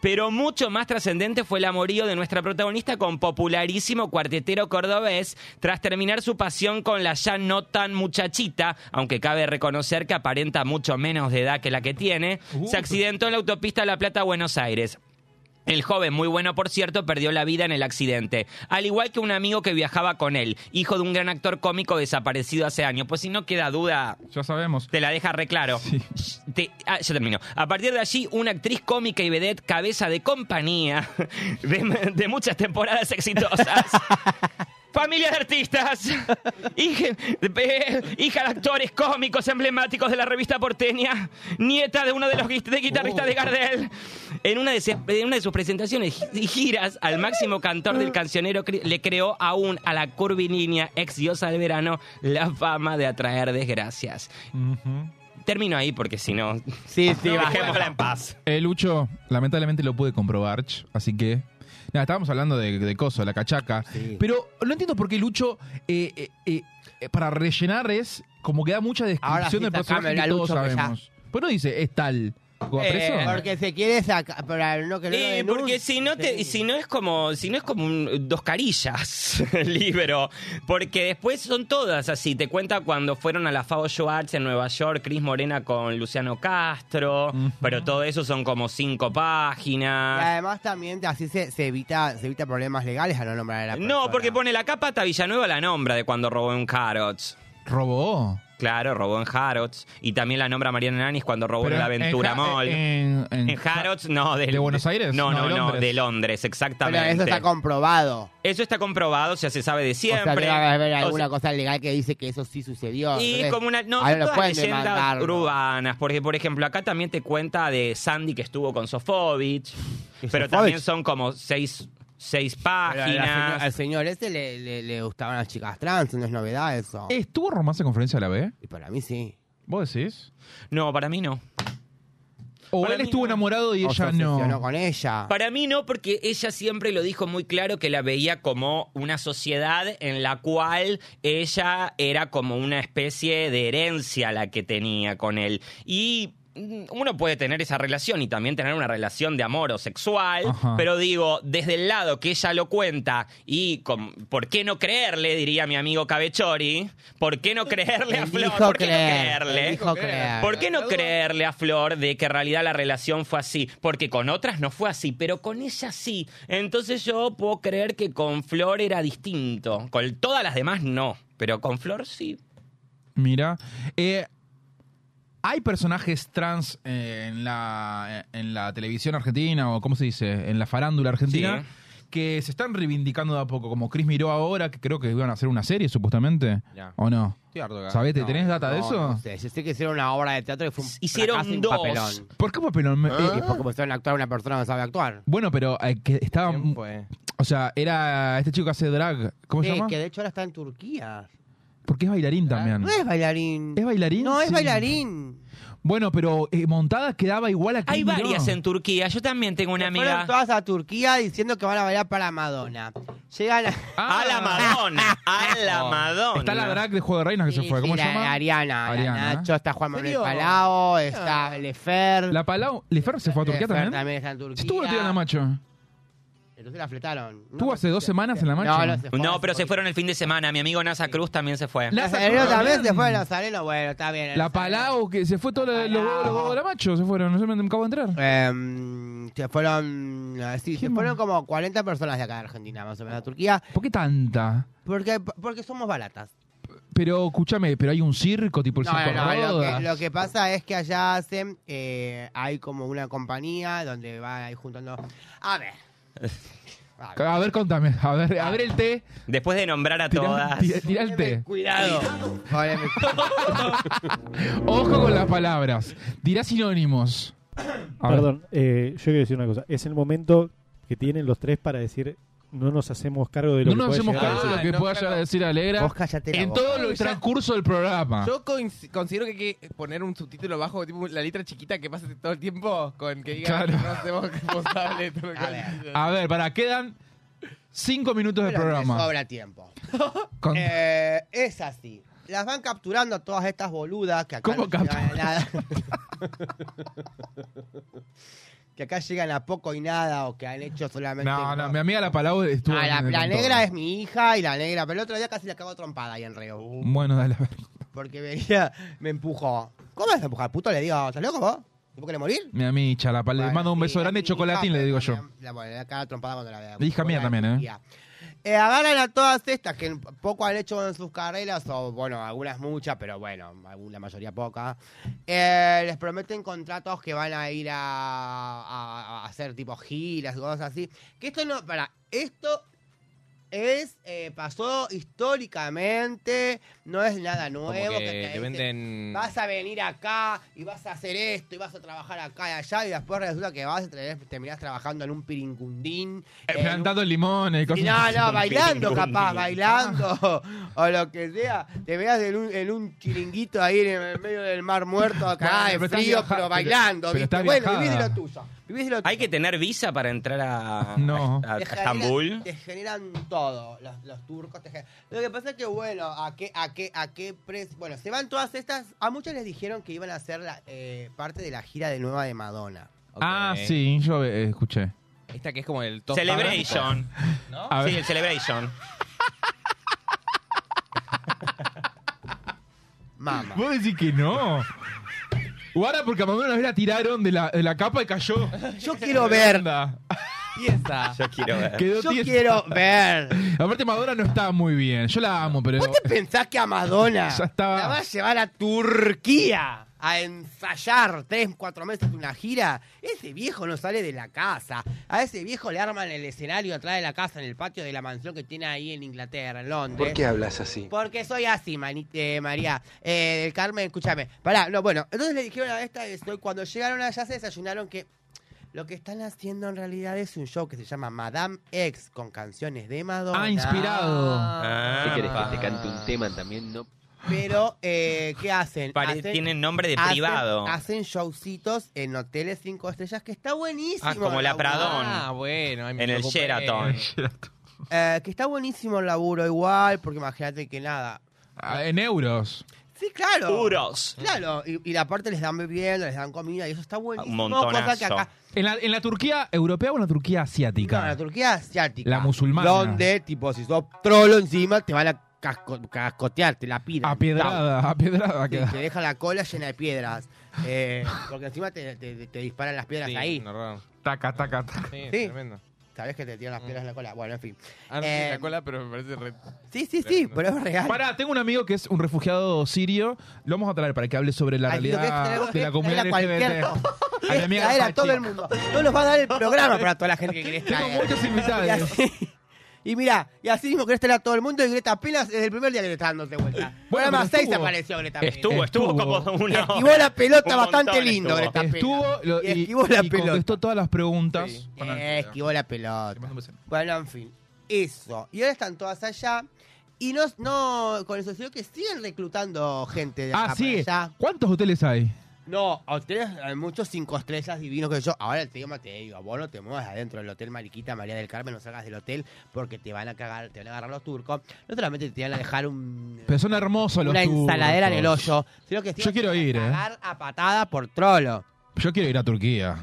Pero mucho más trascendente fue el amorío de nuestra protagonista con popularísimo cuartetero cordobés tras terminar su pasión con la ya no tan muchachita, aunque cabe reconocer que aparenta mucho menos de edad que la que tiene, se accidentó en la autopista La Plata-Buenos Aires. El joven, muy bueno por cierto, perdió la vida en el accidente, al igual que un amigo que viajaba con él, hijo de un gran actor cómico desaparecido hace años. Pues si no queda duda,
Ya sabemos.
te la deja reclaro. Te- ah, ya termino. A partir de allí, una actriz cómica y vedette, cabeza de compañía de, de muchas temporadas exitosas. Familia de artistas, hija, eh, hija de actores cómicos emblemáticos de la revista porteña, nieta de uno de los gui- de guitarristas de Gardel. En una de, se- en una de sus presentaciones y giras, al máximo cantor del cancionero cre- le creó aún a la curvilínea ex diosa del verano la fama de atraer desgracias. Termino ahí porque si no,
Sí, sí,
dejémosla en paz.
Eh, Lucho, lamentablemente lo pude comprobar, así que. Nada, estábamos hablando de, de coso, la cachaca.
Sí.
Pero no entiendo por qué Lucho, eh, eh, eh, para rellenar, es como que da mucha
Ahora
descripción
sí,
del personaje que todos
Lucho, ya-
sabemos. Pues no dice, es tal. ¿Como
Eh?
Porque se quiere sacar, pero no que no
Eh, porque si no te, si no es como, si no es como un- dos carillas el libro, porque después son todas así. Te cuenta cuando fueron a la Fao Show Arts en Nueva York, Cris Morena con Luciano Castro, pero todo eso son como cinco
Y
páginas.
además también así se, se evita se evita problemas legales a no nombrar a la persona.
No, porque pone la capa, hasta Villanueva la nombra de cuando robó en Harrods.
¿Robó?
Claro, robó en Harrods. Y también la nombra Mariana Nanis cuando robó
Pero
en la
en-
Aventura
en-
Mall.
en- en-
En Harrods, no. De,
¿De Buenos Aires?
No,
No,
no,
de
no,
Londres.
de Londres,
Pero
exactamente.
eso está comprobado.
Eso está comprobado, ya se sabe de
O sea,
siempre.
debe haber
O
alguna
sea,
cosa legal que dice que eso sí sucedió.
y
Entonces,
como una. No, son todas leyendas urbanas. Porque, por ejemplo, acá también te cuenta de Sandy que estuvo con Sofovich. Pero
Sofovich?
también son como seis, seis páginas.
al señor ese le, le, le gustaban las chicas trans, no es novedad eso.
¿Estuvo romance en conferencia de la B?
Y para mí sí.
¿Vos decís?
No, para mí no.
¿O
Para
él
mí
estuvo
no.
enamorado y
O se
ella
obsesionó
no?
con ella.
Para mí no, porque ella siempre lo dijo muy claro que la veía como una sociedad en la cual ella era como una especie de herencia la que tenía con él. Y uno puede tener esa relación y también tener una relación de amor o sexual,
Ajá.
pero digo, desde el lado que ella lo cuenta y con, ¿por qué no creerle? Diría mi amigo Cabechori. ¿Por qué no creerle a Flor? ¿Por qué
creer,
no creerle?
creer.
¿Por qué no creerle a Flor de que en realidad la relación fue así? Porque con otras no fue así, pero con ella sí. Entonces yo puedo creer que con Flor era distinto. Con todas las demás no, pero con Flor sí.
Mira. Eh, ¿Hay personajes trans eh, en la, en la televisión argentina o, cómo se dice, en la farándula argentina? Que se están reivindicando de a poco, como Chris Miró ahora, que creo que iban a hacer una serie, supuestamente.
Ya.
¿O no?
Estoy harto de acá.
¿Sabés? ¿Te
No,
tenés data de
no,
eso?
no sé. Yo sé que hicieron una obra de teatro y fue un
Hicieron dos.
papelón.
¿Por qué papelón?
Y
eh,
porque pusieron a actuar una persona que no sabe actuar.
bueno, pero eh, que estaba... O sea, era este chico que hace drag. ¿Cómo se
Sí,
llama?
que de hecho ahora está en Turquía.
Porque es bailarín también.
No es bailarín.
¿Es bailarín?
No, es
Sí.
bailarín.
Bueno, pero eh, montada quedaba igual a
Hay
Miró.
varias en Turquía. Yo también tengo una
Se fueron
amiga.
todas a Turquía diciendo que van a bailar para Madonna. Llegan a...
A la Madonna. A la Madonna.
Ah. Está la drag de Juego de Reinas que se fue. ¿Cómo
sí,
se
la-
llama?
Ariana, la
Ariana.
Nacho, está Juan Manuel
¿Serio?
Palao, está Lefer.
La Palau. ¿Lefer se fue a Turquía
Lefer
también?
también está en Turquía.
Estuvo el tío de la macho.
Entonces la fletaron.
¿Estuvo hace dos semanas en la macho?
No, no se fue.
No, pero se fueron el fin de semana. Mi amigo Nasa Cruz también se fue.
La-
Nazareno también se fue Nazareno, bueno, está bien.
La Palau, que se fue todo lo- los los huevos de la macho, se fueron, no sé, me acabo de entrar.
Em, se fueron, sí, se
¿Quién
fueron como 40 personas de acá de Argentina, más o menos, a Turquía,
¿Por qué tanta?
porque, porque somos baratas.
Pero escúchame, pero hay un circo, tipo el
No,
circo
no, no, lo, que, lo que pasa es que allá hacen, eh, hay como una compañía donde va ahí juntando... A ver. A ver.
A ver, contame, a ver, a ver el té.
Después de nombrar a
Tira,
todas.
tira- tira el té.
Cuidado.
Ojo con las palabras. Dirá sinónimos. A ver.
Perdón, eh, yo quiero decir una cosa. Es el momento que tienen los tres para decir no nos hacemos cargo de lo
No
que
nos
puede
hacemos
llegar a
cargo de lo
decir.
que
no,
pueda
claro.
llegar a decir Alegra
Vos cállate la
en
boca.
todo el transcurso del programa.
Yo coinc- considero que hay que poner un subtítulo bajo, tipo la letra chiquita que pase todo el tiempo con que diga
Claro.
que no hacemos responsable de todo lo que
A ver.
A para, quedan cinco minutos de
Pero me
programa.
sobra tiempo.
Con-
Eh, es así. Las van capturando todas estas boludas que acá
¿Cómo
no a nada. que acá llegan a poco y nada o que han hecho solamente...
No, no, mi amiga la Palau estuvo.
Ah, la,
en-
la
con
negra
todo.
es mi hija y la negra, pero el otro día casi la cago a trompada ahí en Río.
Bueno, dale, a ver.
Porque venía, me empujó. ¿Cómo es empujar? Puto le digo, ¿estás loco vos? ¿Tipo quiere morir?
Mi amicha, la Palau. Le mando un
sí,
beso
es
grande, chocolatín,
hija,
le digo yo.
La, la, la cago a trompada cuando la vea.
Hija mía también, ¿eh?
Eh, agarran a todas estas que poco han hecho en sus carreras, o bueno, algunas muchas, pero bueno, la mayoría poca. Eh, les prometen contratos que van a ir a hacer tipo giras, cosas así. Que esto no, para, esto es, eh, pasó históricamente, no es nada
Como
nuevo.
que
te
venden...
Vas a venir acá y vas a hacer esto y vas a trabajar acá y allá y después resulta que vas a terminás trabajando en un pirincundín.
Eh,
un-
Plantando limones y
y
cosas
no,
así.
no, bailando capaz, bailando o lo que sea. Te veas en un, en un chiringuito ahí en el medio del mar muerto, acá
Bueno,
de
pero
frío,
viaja-
pero
pero-
bailando,
pero
¿viste?
está
Bueno, vivís de lo tuyo. Vivís de lo
Hay que tener visa para entrar a,
No.
a, a
Te generan-
Estambul.
Te generan todo, los, los turcos. te generan- Lo que pasa es que, bueno, ¿a qué, a qué, a qué precio? Bueno, se van todas estas. A muchos les dijeron que iban a hacer la, eh, parte de la gira de nueva de Madonna.
Ah, sí, yo eh, escuché.
Esta que es como el top
Celebration.
¿no?
Sí, el Celebration.
Mamá.
Vos decís que no. Guarda porque a Madonna una vez la tiraron de la, de la capa y cayó.
Yo quiero ver.
Piensa.
Yo quiero ver.
Quedó
Yo
tiesa.
quiero ver.
Aparte Madonna no estaba muy bien. Yo la amo, pero...
¿Vos te pensás que a Madonna
Ya estaba.
la va a llevar a Turquía a ensayar tres, cuatro meses de una gira? Ese viejo no sale de la casa. A ese viejo le arman el escenario atrás de la casa, en el patio de la mansión que tiene ahí en Inglaterra, en Londres.
¿Por qué hablas así?
Porque soy así, mani- eh, María. Eh, del Carmen, escúchame. Pará, no, bueno. Entonces le dijeron a esta, estoy, cuando llegaron allá se desayunaron que lo que están haciendo en realidad es un show que se llama Madame X con canciones de Madonna.
Ah, inspirado.
Ah,
¿Qué querés que te cante un tema también? No.
Pero, eh, ¿qué hacen?
Pare-
Hacen-
tienen nombre de
hacen-
privado.
Hacen showcitos en hoteles cinco estrellas que está buenísimo.
Ah, como la
laburo.
Pradón.
Ah, bueno. ay, me
En el
preocupé.
Sheraton.
Eh, que está buenísimo el laburo igual, porque imagínate que nada.
Ah, En euros.
Sí, claro.
Puros.
Claro, y, y aparte les dan bebiendo, les dan comida y eso está buenísimo.
Un montonazo.
cosa que acá,
¿En la, en la Turquía europea o en la Turquía
no,
asiática?
en la Turquía asiática.
La musulmana.
Donde, tipo, si sos trolo encima, te van a casco- cascotear, te la piden.
A piedrada, a piedrada
Sí, te deja la cola llena de piedras. Eh, porque encima te, te- te disparan las piedras
Sí,
ahí.
no.
Taca, taca, taca.
Sí,
Sí.
tremendo.
Sabés que te tiran las piedras en la cola. Bueno, en fin.
Ah, no, sí,
Eh,
la cola, pero me parece re...
Sí, sí, sí, pero es real.
Pará, tengo un amigo que es un refugiado sirio. Lo vamos a traer para que hable sobre la
Ay,
realidad de la comunidad LGBT. A
a todo el mundo. No nos va a dar el programa para toda la gente que querés
Tengo
traer.
muchos
Y Y mira, y así mismo querés tener a todo el mundo y Greta apenas desde el primer día que te está dando de vuelta. Bueno, más
pero
6
estuvo-
apareció Greta Pena.
Estuvo, estuvo
Estuvo.
como una
Esquivó la pelota
Un
bastante lindo,
estuvo.
Greta Pena.
Estuvo lo-
y,
y,
esquivó la
y
pelota.
contestó todas las preguntas.
Sí,
Bueno,
eh, esquivó la pelota. Bueno, en fin. Eso. Y ahora están todas allá. Y no, no con eso, sino que siguen reclutando gente de acá
Ah,
para
sí.
allá.
¿Cuántos hoteles hay?
No, hoteles, hay muchos cinco estrellas divinos que yo. Ahora el tema te digo, vos no te muevas adentro del hotel Mariquita María del Carmen, no salgas del hotel porque te van a cagar, te van a agarrar los turcos. No solamente te van a dejar un,
Pero son hermosos los
una ensaladera en el hoyo, sino que
Yo quiero ir,
a
eh.
cagar a patada por trolo.
Yo quiero ir a Turquía.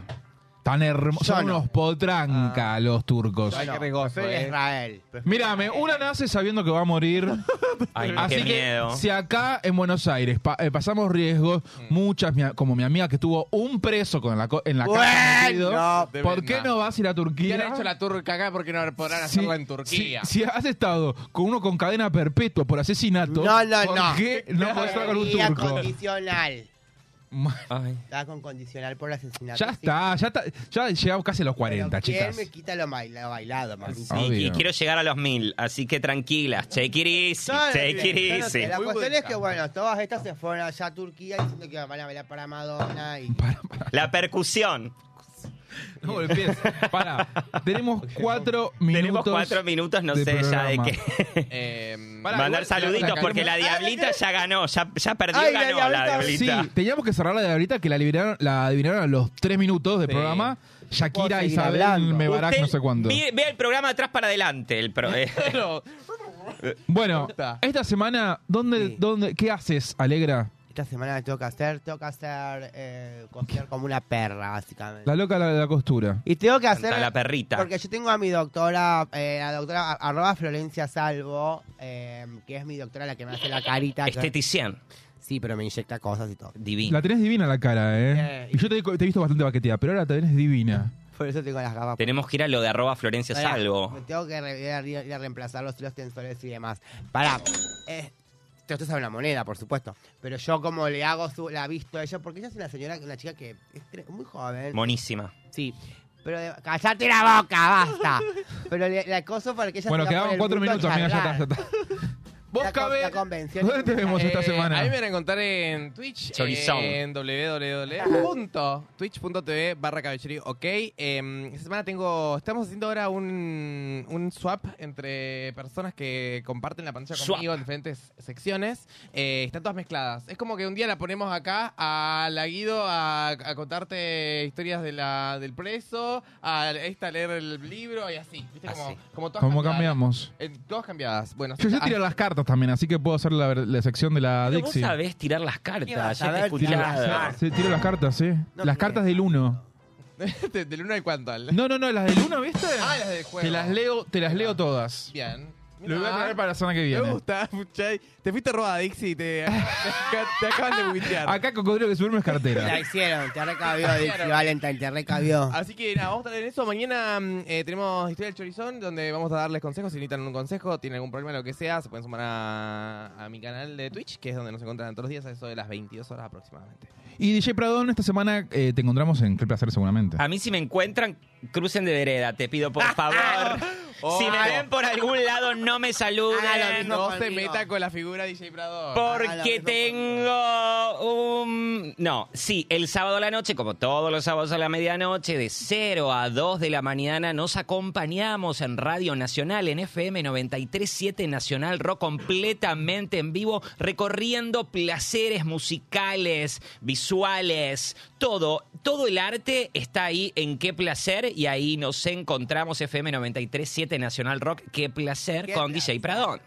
Tan hermosos. Son
no.
unos potranca los turcos.
Ay, qué
Bueno, prefiero
eh.
Israel. prefiero
Mírame,
Israel.
una nace sabiendo que va a morir.
Ay,
Así
qué
que
miedo.
si acá en Buenos Aires pa- eh, pasamos riesgos, muchas, mi a- como mi amiga que tuvo un preso con la co- en la casa metido,
Bueno,
¿por qué no vas a ir a
¿Qué
Turquía?
han hecho la turca acá? ¿Por qué no podrán
Si-
hacerla en Turquía?
Si, si has estado con uno con cadena perpetua por asesinato,
No, no,
¿por
no.
qué no podés estar con un turco?
condicional.
Ay.
Está con condicional por asesinato.
Ya
sí.
está, ya está, ya llegamos casi a los 40,
Pero ¿quién
chicas.
me quita lo, baila- lo bailado?
Sí,
Obvio.
y quiero llegar a los mil, así que tranquilas, take it easy,
No, no,
take
no,
it
no,
easy.
La
Muy
cuestión es que, bueno, todas estas se fueron allá a Turquía diciendo que van a bailar para Madonna y...
Para, para,
La percusión.
no golpees. Para, tenemos cuatro minutos.
Tenemos cuatro minutos, no
de
sé ya de qué.
Eh,
Pará,
Mandar
igual,
saluditos
la-
porque la diablita ya ganó, ya, ya perdió
Ay,
y
la
ganó la
Diablita.
diablita.
Sí, teníamos que cerrar la de ahorita que la adivinaron, la adivinaron a los tres minutos de
Sí.
programa. Shakira, Isabel,
hablando.
Mebarak,
Usted
no sé cuándo.
Ve, ve el programa de atrás para adelante. El pro- eh.
Bueno, esta semana, ¿dónde,
Sí.
dónde, ¿qué haces, Alegra?
Esta semana me tengo que hacer, tengo que hacer, eh, coser como una perra, básicamente.
La loca de la costura.
Y tengo que hacer...
Canta la perrita.
Porque yo tengo a mi doctora, eh, la doctora arroba Florencia Salvo, eh, que es mi doctora la que me hace la carita. que-
Estetician.
Sí, pero me inyecta cosas y todo.
Divino.
La tenés divina la cara, ¿eh?
Eh,
Y yo te, te he visto bastante baqueteada, pero ahora la tenés divina.
Por eso tengo las gafas.
Tenemos que ir a lo de arroba Florencia
Pará,
Salvo.
Me tengo que re- ir a, ir a reemplazar los hilos tensores y demás. Para. Esto es una moneda, por supuesto. Pero yo como le hago su, la visto a ella, porque ella es una señora, una chica que es muy joven.
Monísima.
sí. Pero de- callate la boca, basta. Pero le, la cosa para que ella
Bueno,
se
quedaban cuatro minutos, amiga, ya está,
charlar.
ya está. Vos,
La con-
Cabe,
la convención
¿dónde te vemos esta
Eh,
semana?
A mí me van a encontrar en Twitch,
Chorizón.
en www.twitch.tv barra caballería. Ok, eh, esta semana tengo, estamos haciendo ahora un, un swap entre personas que comparten la pantalla
Swap.
conmigo en diferentes secciones. Eh, están todas mezcladas. Es como que un día la ponemos acá a la Guido a, a contarte historias de la, del preso, a esta a leer el libro y así. ¿Viste? Como,
Así.
como todas
¿Cómo
cambiadas.
cambiamos?
Eh, todas cambiadas. Bueno,
Yo sé
ah,
tirar las cartas también, así que puedo hacer la, la sección de la
Pero vos
Dixie.
sabés tirar las
¿Qué
cartas, ya te
cartas?
Sí, tiro las cartas, sí.
No
las cartas del 1.
de- del 1 al cuánto.
No, no, no, las del 1, ¿viste?
Ah, las del juego.
Te las leo, te las leo todas.
Bien.
Lo voy a traer para la semana que
Me
viene.
gusta, Puchay. Te fuiste robada, Dixie, te, te, te acaban de buitear.
Acá Cocodrilo que subirme es
La
cartera.
hicieron, te recabió, Dixie Valentine, te recabió.
Así que nada, vamos a estar en eso. Mañana mm, eh, tenemos Historia del Chorizón, donde vamos a darles consejos. Si necesitan un consejo, tienen algún problema, lo que sea, se pueden sumar a, a mi canal de Twitch, que es donde nos encuentran todos los días, a eso de las 22 horas aproximadamente.
Y DJ Pradón, esta semana eh, te encontramos en Qué Placer seguramente.
A mí si me encuentran, crucen de vereda, te pido por favor.
Oh.
si me ven por algún lado, no me saluden.
No se meta con la figura DJ Prado.
Ah,
Porque tengo un... No, sí, el sábado a la noche, como todos los sábados a la medianoche, de 0 a 2 de la mañana, nos acompañamos en Radio Nacional, en FM 93.7 Nacional Rock, completamente en vivo, recorriendo placeres musicales, visuales, todo. Todo el arte está ahí en Qué Placer y ahí nos encontramos FM 93.7 Nacional Rock, Qué Placer
Qué
con
placer.
DJ Pradón.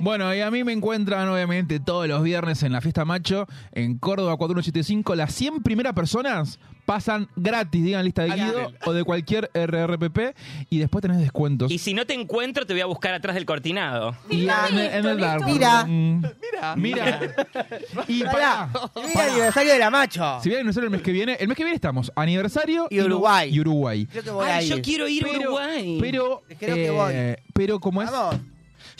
Bueno, y a mí me encuentran obviamente todos los viernes en la fiesta macho en Córdoba 4175. Las 100 primeras personas pasan gratis, digan lista de Guido o de cualquier RRPP y después tenés descuentos.
Y si no te encuentro, te voy a buscar atrás del cortinado.
Y en, en el dark.
Mira.
Mm,
Mira.
Mira. y
y mira el aniversario de la macho.
Si viene aniversario el mes que viene, el mes que viene estamos aniversario
Y Uruguay.
Y Uruguay.
Creo que voy a
Ay,
ir.
yo quiero ir a Uruguay.
pero,
Creo que voy.
eh, pero como es
Vamos.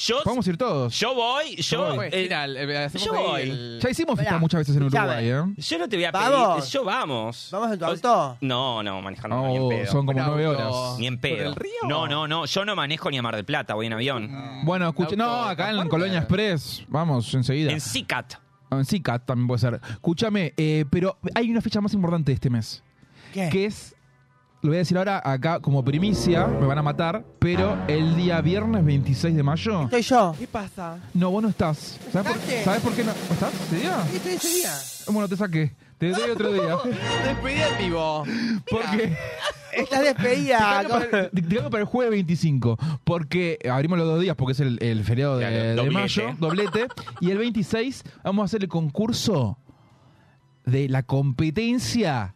Yo,
Podemos ir todos.
yo voy, yo,
voy.
eh,
Mira, el- hacemos
yo
ahí
voy.
el-
Ya hicimos fiesta muchas veces en
escuchame.
Uruguay, ¿eh?
Yo no te voy a pedir.
¿Vamos?
Yo vamos.
¿Vamos en tu
O-
auto?
No, no, manejando no, ni
Oh,
en pedo.
son como
Un
nueve
auto.
horas.
Ni en
¿Por
pedo.
el río?
No, no, no. Yo no manejo ni a Mar del Plata, voy en avión.
Bueno, escucha, no,
auto
acá en
transporte.
Colonia Express. Vamos, enseguida.
En CICAT.
Ah, En CICAT también puede ser. Escúchame, eh, pero hay una fecha más importante este mes.
¿Qué?
Que es, lo voy a decir ahora acá como primicia, me van a matar, pero el día viernes 26 de mayo.
Estoy yo.
¿Qué pasa?
No, vos no estás. ¿Sabes por,
¿Sacaste?
¿sabes por qué no? ¿No ¿Estás ese día?
Sí, estoy ese día.
Bueno, te saqué. Te doy otro día.
Despedida en vivo.
Porque
Estás despedida.
cambio para, te cambio para el jueves 25. Porque abrimos los dos días porque es el, el feriado de,
Claro,
de
doblete.
mayo, doblete. Y el 26 vamos a hacer el concurso de la competencia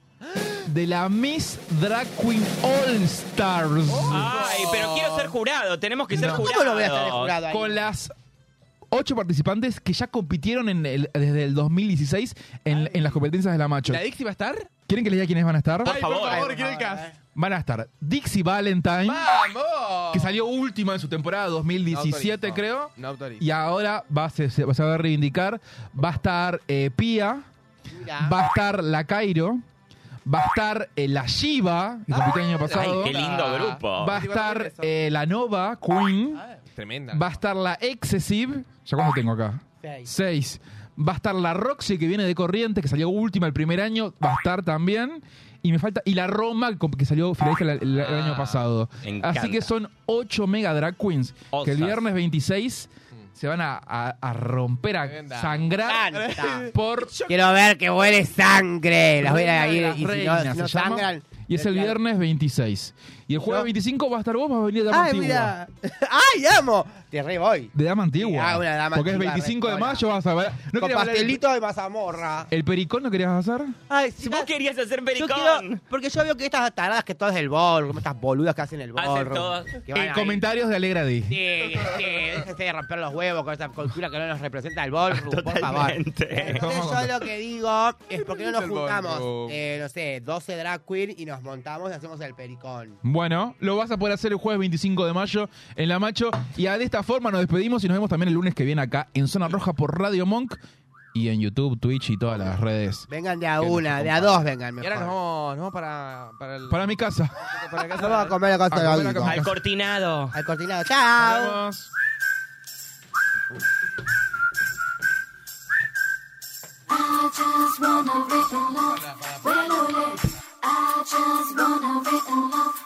de la Miss Drag Queen All Stars.
Ay, pero quiero ser jurado. Tenemos que ser
No.
¿Cómo
jurados.
lo voy a estar de jurado ahí?
Con las ocho participantes que ya compitieron en el- desde el 2016 en, en las competencias de la macho.
¿La Dixie va a estar?
¿Quieren que les diga quiénes van a estar?
Por
Ay,
favor.
por favor,
Ay,
quiero el cast.
Van a estar Dixie Valentine,
¡Vamos!
que salió última en su temporada 2017,
No autorizo.
creo.
No autorizo.
Y ahora va a, se, se va a reivindicar. Va a estar eh, Pia,
Mira.
va a estar La Cairo, va a estar eh, La Shiva, que compitió el año
Ay,
pasado.
qué lindo grupo.
Va a estar eh, La Nova, Queen.
Tremenda.
Va a estar la Excessive. ¿Ya cuánto tengo acá?
Seis.
Seis. Va a estar la Roxy, que viene de Corrientes, que salió última el primer año. Va a estar también. Y me falta. Y la Roma, que salió finalista el, el- el año pasado. Así que son ocho mega drag queens. Que el viernes 26 se van a, a- a romper, a
Tremenda.
sangrar
Canta.
por.
Quiero ver que huele sangre. Las voy a ir y si no, si no
se llama.
sangran.
Y es el viernes 26. Y el jueves
Yo-
25 va a estar vos, vas a venir de Dama
Ay,
Antigua.
mira. ¡Ay, amo! Te re voy.
De Dama Antigua.
Ah, una dama
Porque
antigua,
es 25 de
rectora.
mayo, vas a ver. ¿No
Con
querías hablar del-
pastelito de mazamorra.
¿El pericón no querías hacer?
Ay,
Si vos querías hacer
Yo
pericón.
quiero, porque yo veo que estas taradas que todas del bol, como estas boludas que hacen el bol.
Hacen todas.
Que van
En
ahí.
comentarios de Alegra Di.
Sí, sí, déjense de romper los huevos con esa cultura que no nos representa el ballroom, por favor.
Totalmente.
Entonces yo lo que digo es porque no nos
El
juntamos,
ballroom.
eh, no sé, 12 drag queen y nos montamos y hacemos el pericón.
Bueno, lo vas a poder hacer el jueves 25 de mayo en La Macho. Y de esta forma nos despedimos y nos vemos también el lunes que viene acá en Zona Roja por Radio Monk y en YouTube, Twitch y todas las redes.
Vengan de a una, de a dos vengan
Y ahora nos vamos, nos vamos para, para el.
Para mi casa.
para la casa.
Vamos a comer la casa
A
de
comer
Gaudito.
acá.
Al cortinado.
Al cortinado. ¡Chao!
Nos vemos.
I just wanna live in love. Well, I just wanna